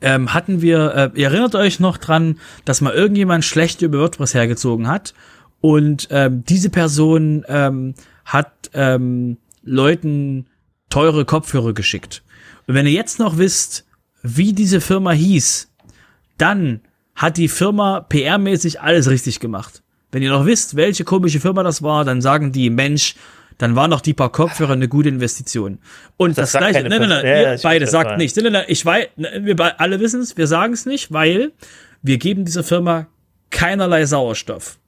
ähm, hatten wir, äh, ihr erinnert euch noch dran, dass mal irgendjemand schlecht über WordPress hergezogen hat und ähm, diese Person ähm, hat ähm, Leuten teure Kopfhörer geschickt. Und wenn ihr jetzt noch wisst, wie diese Firma hieß, dann hat die Firma PR-mäßig alles richtig gemacht. wenn ihr noch wisst, welche komische Firma das war, dann sagen die, Mensch, dann waren doch die paar Kopfhörer eine gute Investition. Und das, das gleiche, nein, nein, nein, ja, beide sagt nicht, nein, nein, ich weiß, wir alle wissen es, wir sagen es nicht, weil wir geben dieser Firma keinerlei Sauerstoff.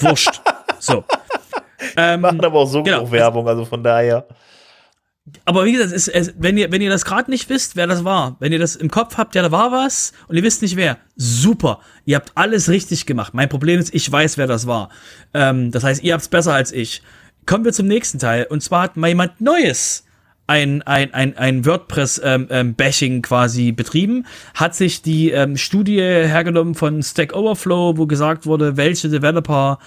Wurscht. so. Ähm, machen aber auch so genau, Werbung, also von daher. Aber wie gesagt, es, es, wenn, ihr, wenn ihr das gerade nicht wisst, wer das war, wenn ihr das im Kopf habt, ja, da war was und ihr wisst nicht wer, super. Ihr habt alles richtig gemacht. Mein Problem ist, ich weiß, wer das war. Ähm, das heißt, ihr habt es besser als ich. Kommen wir zum nächsten Teil. Und zwar hat mal jemand Neues ein, ein, ein, ein WordPress-Bashing ähm, ähm, quasi betrieben, hat sich die ähm, Studie hergenommen von Stack Overflow, wo gesagt wurde, welche Developer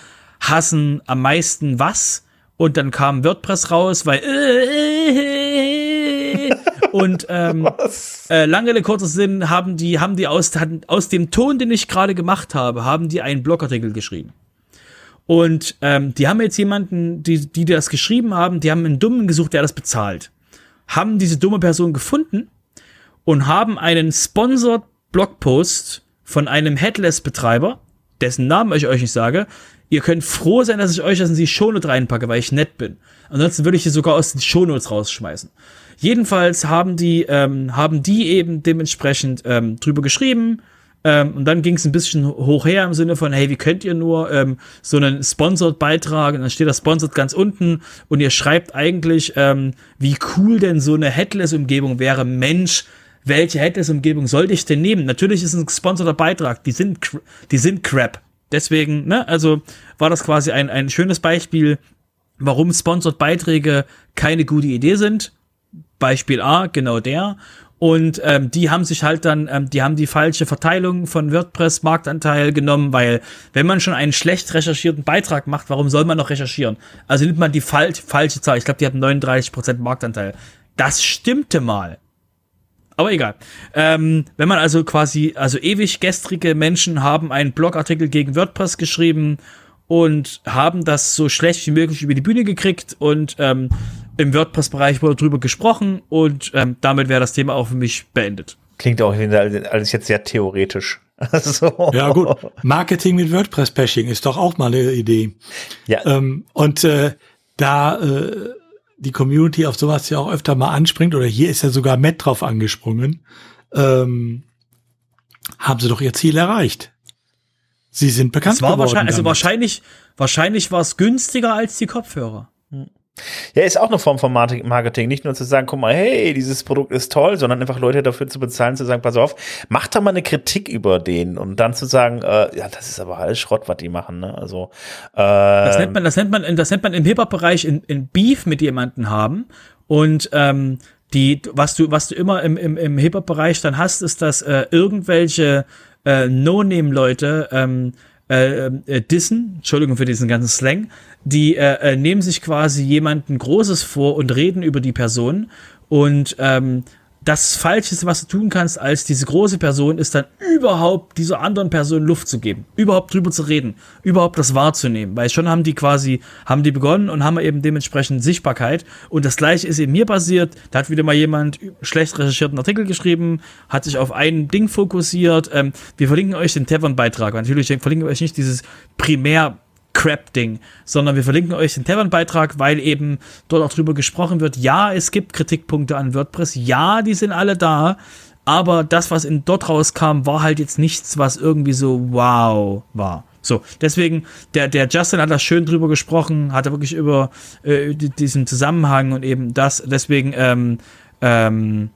hassen am meisten was und dann kam WordPress raus, weil äh, und ähm, äh, lange Rede kurzer Sinn haben die haben die aus aus dem Ton, den ich gerade gemacht habe, haben die einen Blogartikel geschrieben. Und ähm, die haben jetzt jemanden, die die das geschrieben haben, die haben einen Dummen gesucht, der das bezahlt, haben diese dumme Person gefunden und haben einen Sponsored Blogpost von einem Headless-Betreiber, dessen Namen ich euch nicht sage, Ihr könnt froh sein, dass ich euch das in die Shownote reinpacke, weil ich nett bin. Ansonsten würde ich hier sogar aus den Shownotes rausschmeißen. Jedenfalls haben die, ähm, haben die eben dementsprechend ähm, drüber geschrieben. Ähm, und dann ging es ein bisschen hoch her im Sinne von, hey, wie könnt ihr nur ähm, so einen Sponsored-Beitrag, und dann steht das Sponsored ganz unten und ihr schreibt eigentlich, ähm, wie cool denn so eine Headless-Umgebung wäre. Mensch, welche Headless-Umgebung sollte ich denn nehmen? Natürlich ist es ein gesponserter Beitrag, die sind, die sind crap. Deswegen, ne, also war das quasi ein, ein schönes Beispiel, warum Sponsored-Beiträge keine gute Idee sind. Beispiel A, genau der. Und ähm, die haben sich halt dann, ähm, die haben die falsche Verteilung von WordPress-Marktanteil genommen, weil wenn man schon einen schlecht recherchierten Beitrag macht, warum soll man noch recherchieren? Also nimmt man die fal falsche Zahl. Ich glaube, die hatten 39% Marktanteil. Das stimmte mal. Aber egal. Ähm, wenn man also quasi, also ewig gestrige Menschen haben einen Blogartikel gegen WordPress geschrieben und haben das so schlecht wie möglich über die Bühne gekriegt und ähm, im WordPress-Bereich wurde drüber gesprochen und ähm, damit wäre das Thema auch für mich beendet. Klingt auch alles jetzt sehr theoretisch. Also. Ja gut, Marketing mit WordPress-Bashing ist doch auch mal eine Idee. Ja. Ähm, und äh, da äh, die Community auf sowas ja auch öfter mal anspringt, oder hier ist ja sogar Matt drauf angesprungen, ähm, haben sie doch ihr Ziel erreicht. Sie sind bekannt es war geworden. Wahrscheinlich, also wahrscheinlich, wahrscheinlich war es günstiger als die Kopfhörer. Hm. Ja, ist auch eine Form von Marketing. Nicht nur zu sagen, guck mal, hey, dieses Produkt ist toll, sondern einfach Leute dafür zu bezahlen, zu sagen, pass auf, mach da mal eine Kritik über den und dann zu sagen, äh, ja, das ist aber alles Schrott, was die machen. Ne? Also äh, das nennt man, das nennt man, das nennt man im Hip-Hop-Bereich in, in Beef mit jemanden haben und ähm, die, was du, was du immer im, im, im Hip-Hop-Bereich dann hast, ist, dass äh, irgendwelche äh, No-Name-Leute ähm, äh, äh, dissen, Entschuldigung für diesen ganzen Slang, die äh, äh, nehmen sich quasi jemanden Großes vor und reden über die Person und ähm, das Falscheste, was du tun kannst als diese große Person, ist dann überhaupt dieser anderen Person Luft zu geben, überhaupt drüber zu reden, überhaupt das wahrzunehmen, weil schon haben die quasi, haben die begonnen und haben eben dementsprechend Sichtbarkeit. Und das gleiche ist eben hier passiert, da hat wieder mal jemand schlecht recherchierten Artikel geschrieben, hat sich auf ein Ding fokussiert, ähm, wir verlinken euch den Tavern-Beitrag, natürlich verlinken wir euch nicht dieses primär Crap-Ding, sondern wir verlinken euch den Tavern-Beitrag, weil eben dort auch drüber gesprochen wird. Ja, es gibt Kritikpunkte an WordPress. Ja, die sind alle da. Aber das, was in dort rauskam, war halt jetzt nichts, was irgendwie so wow war. So, deswegen, der, der Justin hat da schön drüber gesprochen, hat er wirklich über äh, diesen Zusammenhang und eben das, deswegen, ähm, ähm,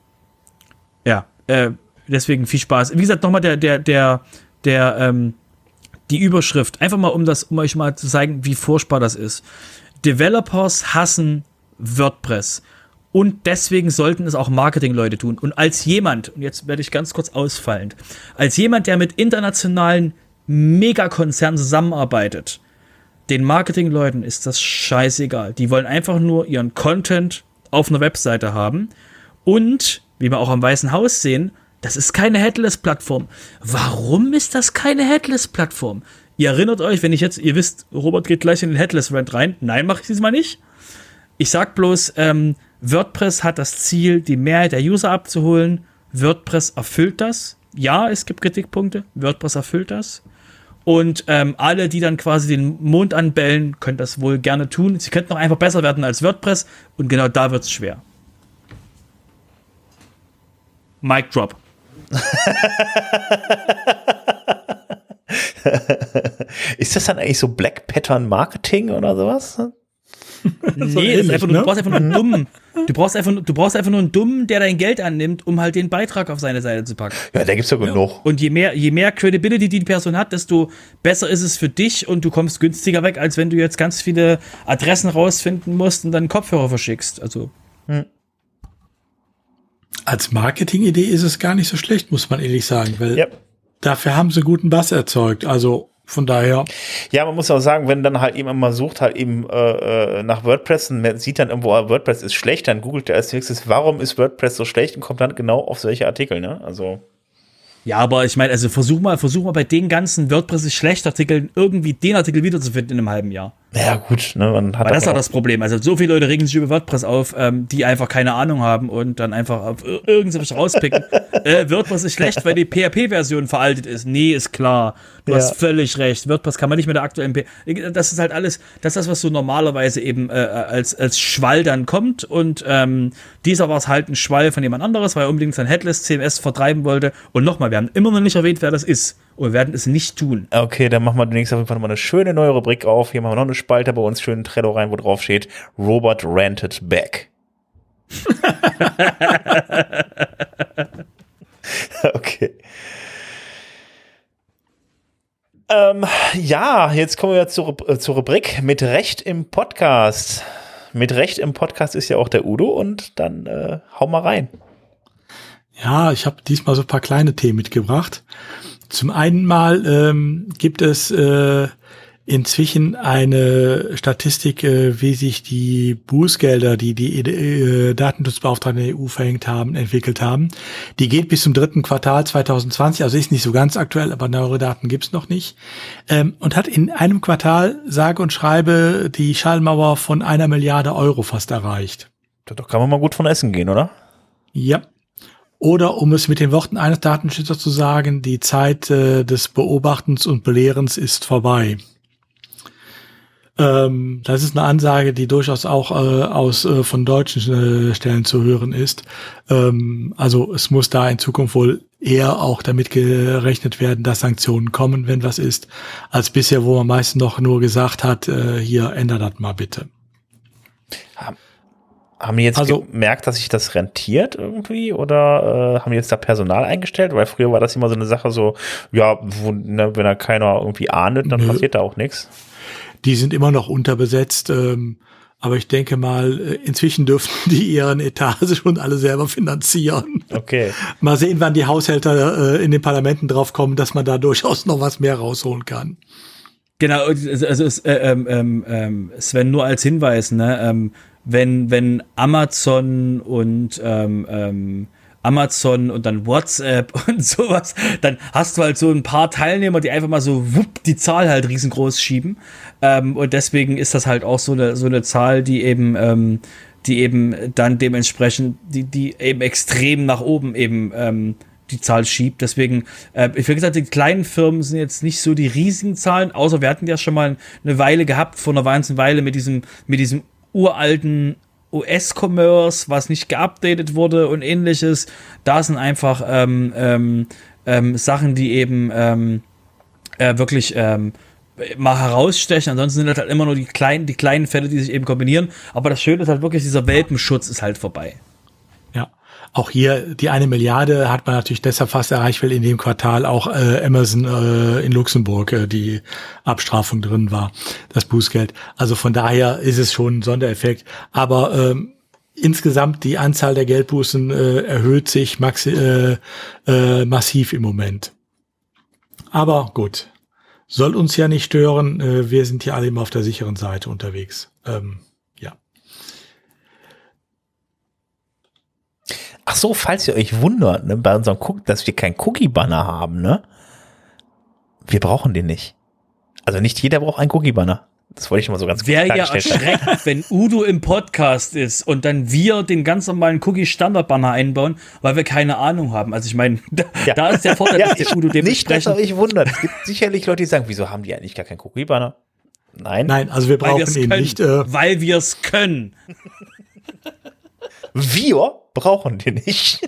ja, äh, deswegen viel Spaß. Wie gesagt, nochmal der, der, der, der, ähm, die Überschrift, einfach mal um das, um euch mal zu zeigen, wie furchtbar das ist. Developers hassen WordPress. Und deswegen sollten es auch Marketingleute tun. Und als jemand, und jetzt werde ich ganz kurz ausfallend, als jemand, der mit internationalen Megakonzernen zusammenarbeitet, den Marketingleuten ist das scheißegal. Die wollen einfach nur ihren Content auf einer Webseite haben. Und, wie wir auch am Weißen Haus sehen, das ist keine Headless-Plattform. Warum ist das keine Headless-Plattform? Ihr erinnert euch, wenn ich jetzt, ihr wisst, Robert geht gleich in den Headless-Rant rein. Nein, mache ich diesmal nicht. Ich sag bloß, ähm, WordPress hat das Ziel, die Mehrheit der User abzuholen. WordPress erfüllt das. Ja, es gibt Kritikpunkte. WordPress erfüllt das. Und ähm, alle, die dann quasi den Mond anbellen, können das wohl gerne tun. Sie könnten noch einfach besser werden als WordPress und genau da wird es schwer. Mic drop. Ist das dann eigentlich so Black Pattern Marketing oder sowas? nee, ähnlich, einfach, ne? du brauchst einfach nur einen dummen. Du brauchst, einfach, du brauchst einfach nur einen dummen, der dein Geld annimmt, um halt den Beitrag auf seine Seite zu packen. Ja, der gibt's ja genug. Und je mehr, je mehr Credibility die Person hat, desto besser ist es für dich und du kommst günstiger weg, als wenn du jetzt ganz viele Adressen rausfinden musst und dann Kopfhörer verschickst. Also. Hm. Als Marketingidee ist es gar nicht so schlecht, muss man ehrlich sagen, weil yep. dafür haben sie guten Bass erzeugt. Also von daher. Ja, man muss auch sagen, wenn dann halt jemand mal sucht, halt eben äh, äh nach WordPress und sieht dann irgendwo, ah, WordPress ist schlecht, dann googelt er als nächstes, warum ist WordPress so schlecht und kommt dann genau auf solche Artikel, ne? Also. Ja, aber ich meine, also versuch mal, versuch mal bei den ganzen WordPress ist schlecht Artikeln irgendwie den Artikel wiederzufinden in einem halben Jahr. Ja, gut, ne, man hat Weil das ist auch das Problem. Also so viele Leute regen sich über WordPress auf, ähm, die einfach keine Ahnung haben und dann einfach auf irgendwas rauspicken. äh, WordPress ist schlecht, weil die PHP-Version veraltet ist. Nee, ist klar. Du ja. hast völlig recht. WordPress kann man nicht mit der aktuellen P Das ist halt alles, das ist das, was so normalerweise eben äh, als, als Schwall dann kommt und ähm, dieser war es halt ein Schwall von jemand anderes, weil er unbedingt sein Headless CMS vertreiben wollte. Und nochmal, wir haben immer noch nicht erwähnt, wer das ist. Und wir werden es nicht tun. Okay, dann machen wir demnächst auf jeden Fall nochmal eine schöne neue Rubrik auf. Hier machen wir noch eine Spalte bei uns, schönen Trello rein, wo drauf steht, Robert rented back. okay. Ähm, ja, jetzt kommen wir zur, äh, zur Rubrik mit Recht im Podcast. Mit Recht im Podcast ist ja auch der Udo und dann äh, hau mal rein. Ja, ich habe diesmal so ein paar kleine Themen mitgebracht. Zum einen mal ähm, gibt es äh, inzwischen eine Statistik, äh, wie sich die Bußgelder, die die äh, Datenschutzbeauftragten der EU verhängt haben, entwickelt haben. Die geht bis zum dritten Quartal 2020, also ist nicht so ganz aktuell, aber neuere Daten gibt's noch nicht. Ähm, und hat in einem Quartal, sage und schreibe, die Schallmauer von einer Milliarde Euro fast erreicht. Da kann man mal gut von essen gehen, oder? Ja, oder um es mit den Worten eines Datenschützers zu sagen, die Zeit äh, des Beobachtens und Belehrens ist vorbei. Ähm, das ist eine Ansage, die durchaus auch äh, aus äh, von deutschen äh, Stellen zu hören ist. Ähm, also es muss da in Zukunft wohl eher auch damit gerechnet werden, dass Sanktionen kommen, wenn was ist, als bisher, wo man meistens noch nur gesagt hat, äh, hier ändert das mal bitte. Haben die jetzt also, gemerkt, dass sich das rentiert irgendwie oder äh, haben die jetzt da Personal eingestellt? Weil früher war das immer so eine Sache so, ja, wo, ne, wenn da keiner irgendwie ahndet, dann nö. passiert da auch nichts. Die sind immer noch unterbesetzt, ähm, aber ich denke mal, äh, inzwischen dürften die ihren Etage schon alle selber finanzieren. Okay. Mal sehen, wann die Haushälter äh, in den Parlamenten drauf kommen, dass man da durchaus noch was mehr rausholen kann. Genau, also, also äh, ähm, ähm, ähm, Sven, nur als Hinweis, ne? Ähm, wenn, wenn Amazon und ähm, ähm, Amazon und dann WhatsApp und sowas, dann hast du halt so ein paar Teilnehmer, die einfach mal so wupp, die Zahl halt riesengroß schieben. Ähm, und deswegen ist das halt auch so eine, so eine Zahl, die eben, ähm, die eben dann dementsprechend, die, die eben extrem nach oben eben ähm, die Zahl schiebt. Deswegen, äh, ich würde gesagt, die kleinen Firmen sind jetzt nicht so die riesigen Zahlen, außer wir hatten ja schon mal eine Weile gehabt, vor einer ganzen Weile mit diesem, mit diesem uralten US-Commerce, was nicht geupdatet wurde und ähnliches. Da sind einfach ähm, ähm, ähm, Sachen, die eben ähm, äh, wirklich ähm, mal herausstechen. Ansonsten sind das halt immer nur die kleinen, die kleinen Fälle, die sich eben kombinieren. Aber das Schöne ist halt wirklich, dieser Welpenschutz ist halt vorbei. Auch hier die eine Milliarde hat man natürlich deshalb fast erreicht, weil in dem Quartal auch äh, Amazon äh, in Luxemburg äh, die Abstrafung drin war, das Bußgeld. Also von daher ist es schon ein Sondereffekt. Aber ähm, insgesamt die Anzahl der Geldbußen äh, erhöht sich maxi äh, äh, massiv im Moment. Aber gut, soll uns ja nicht stören. Äh, wir sind hier alle immer auf der sicheren Seite unterwegs. Ähm, Ach so, falls ihr euch wundert, ne, bei unserem Cook, dass wir keinen Cookie-Banner haben, ne? Wir brauchen den nicht. Also nicht jeder braucht einen Cookie-Banner. Das wollte ich mal so ganz Wäre ja erschreckend, wenn Udo im Podcast ist und dann wir den ganz normalen Cookie-Standard-Banner einbauen, weil wir keine Ahnung haben. Also ich meine, da, ja. da, ist der Vorteil, ja, dass der Udo dementsprechend... Nicht, dass euch wundert. Es gibt sicherlich Leute, die sagen, wieso haben die eigentlich gar keinen Cookie-Banner? Nein. Nein, also wir brauchen ihn können, nicht. Äh weil wir es können. Wir brauchen den nicht.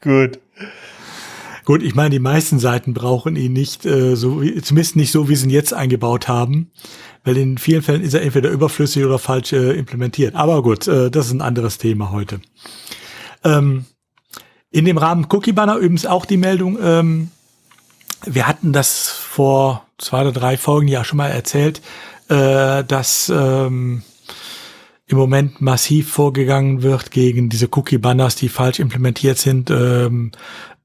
Gut. Gut, ich meine, die meisten Seiten brauchen ihn nicht, äh, so wie, zumindest nicht so, wie sie ihn jetzt eingebaut haben, weil in vielen Fällen ist er entweder überflüssig oder falsch äh, implementiert. Aber gut, äh, das ist ein anderes Thema heute. Ähm, in dem Rahmen Cookie Banner übrigens auch die Meldung, ähm, wir hatten das vor zwei oder drei Folgen ja schon mal erzählt, äh, dass ähm, im Moment massiv vorgegangen wird gegen diese Cookie-Banners, die falsch implementiert sind, ähm,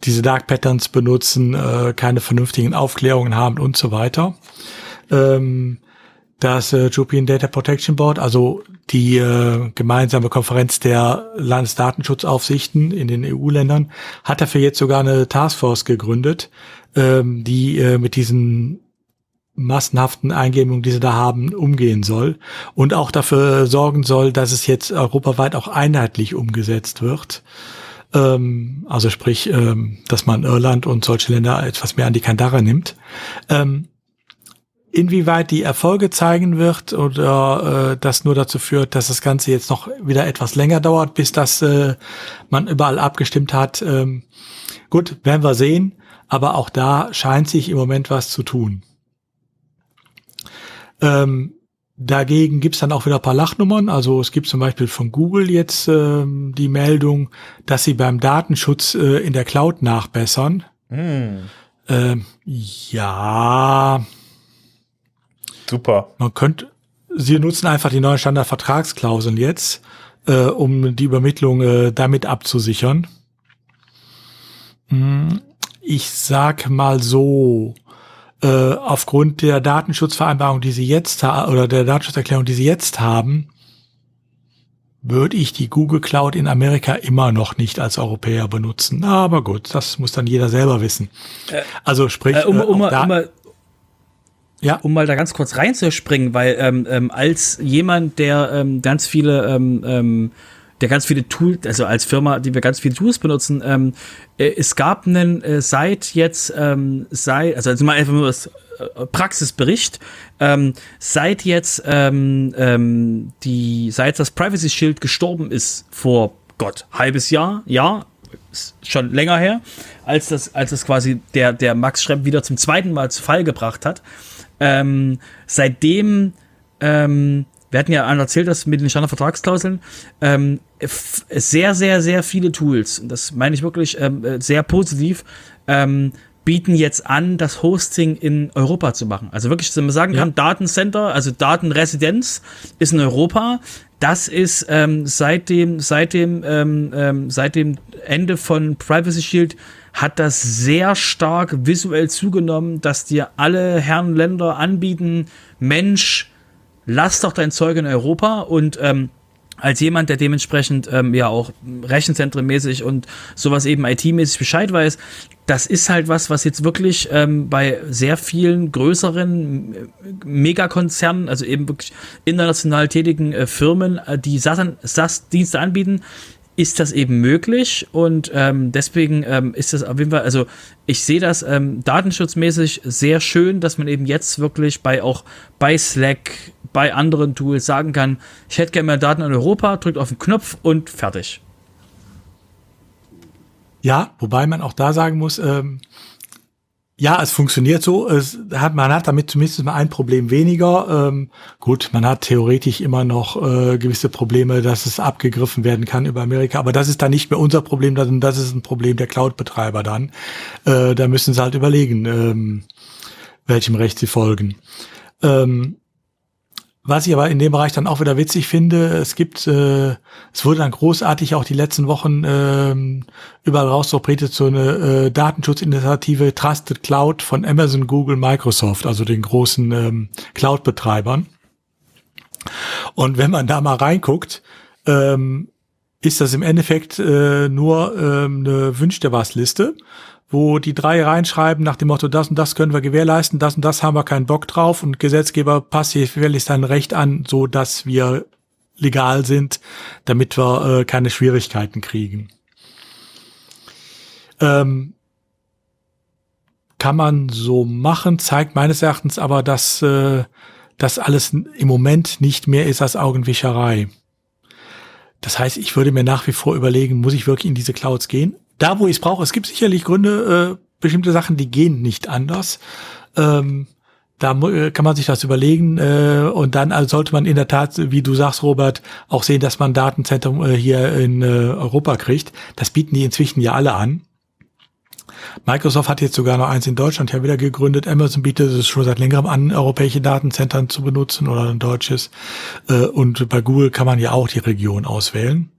diese Dark Patterns benutzen, äh, keine vernünftigen Aufklärungen haben und so weiter. Ähm, das äh, European Data Protection Board, also die äh, gemeinsame Konferenz der Landesdatenschutzaufsichten in den EU-Ländern, hat dafür jetzt sogar eine Taskforce gegründet, ähm, die äh, mit diesen massenhaften Eingebungen, die sie da haben, umgehen soll und auch dafür sorgen soll, dass es jetzt europaweit auch einheitlich umgesetzt wird. Ähm, also sprich, ähm, dass man Irland und solche Länder etwas mehr an die Kandare nimmt. Ähm, inwieweit die Erfolge zeigen wird oder äh, das nur dazu führt, dass das Ganze jetzt noch wieder etwas länger dauert, bis das äh, man überall abgestimmt hat. Ähm, gut, werden wir sehen. Aber auch da scheint sich im Moment was zu tun. Ähm, Dagegen gibt's dann auch wieder ein paar Lachnummern. Also es gibt zum Beispiel von Google jetzt ähm, die Meldung, dass sie beim Datenschutz äh, in der Cloud nachbessern. Mm. Ähm, ja. Super. Man könnte, sie nutzen einfach die neuen Standardvertragsklauseln jetzt, äh, um die Übermittlung äh, damit abzusichern. Hm, ich sag mal so, äh, aufgrund der Datenschutzvereinbarung, die sie jetzt haben, oder der Datenschutzerklärung, die sie jetzt haben, würde ich die Google Cloud in Amerika immer noch nicht als Europäer benutzen. Aber gut, das muss dann jeder selber wissen. Äh, also sprich, äh, um, um, um, um, ja. um mal da ganz kurz reinzuspringen, weil ähm, ähm, als jemand, der ähm, ganz viele ähm, ähm, der ganz viele Tools, also als Firma, die wir ganz viele Tools benutzen, ähm, äh, es gab einen äh, seit jetzt, ähm, sei, also, also mal einfach nur das äh, Praxisbericht, ähm, seit jetzt ähm, ähm, die, seit das Privacy Shield gestorben ist vor Gott, halbes Jahr, ja, schon länger her, als das, als das quasi der, der Max Schremm wieder zum zweiten Mal zu Fall gebracht hat. Ähm, seitdem ähm, wir hatten ja erzählt, dass mit den Standardvertragsklauseln ähm, sehr, sehr, sehr viele Tools, und das meine ich wirklich ähm, äh, sehr positiv, ähm, bieten jetzt an, das Hosting in Europa zu machen. Also wirklich, dass man sagen kann, ja. Datencenter, also Datenresidenz ist in Europa. Das ist ähm, seit dem, seit dem, ähm, ähm, seit dem Ende von Privacy Shield hat das sehr stark visuell zugenommen, dass dir alle Herren Länder anbieten, Mensch, lass doch dein Zeug in Europa und ähm, als jemand, der dementsprechend ähm, ja auch rechenzentrenmäßig und sowas eben IT-mäßig Bescheid weiß, das ist halt was, was jetzt wirklich ähm, bei sehr vielen größeren äh, Megakonzernen, also eben wirklich international tätigen äh, Firmen, äh, die SaaS-Dienste anbieten, ist das eben möglich und ähm, deswegen ähm, ist das auf jeden Fall, also ich sehe das ähm, datenschutzmäßig sehr schön, dass man eben jetzt wirklich bei auch bei Slack, bei anderen Tools sagen kann, ich hätte gerne mehr Daten in Europa, drückt auf den Knopf und fertig. Ja, wobei man auch da sagen muss, ähm, ja, es funktioniert so. Es hat, man hat damit zumindest mal ein Problem weniger. Ähm, gut, man hat theoretisch immer noch äh, gewisse Probleme, dass es abgegriffen werden kann über Amerika. Aber das ist dann nicht mehr unser Problem, das ist ein Problem der Cloud-Betreiber dann. Äh, da müssen sie halt überlegen, ähm, welchem Recht sie folgen. Ähm, was ich aber in dem Bereich dann auch wieder witzig finde, es gibt, äh, es wurde dann großartig auch die letzten Wochen äh, überall rausverbreitet so eine äh, Datenschutzinitiative Trusted Cloud von Amazon, Google, Microsoft, also den großen ähm, Cloud-Betreibern. Und wenn man da mal reinguckt, ähm, ist das im Endeffekt äh, nur ähm, eine Wünsch dir was Liste wo die drei reinschreiben nach dem Motto, das und das können wir gewährleisten, das und das haben wir keinen Bock drauf und Gesetzgeber passt jährlich sein Recht an, so dass wir legal sind, damit wir äh, keine Schwierigkeiten kriegen. Ähm, kann man so machen, zeigt meines Erachtens aber, dass äh, das alles im Moment nicht mehr ist als Augenwischerei. Das heißt, ich würde mir nach wie vor überlegen, muss ich wirklich in diese Clouds gehen? Da, wo ich es brauche, es gibt sicherlich Gründe, äh, bestimmte Sachen, die gehen nicht anders. Ähm, da äh, kann man sich das überlegen äh, und dann also sollte man in der Tat, wie du sagst, Robert, auch sehen, dass man ein Datenzentrum äh, hier in äh, Europa kriegt. Das bieten die inzwischen ja alle an. Microsoft hat jetzt sogar noch eins in Deutschland ja wieder gegründet. Amazon bietet es schon seit längerem an, europäische Datenzentren zu benutzen oder ein deutsches. Äh, und bei Google kann man ja auch die Region auswählen.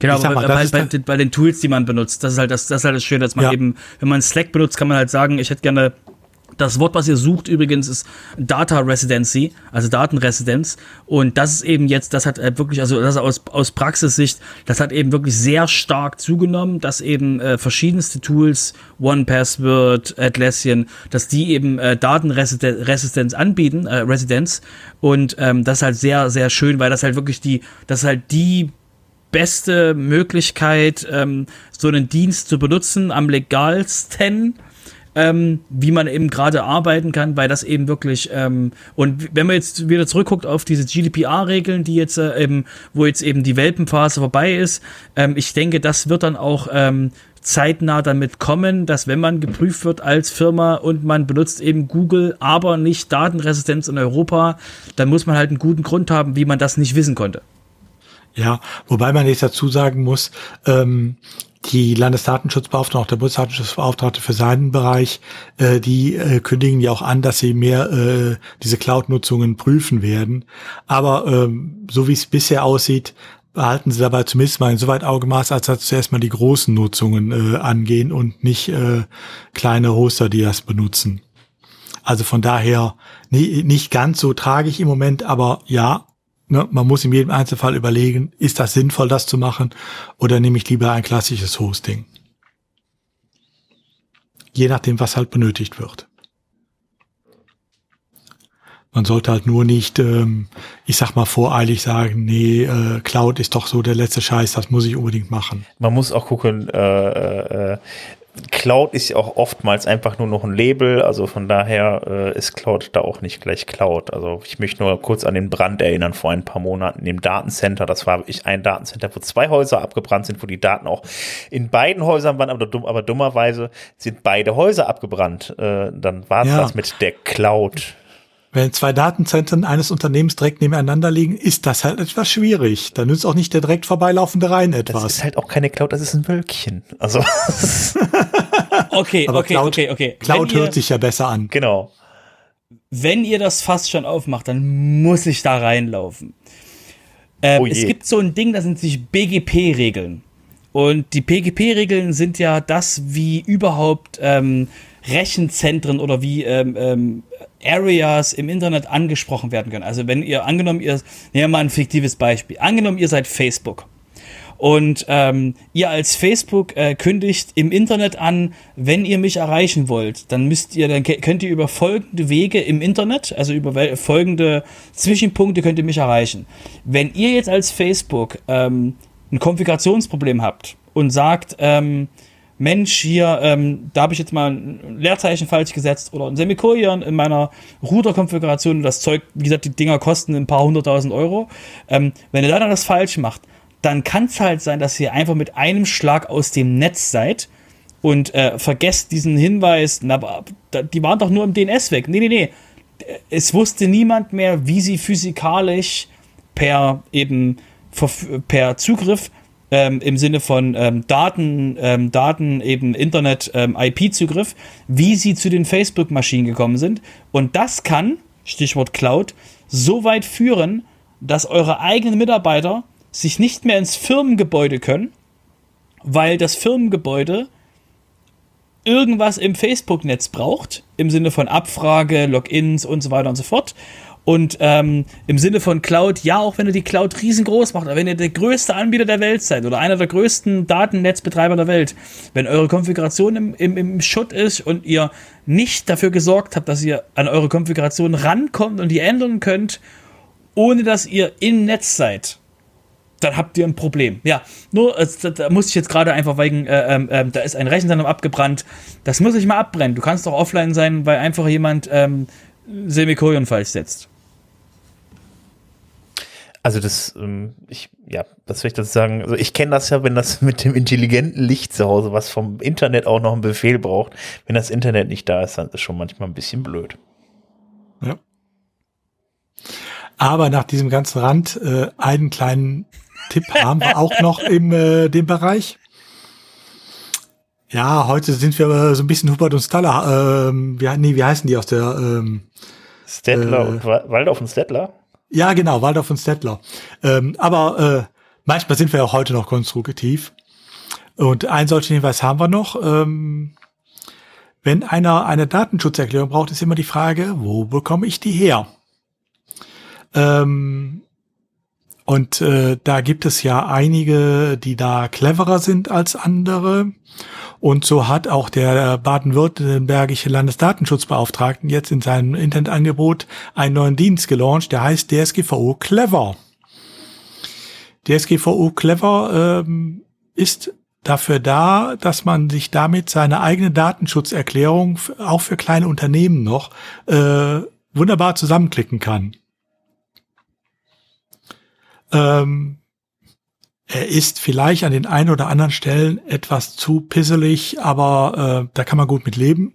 Genau, mal, bei, bei, bei, den Tools, die man benutzt, das ist halt das, das ist halt das Schöne, dass man ja. eben, wenn man Slack benutzt, kann man halt sagen, ich hätte gerne das Wort, was ihr sucht übrigens, ist Data Residency, also Datenresidenz. Und das ist eben jetzt, das hat äh, wirklich, also das aus, aus Praxissicht, das hat eben wirklich sehr stark zugenommen, dass eben äh, verschiedenste Tools, One Password, Atlassian, dass die eben äh, Datenresistenz anbieten, äh, Residenz. Und ähm, das ist halt sehr, sehr schön, weil das halt wirklich die, das ist halt die beste Möglichkeit, ähm, so einen Dienst zu benutzen am legalsten ähm, wie man eben gerade arbeiten kann, weil das eben wirklich ähm, und wenn man jetzt wieder zurückguckt auf diese GDPR-Regeln, die jetzt äh, eben, wo jetzt eben die Welpenphase vorbei ist, ähm, ich denke, das wird dann auch ähm, zeitnah damit kommen, dass wenn man geprüft wird als Firma und man benutzt eben Google, aber nicht Datenresistenz in Europa, dann muss man halt einen guten Grund haben, wie man das nicht wissen konnte. Ja, wobei man jetzt dazu sagen muss, ähm, die Landesdatenschutzbeauftragte, auch der Bundesdatenschutzbeauftragte für seinen Bereich, äh, die äh, kündigen ja auch an, dass sie mehr äh, diese Cloud-Nutzungen prüfen werden. Aber ähm, so wie es bisher aussieht, behalten sie dabei zumindest mal insoweit Augenmaß, als dass zuerst mal die großen Nutzungen äh, angehen und nicht äh, kleine Hoster, die das benutzen. Also von daher nie, nicht ganz so tragisch im Moment, aber ja, Ne, man muss in jedem Einzelfall überlegen, ist das sinnvoll, das zu machen, oder nehme ich lieber ein klassisches Hosting? Je nachdem, was halt benötigt wird. Man sollte halt nur nicht, ähm, ich sag mal, voreilig sagen, nee, äh, Cloud ist doch so der letzte Scheiß, das muss ich unbedingt machen. Man muss auch gucken, äh, äh, Cloud ist ja auch oftmals einfach nur noch ein Label, also von daher äh, ist Cloud da auch nicht gleich Cloud. Also ich möchte nur kurz an den Brand erinnern vor ein paar Monaten im Datencenter. Das war wirklich ein Datencenter, wo zwei Häuser abgebrannt sind, wo die Daten auch in beiden Häusern waren, aber, dumm, aber dummerweise sind beide Häuser abgebrannt. Äh, dann war es ja. das mit der Cloud. Wenn zwei Datenzentren eines Unternehmens direkt nebeneinander liegen, ist das halt etwas schwierig. Da nützt auch nicht der direkt vorbeilaufende Rhein etwas. Das ist halt auch keine Cloud, das ist ein Wölkchen. Also. okay, Aber okay, Cloud, okay, okay. Cloud hört sich ja besser an. Genau. Wenn ihr das fast schon aufmacht, dann muss ich da reinlaufen. Ähm, oh es gibt so ein Ding, das sind sich BGP-Regeln. Und die BGP-Regeln sind ja das, wie überhaupt ähm, Rechenzentren oder wie ähm, ähm, Areas im Internet angesprochen werden können. Also wenn ihr angenommen, ihr, nehmen wir mal ein fiktives Beispiel. Angenommen, ihr seid Facebook. Und ähm, ihr als Facebook äh, kündigt im Internet an, wenn ihr mich erreichen wollt, dann müsst ihr, dann könnt ihr über folgende Wege im Internet, also über folgende Zwischenpunkte könnt ihr mich erreichen. Wenn ihr jetzt als Facebook ähm, ein Konfigurationsproblem habt und sagt, ähm, Mensch, hier, ähm, da habe ich jetzt mal ein Leerzeichen falsch gesetzt oder ein Semikolon in meiner Router-Konfiguration. Das Zeug, wie gesagt, die Dinger kosten ein paar hunderttausend Euro. Ähm, wenn ihr da dann das falsch macht, dann kann es halt sein, dass ihr einfach mit einem Schlag aus dem Netz seid und äh, vergesst diesen Hinweis, na, die waren doch nur im DNS weg. Nee, nee, nee. Es wusste niemand mehr, wie sie physikalisch per eben per Zugriff ähm, im Sinne von ähm, Daten, ähm, Daten eben Internet, ähm, IP-Zugriff, wie sie zu den Facebook-Maschinen gekommen sind. Und das kann, Stichwort Cloud, so weit führen, dass eure eigenen Mitarbeiter sich nicht mehr ins Firmengebäude können, weil das Firmengebäude irgendwas im Facebook-Netz braucht, im Sinne von Abfrage, Logins und so weiter und so fort. Und ähm, im Sinne von Cloud, ja, auch wenn ihr die Cloud riesengroß macht, aber wenn ihr der größte Anbieter der Welt seid oder einer der größten Datennetzbetreiber der Welt, wenn eure Konfiguration im, im, im Schutt ist und ihr nicht dafür gesorgt habt, dass ihr an eure Konfiguration rankommt und die ändern könnt, ohne dass ihr im Netz seid, dann habt ihr ein Problem. Ja, nur, äh, da, muss ich jetzt gerade einfach wegen, äh, äh, da ist ein Rechenzentrum abgebrannt. Das muss ich mal abbrennen. Du kannst doch offline sein, weil einfach jemand ähm, Semikolon falsch setzt. Also das, ähm, ich, ja, was soll ich dazu sagen? Also ich kenne das ja, wenn das mit dem intelligenten Licht zu Hause, was vom Internet auch noch einen Befehl braucht, wenn das Internet nicht da ist, dann ist das schon manchmal ein bisschen blöd. Ja. Aber nach diesem ganzen Rand äh, einen kleinen Tipp haben wir auch noch im äh, dem Bereich. Ja, heute sind wir äh, so ein bisschen Hubert und Staller. Ähm, wie, nee, wie heißen die aus der ähm, Stettler äh, und Waldorf und Stettler? Ja, genau, Waldorf und Stettler. Ähm, aber äh, manchmal sind wir auch heute noch konstruktiv. Und einen solchen Hinweis haben wir noch. Ähm, wenn einer eine Datenschutzerklärung braucht, ist immer die Frage, wo bekomme ich die her? Ähm, und äh, da gibt es ja einige, die da cleverer sind als andere. Und so hat auch der baden-württembergische Landesdatenschutzbeauftragten jetzt in seinem Internetangebot einen neuen Dienst gelauncht, der heißt DSGVO Clever. DSGVO Clever ähm, ist dafür da, dass man sich damit seine eigene Datenschutzerklärung auch für kleine Unternehmen noch äh, wunderbar zusammenklicken kann. Ähm, er ist vielleicht an den einen oder anderen Stellen etwas zu pisselig, aber äh, da kann man gut mit leben.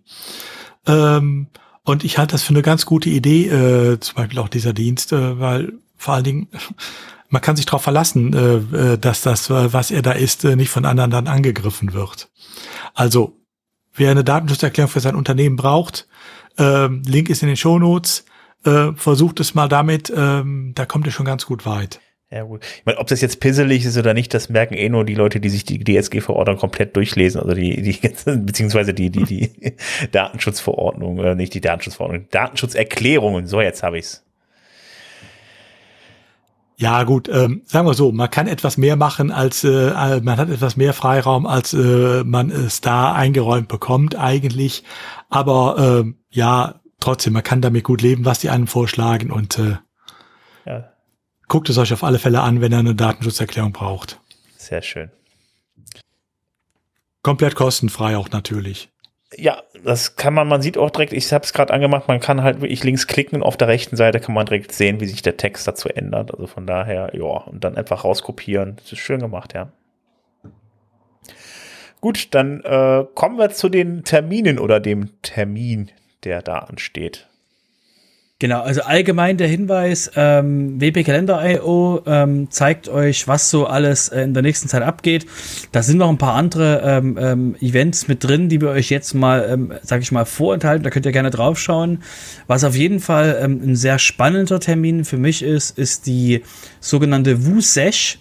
Ähm, und ich halte das für eine ganz gute Idee, äh, zum Beispiel auch dieser Dienst, äh, weil vor allen Dingen man kann sich darauf verlassen, äh, äh, dass das, äh, was er da ist, äh, nicht von anderen dann angegriffen wird. Also, wer eine Datenschutzerklärung für sein Unternehmen braucht, äh, Link ist in den Shownotes, äh, versucht es mal damit, äh, da kommt ihr schon ganz gut weit. Ja, gut. Ich meine, ob das jetzt pisselig ist oder nicht, das merken eh nur die Leute, die sich die DSG-Verordnung komplett durchlesen, also die, die, beziehungsweise die, die, die Datenschutzverordnung, oder nicht die Datenschutzverordnung, Datenschutzerklärungen, so jetzt habe ich's. Ja, gut, ähm, sagen wir so, man kann etwas mehr machen, als äh, äh, man hat etwas mehr Freiraum, als äh, man es da eingeräumt bekommt, eigentlich. Aber äh, ja, trotzdem, man kann damit gut leben, was die einem vorschlagen und äh, ja guckt es euch auf alle Fälle an, wenn ihr eine Datenschutzerklärung braucht. Sehr schön. Komplett kostenfrei auch natürlich. Ja, das kann man, man sieht auch direkt, ich habe es gerade angemacht, man kann halt wirklich links klicken und auf der rechten Seite kann man direkt sehen, wie sich der Text dazu ändert. Also von daher, ja, und dann einfach rauskopieren. Das ist schön gemacht, ja. Gut, dann äh, kommen wir zu den Terminen oder dem Termin, der da ansteht. Genau, also allgemein der Hinweis, ähm, wpkalender.io ähm, zeigt euch, was so alles äh, in der nächsten Zeit abgeht. Da sind noch ein paar andere ähm, ähm, Events mit drin, die wir euch jetzt mal, ähm, sag ich mal, vorenthalten. Da könnt ihr gerne draufschauen. Was auf jeden Fall ähm, ein sehr spannender Termin für mich ist, ist die sogenannte WUSESH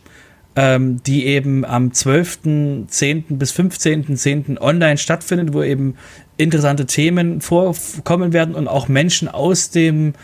ähm, die eben am 12.10. bis 15.10. online stattfindet, wo eben interessante Themen vorkommen werden und auch Menschen aus dem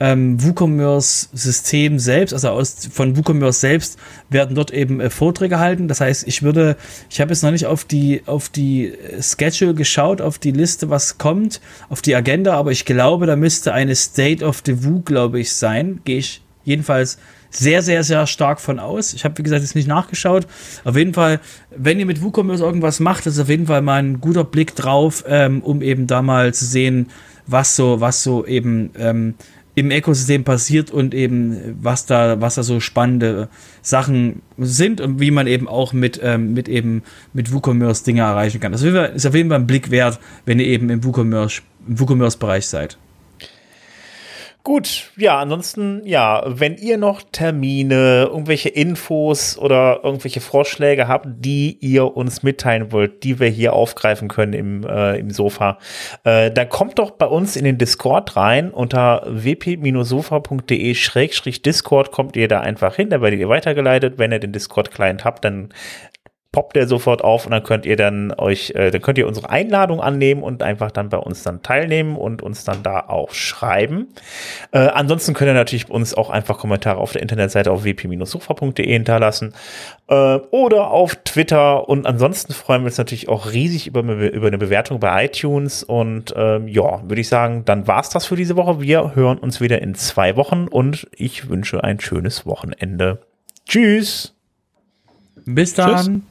ähm, WooCommerce-System selbst, also aus, von WooCommerce selbst, werden dort eben äh, Vorträge halten. Das heißt, ich würde, ich habe jetzt noch nicht auf die, auf die Schedule geschaut, auf die Liste, was kommt, auf die Agenda, aber ich glaube, da müsste eine State of the Woo, glaube ich, sein. Gehe ich jedenfalls sehr, sehr, sehr stark von aus. Ich habe, wie gesagt, jetzt nicht nachgeschaut. Auf jeden Fall, wenn ihr mit WooCommerce irgendwas macht, ist auf jeden Fall mal ein guter Blick drauf, ähm, um eben da mal zu sehen, was so, was so eben ähm, im Ökosystem passiert und eben was da, was da so spannende Sachen sind und wie man eben auch mit, ähm, mit eben mit WooCommerce Dinge erreichen kann. Das ist auf jeden Fall ein Blick wert, wenn ihr eben im WooCommerce, im WooCommerce-Bereich seid. Gut, ja, ansonsten, ja, wenn ihr noch Termine, irgendwelche Infos oder irgendwelche Vorschläge habt, die ihr uns mitteilen wollt, die wir hier aufgreifen können im, äh, im Sofa, äh, dann kommt doch bei uns in den Discord rein. Unter wp-sofa.de-discord kommt ihr da einfach hin, da werdet ihr weitergeleitet. Wenn ihr den Discord-Client habt, dann poppt der sofort auf und dann könnt ihr dann euch, äh, dann könnt ihr unsere Einladung annehmen und einfach dann bei uns dann teilnehmen und uns dann da auch schreiben. Äh, ansonsten könnt ihr natürlich uns auch einfach Kommentare auf der Internetseite auf wp-sofa.de hinterlassen äh, oder auf Twitter und ansonsten freuen wir uns natürlich auch riesig über, über eine Bewertung bei iTunes und ähm, ja, würde ich sagen, dann war's das für diese Woche. Wir hören uns wieder in zwei Wochen und ich wünsche ein schönes Wochenende. Tschüss. Bis dann. Tschüss.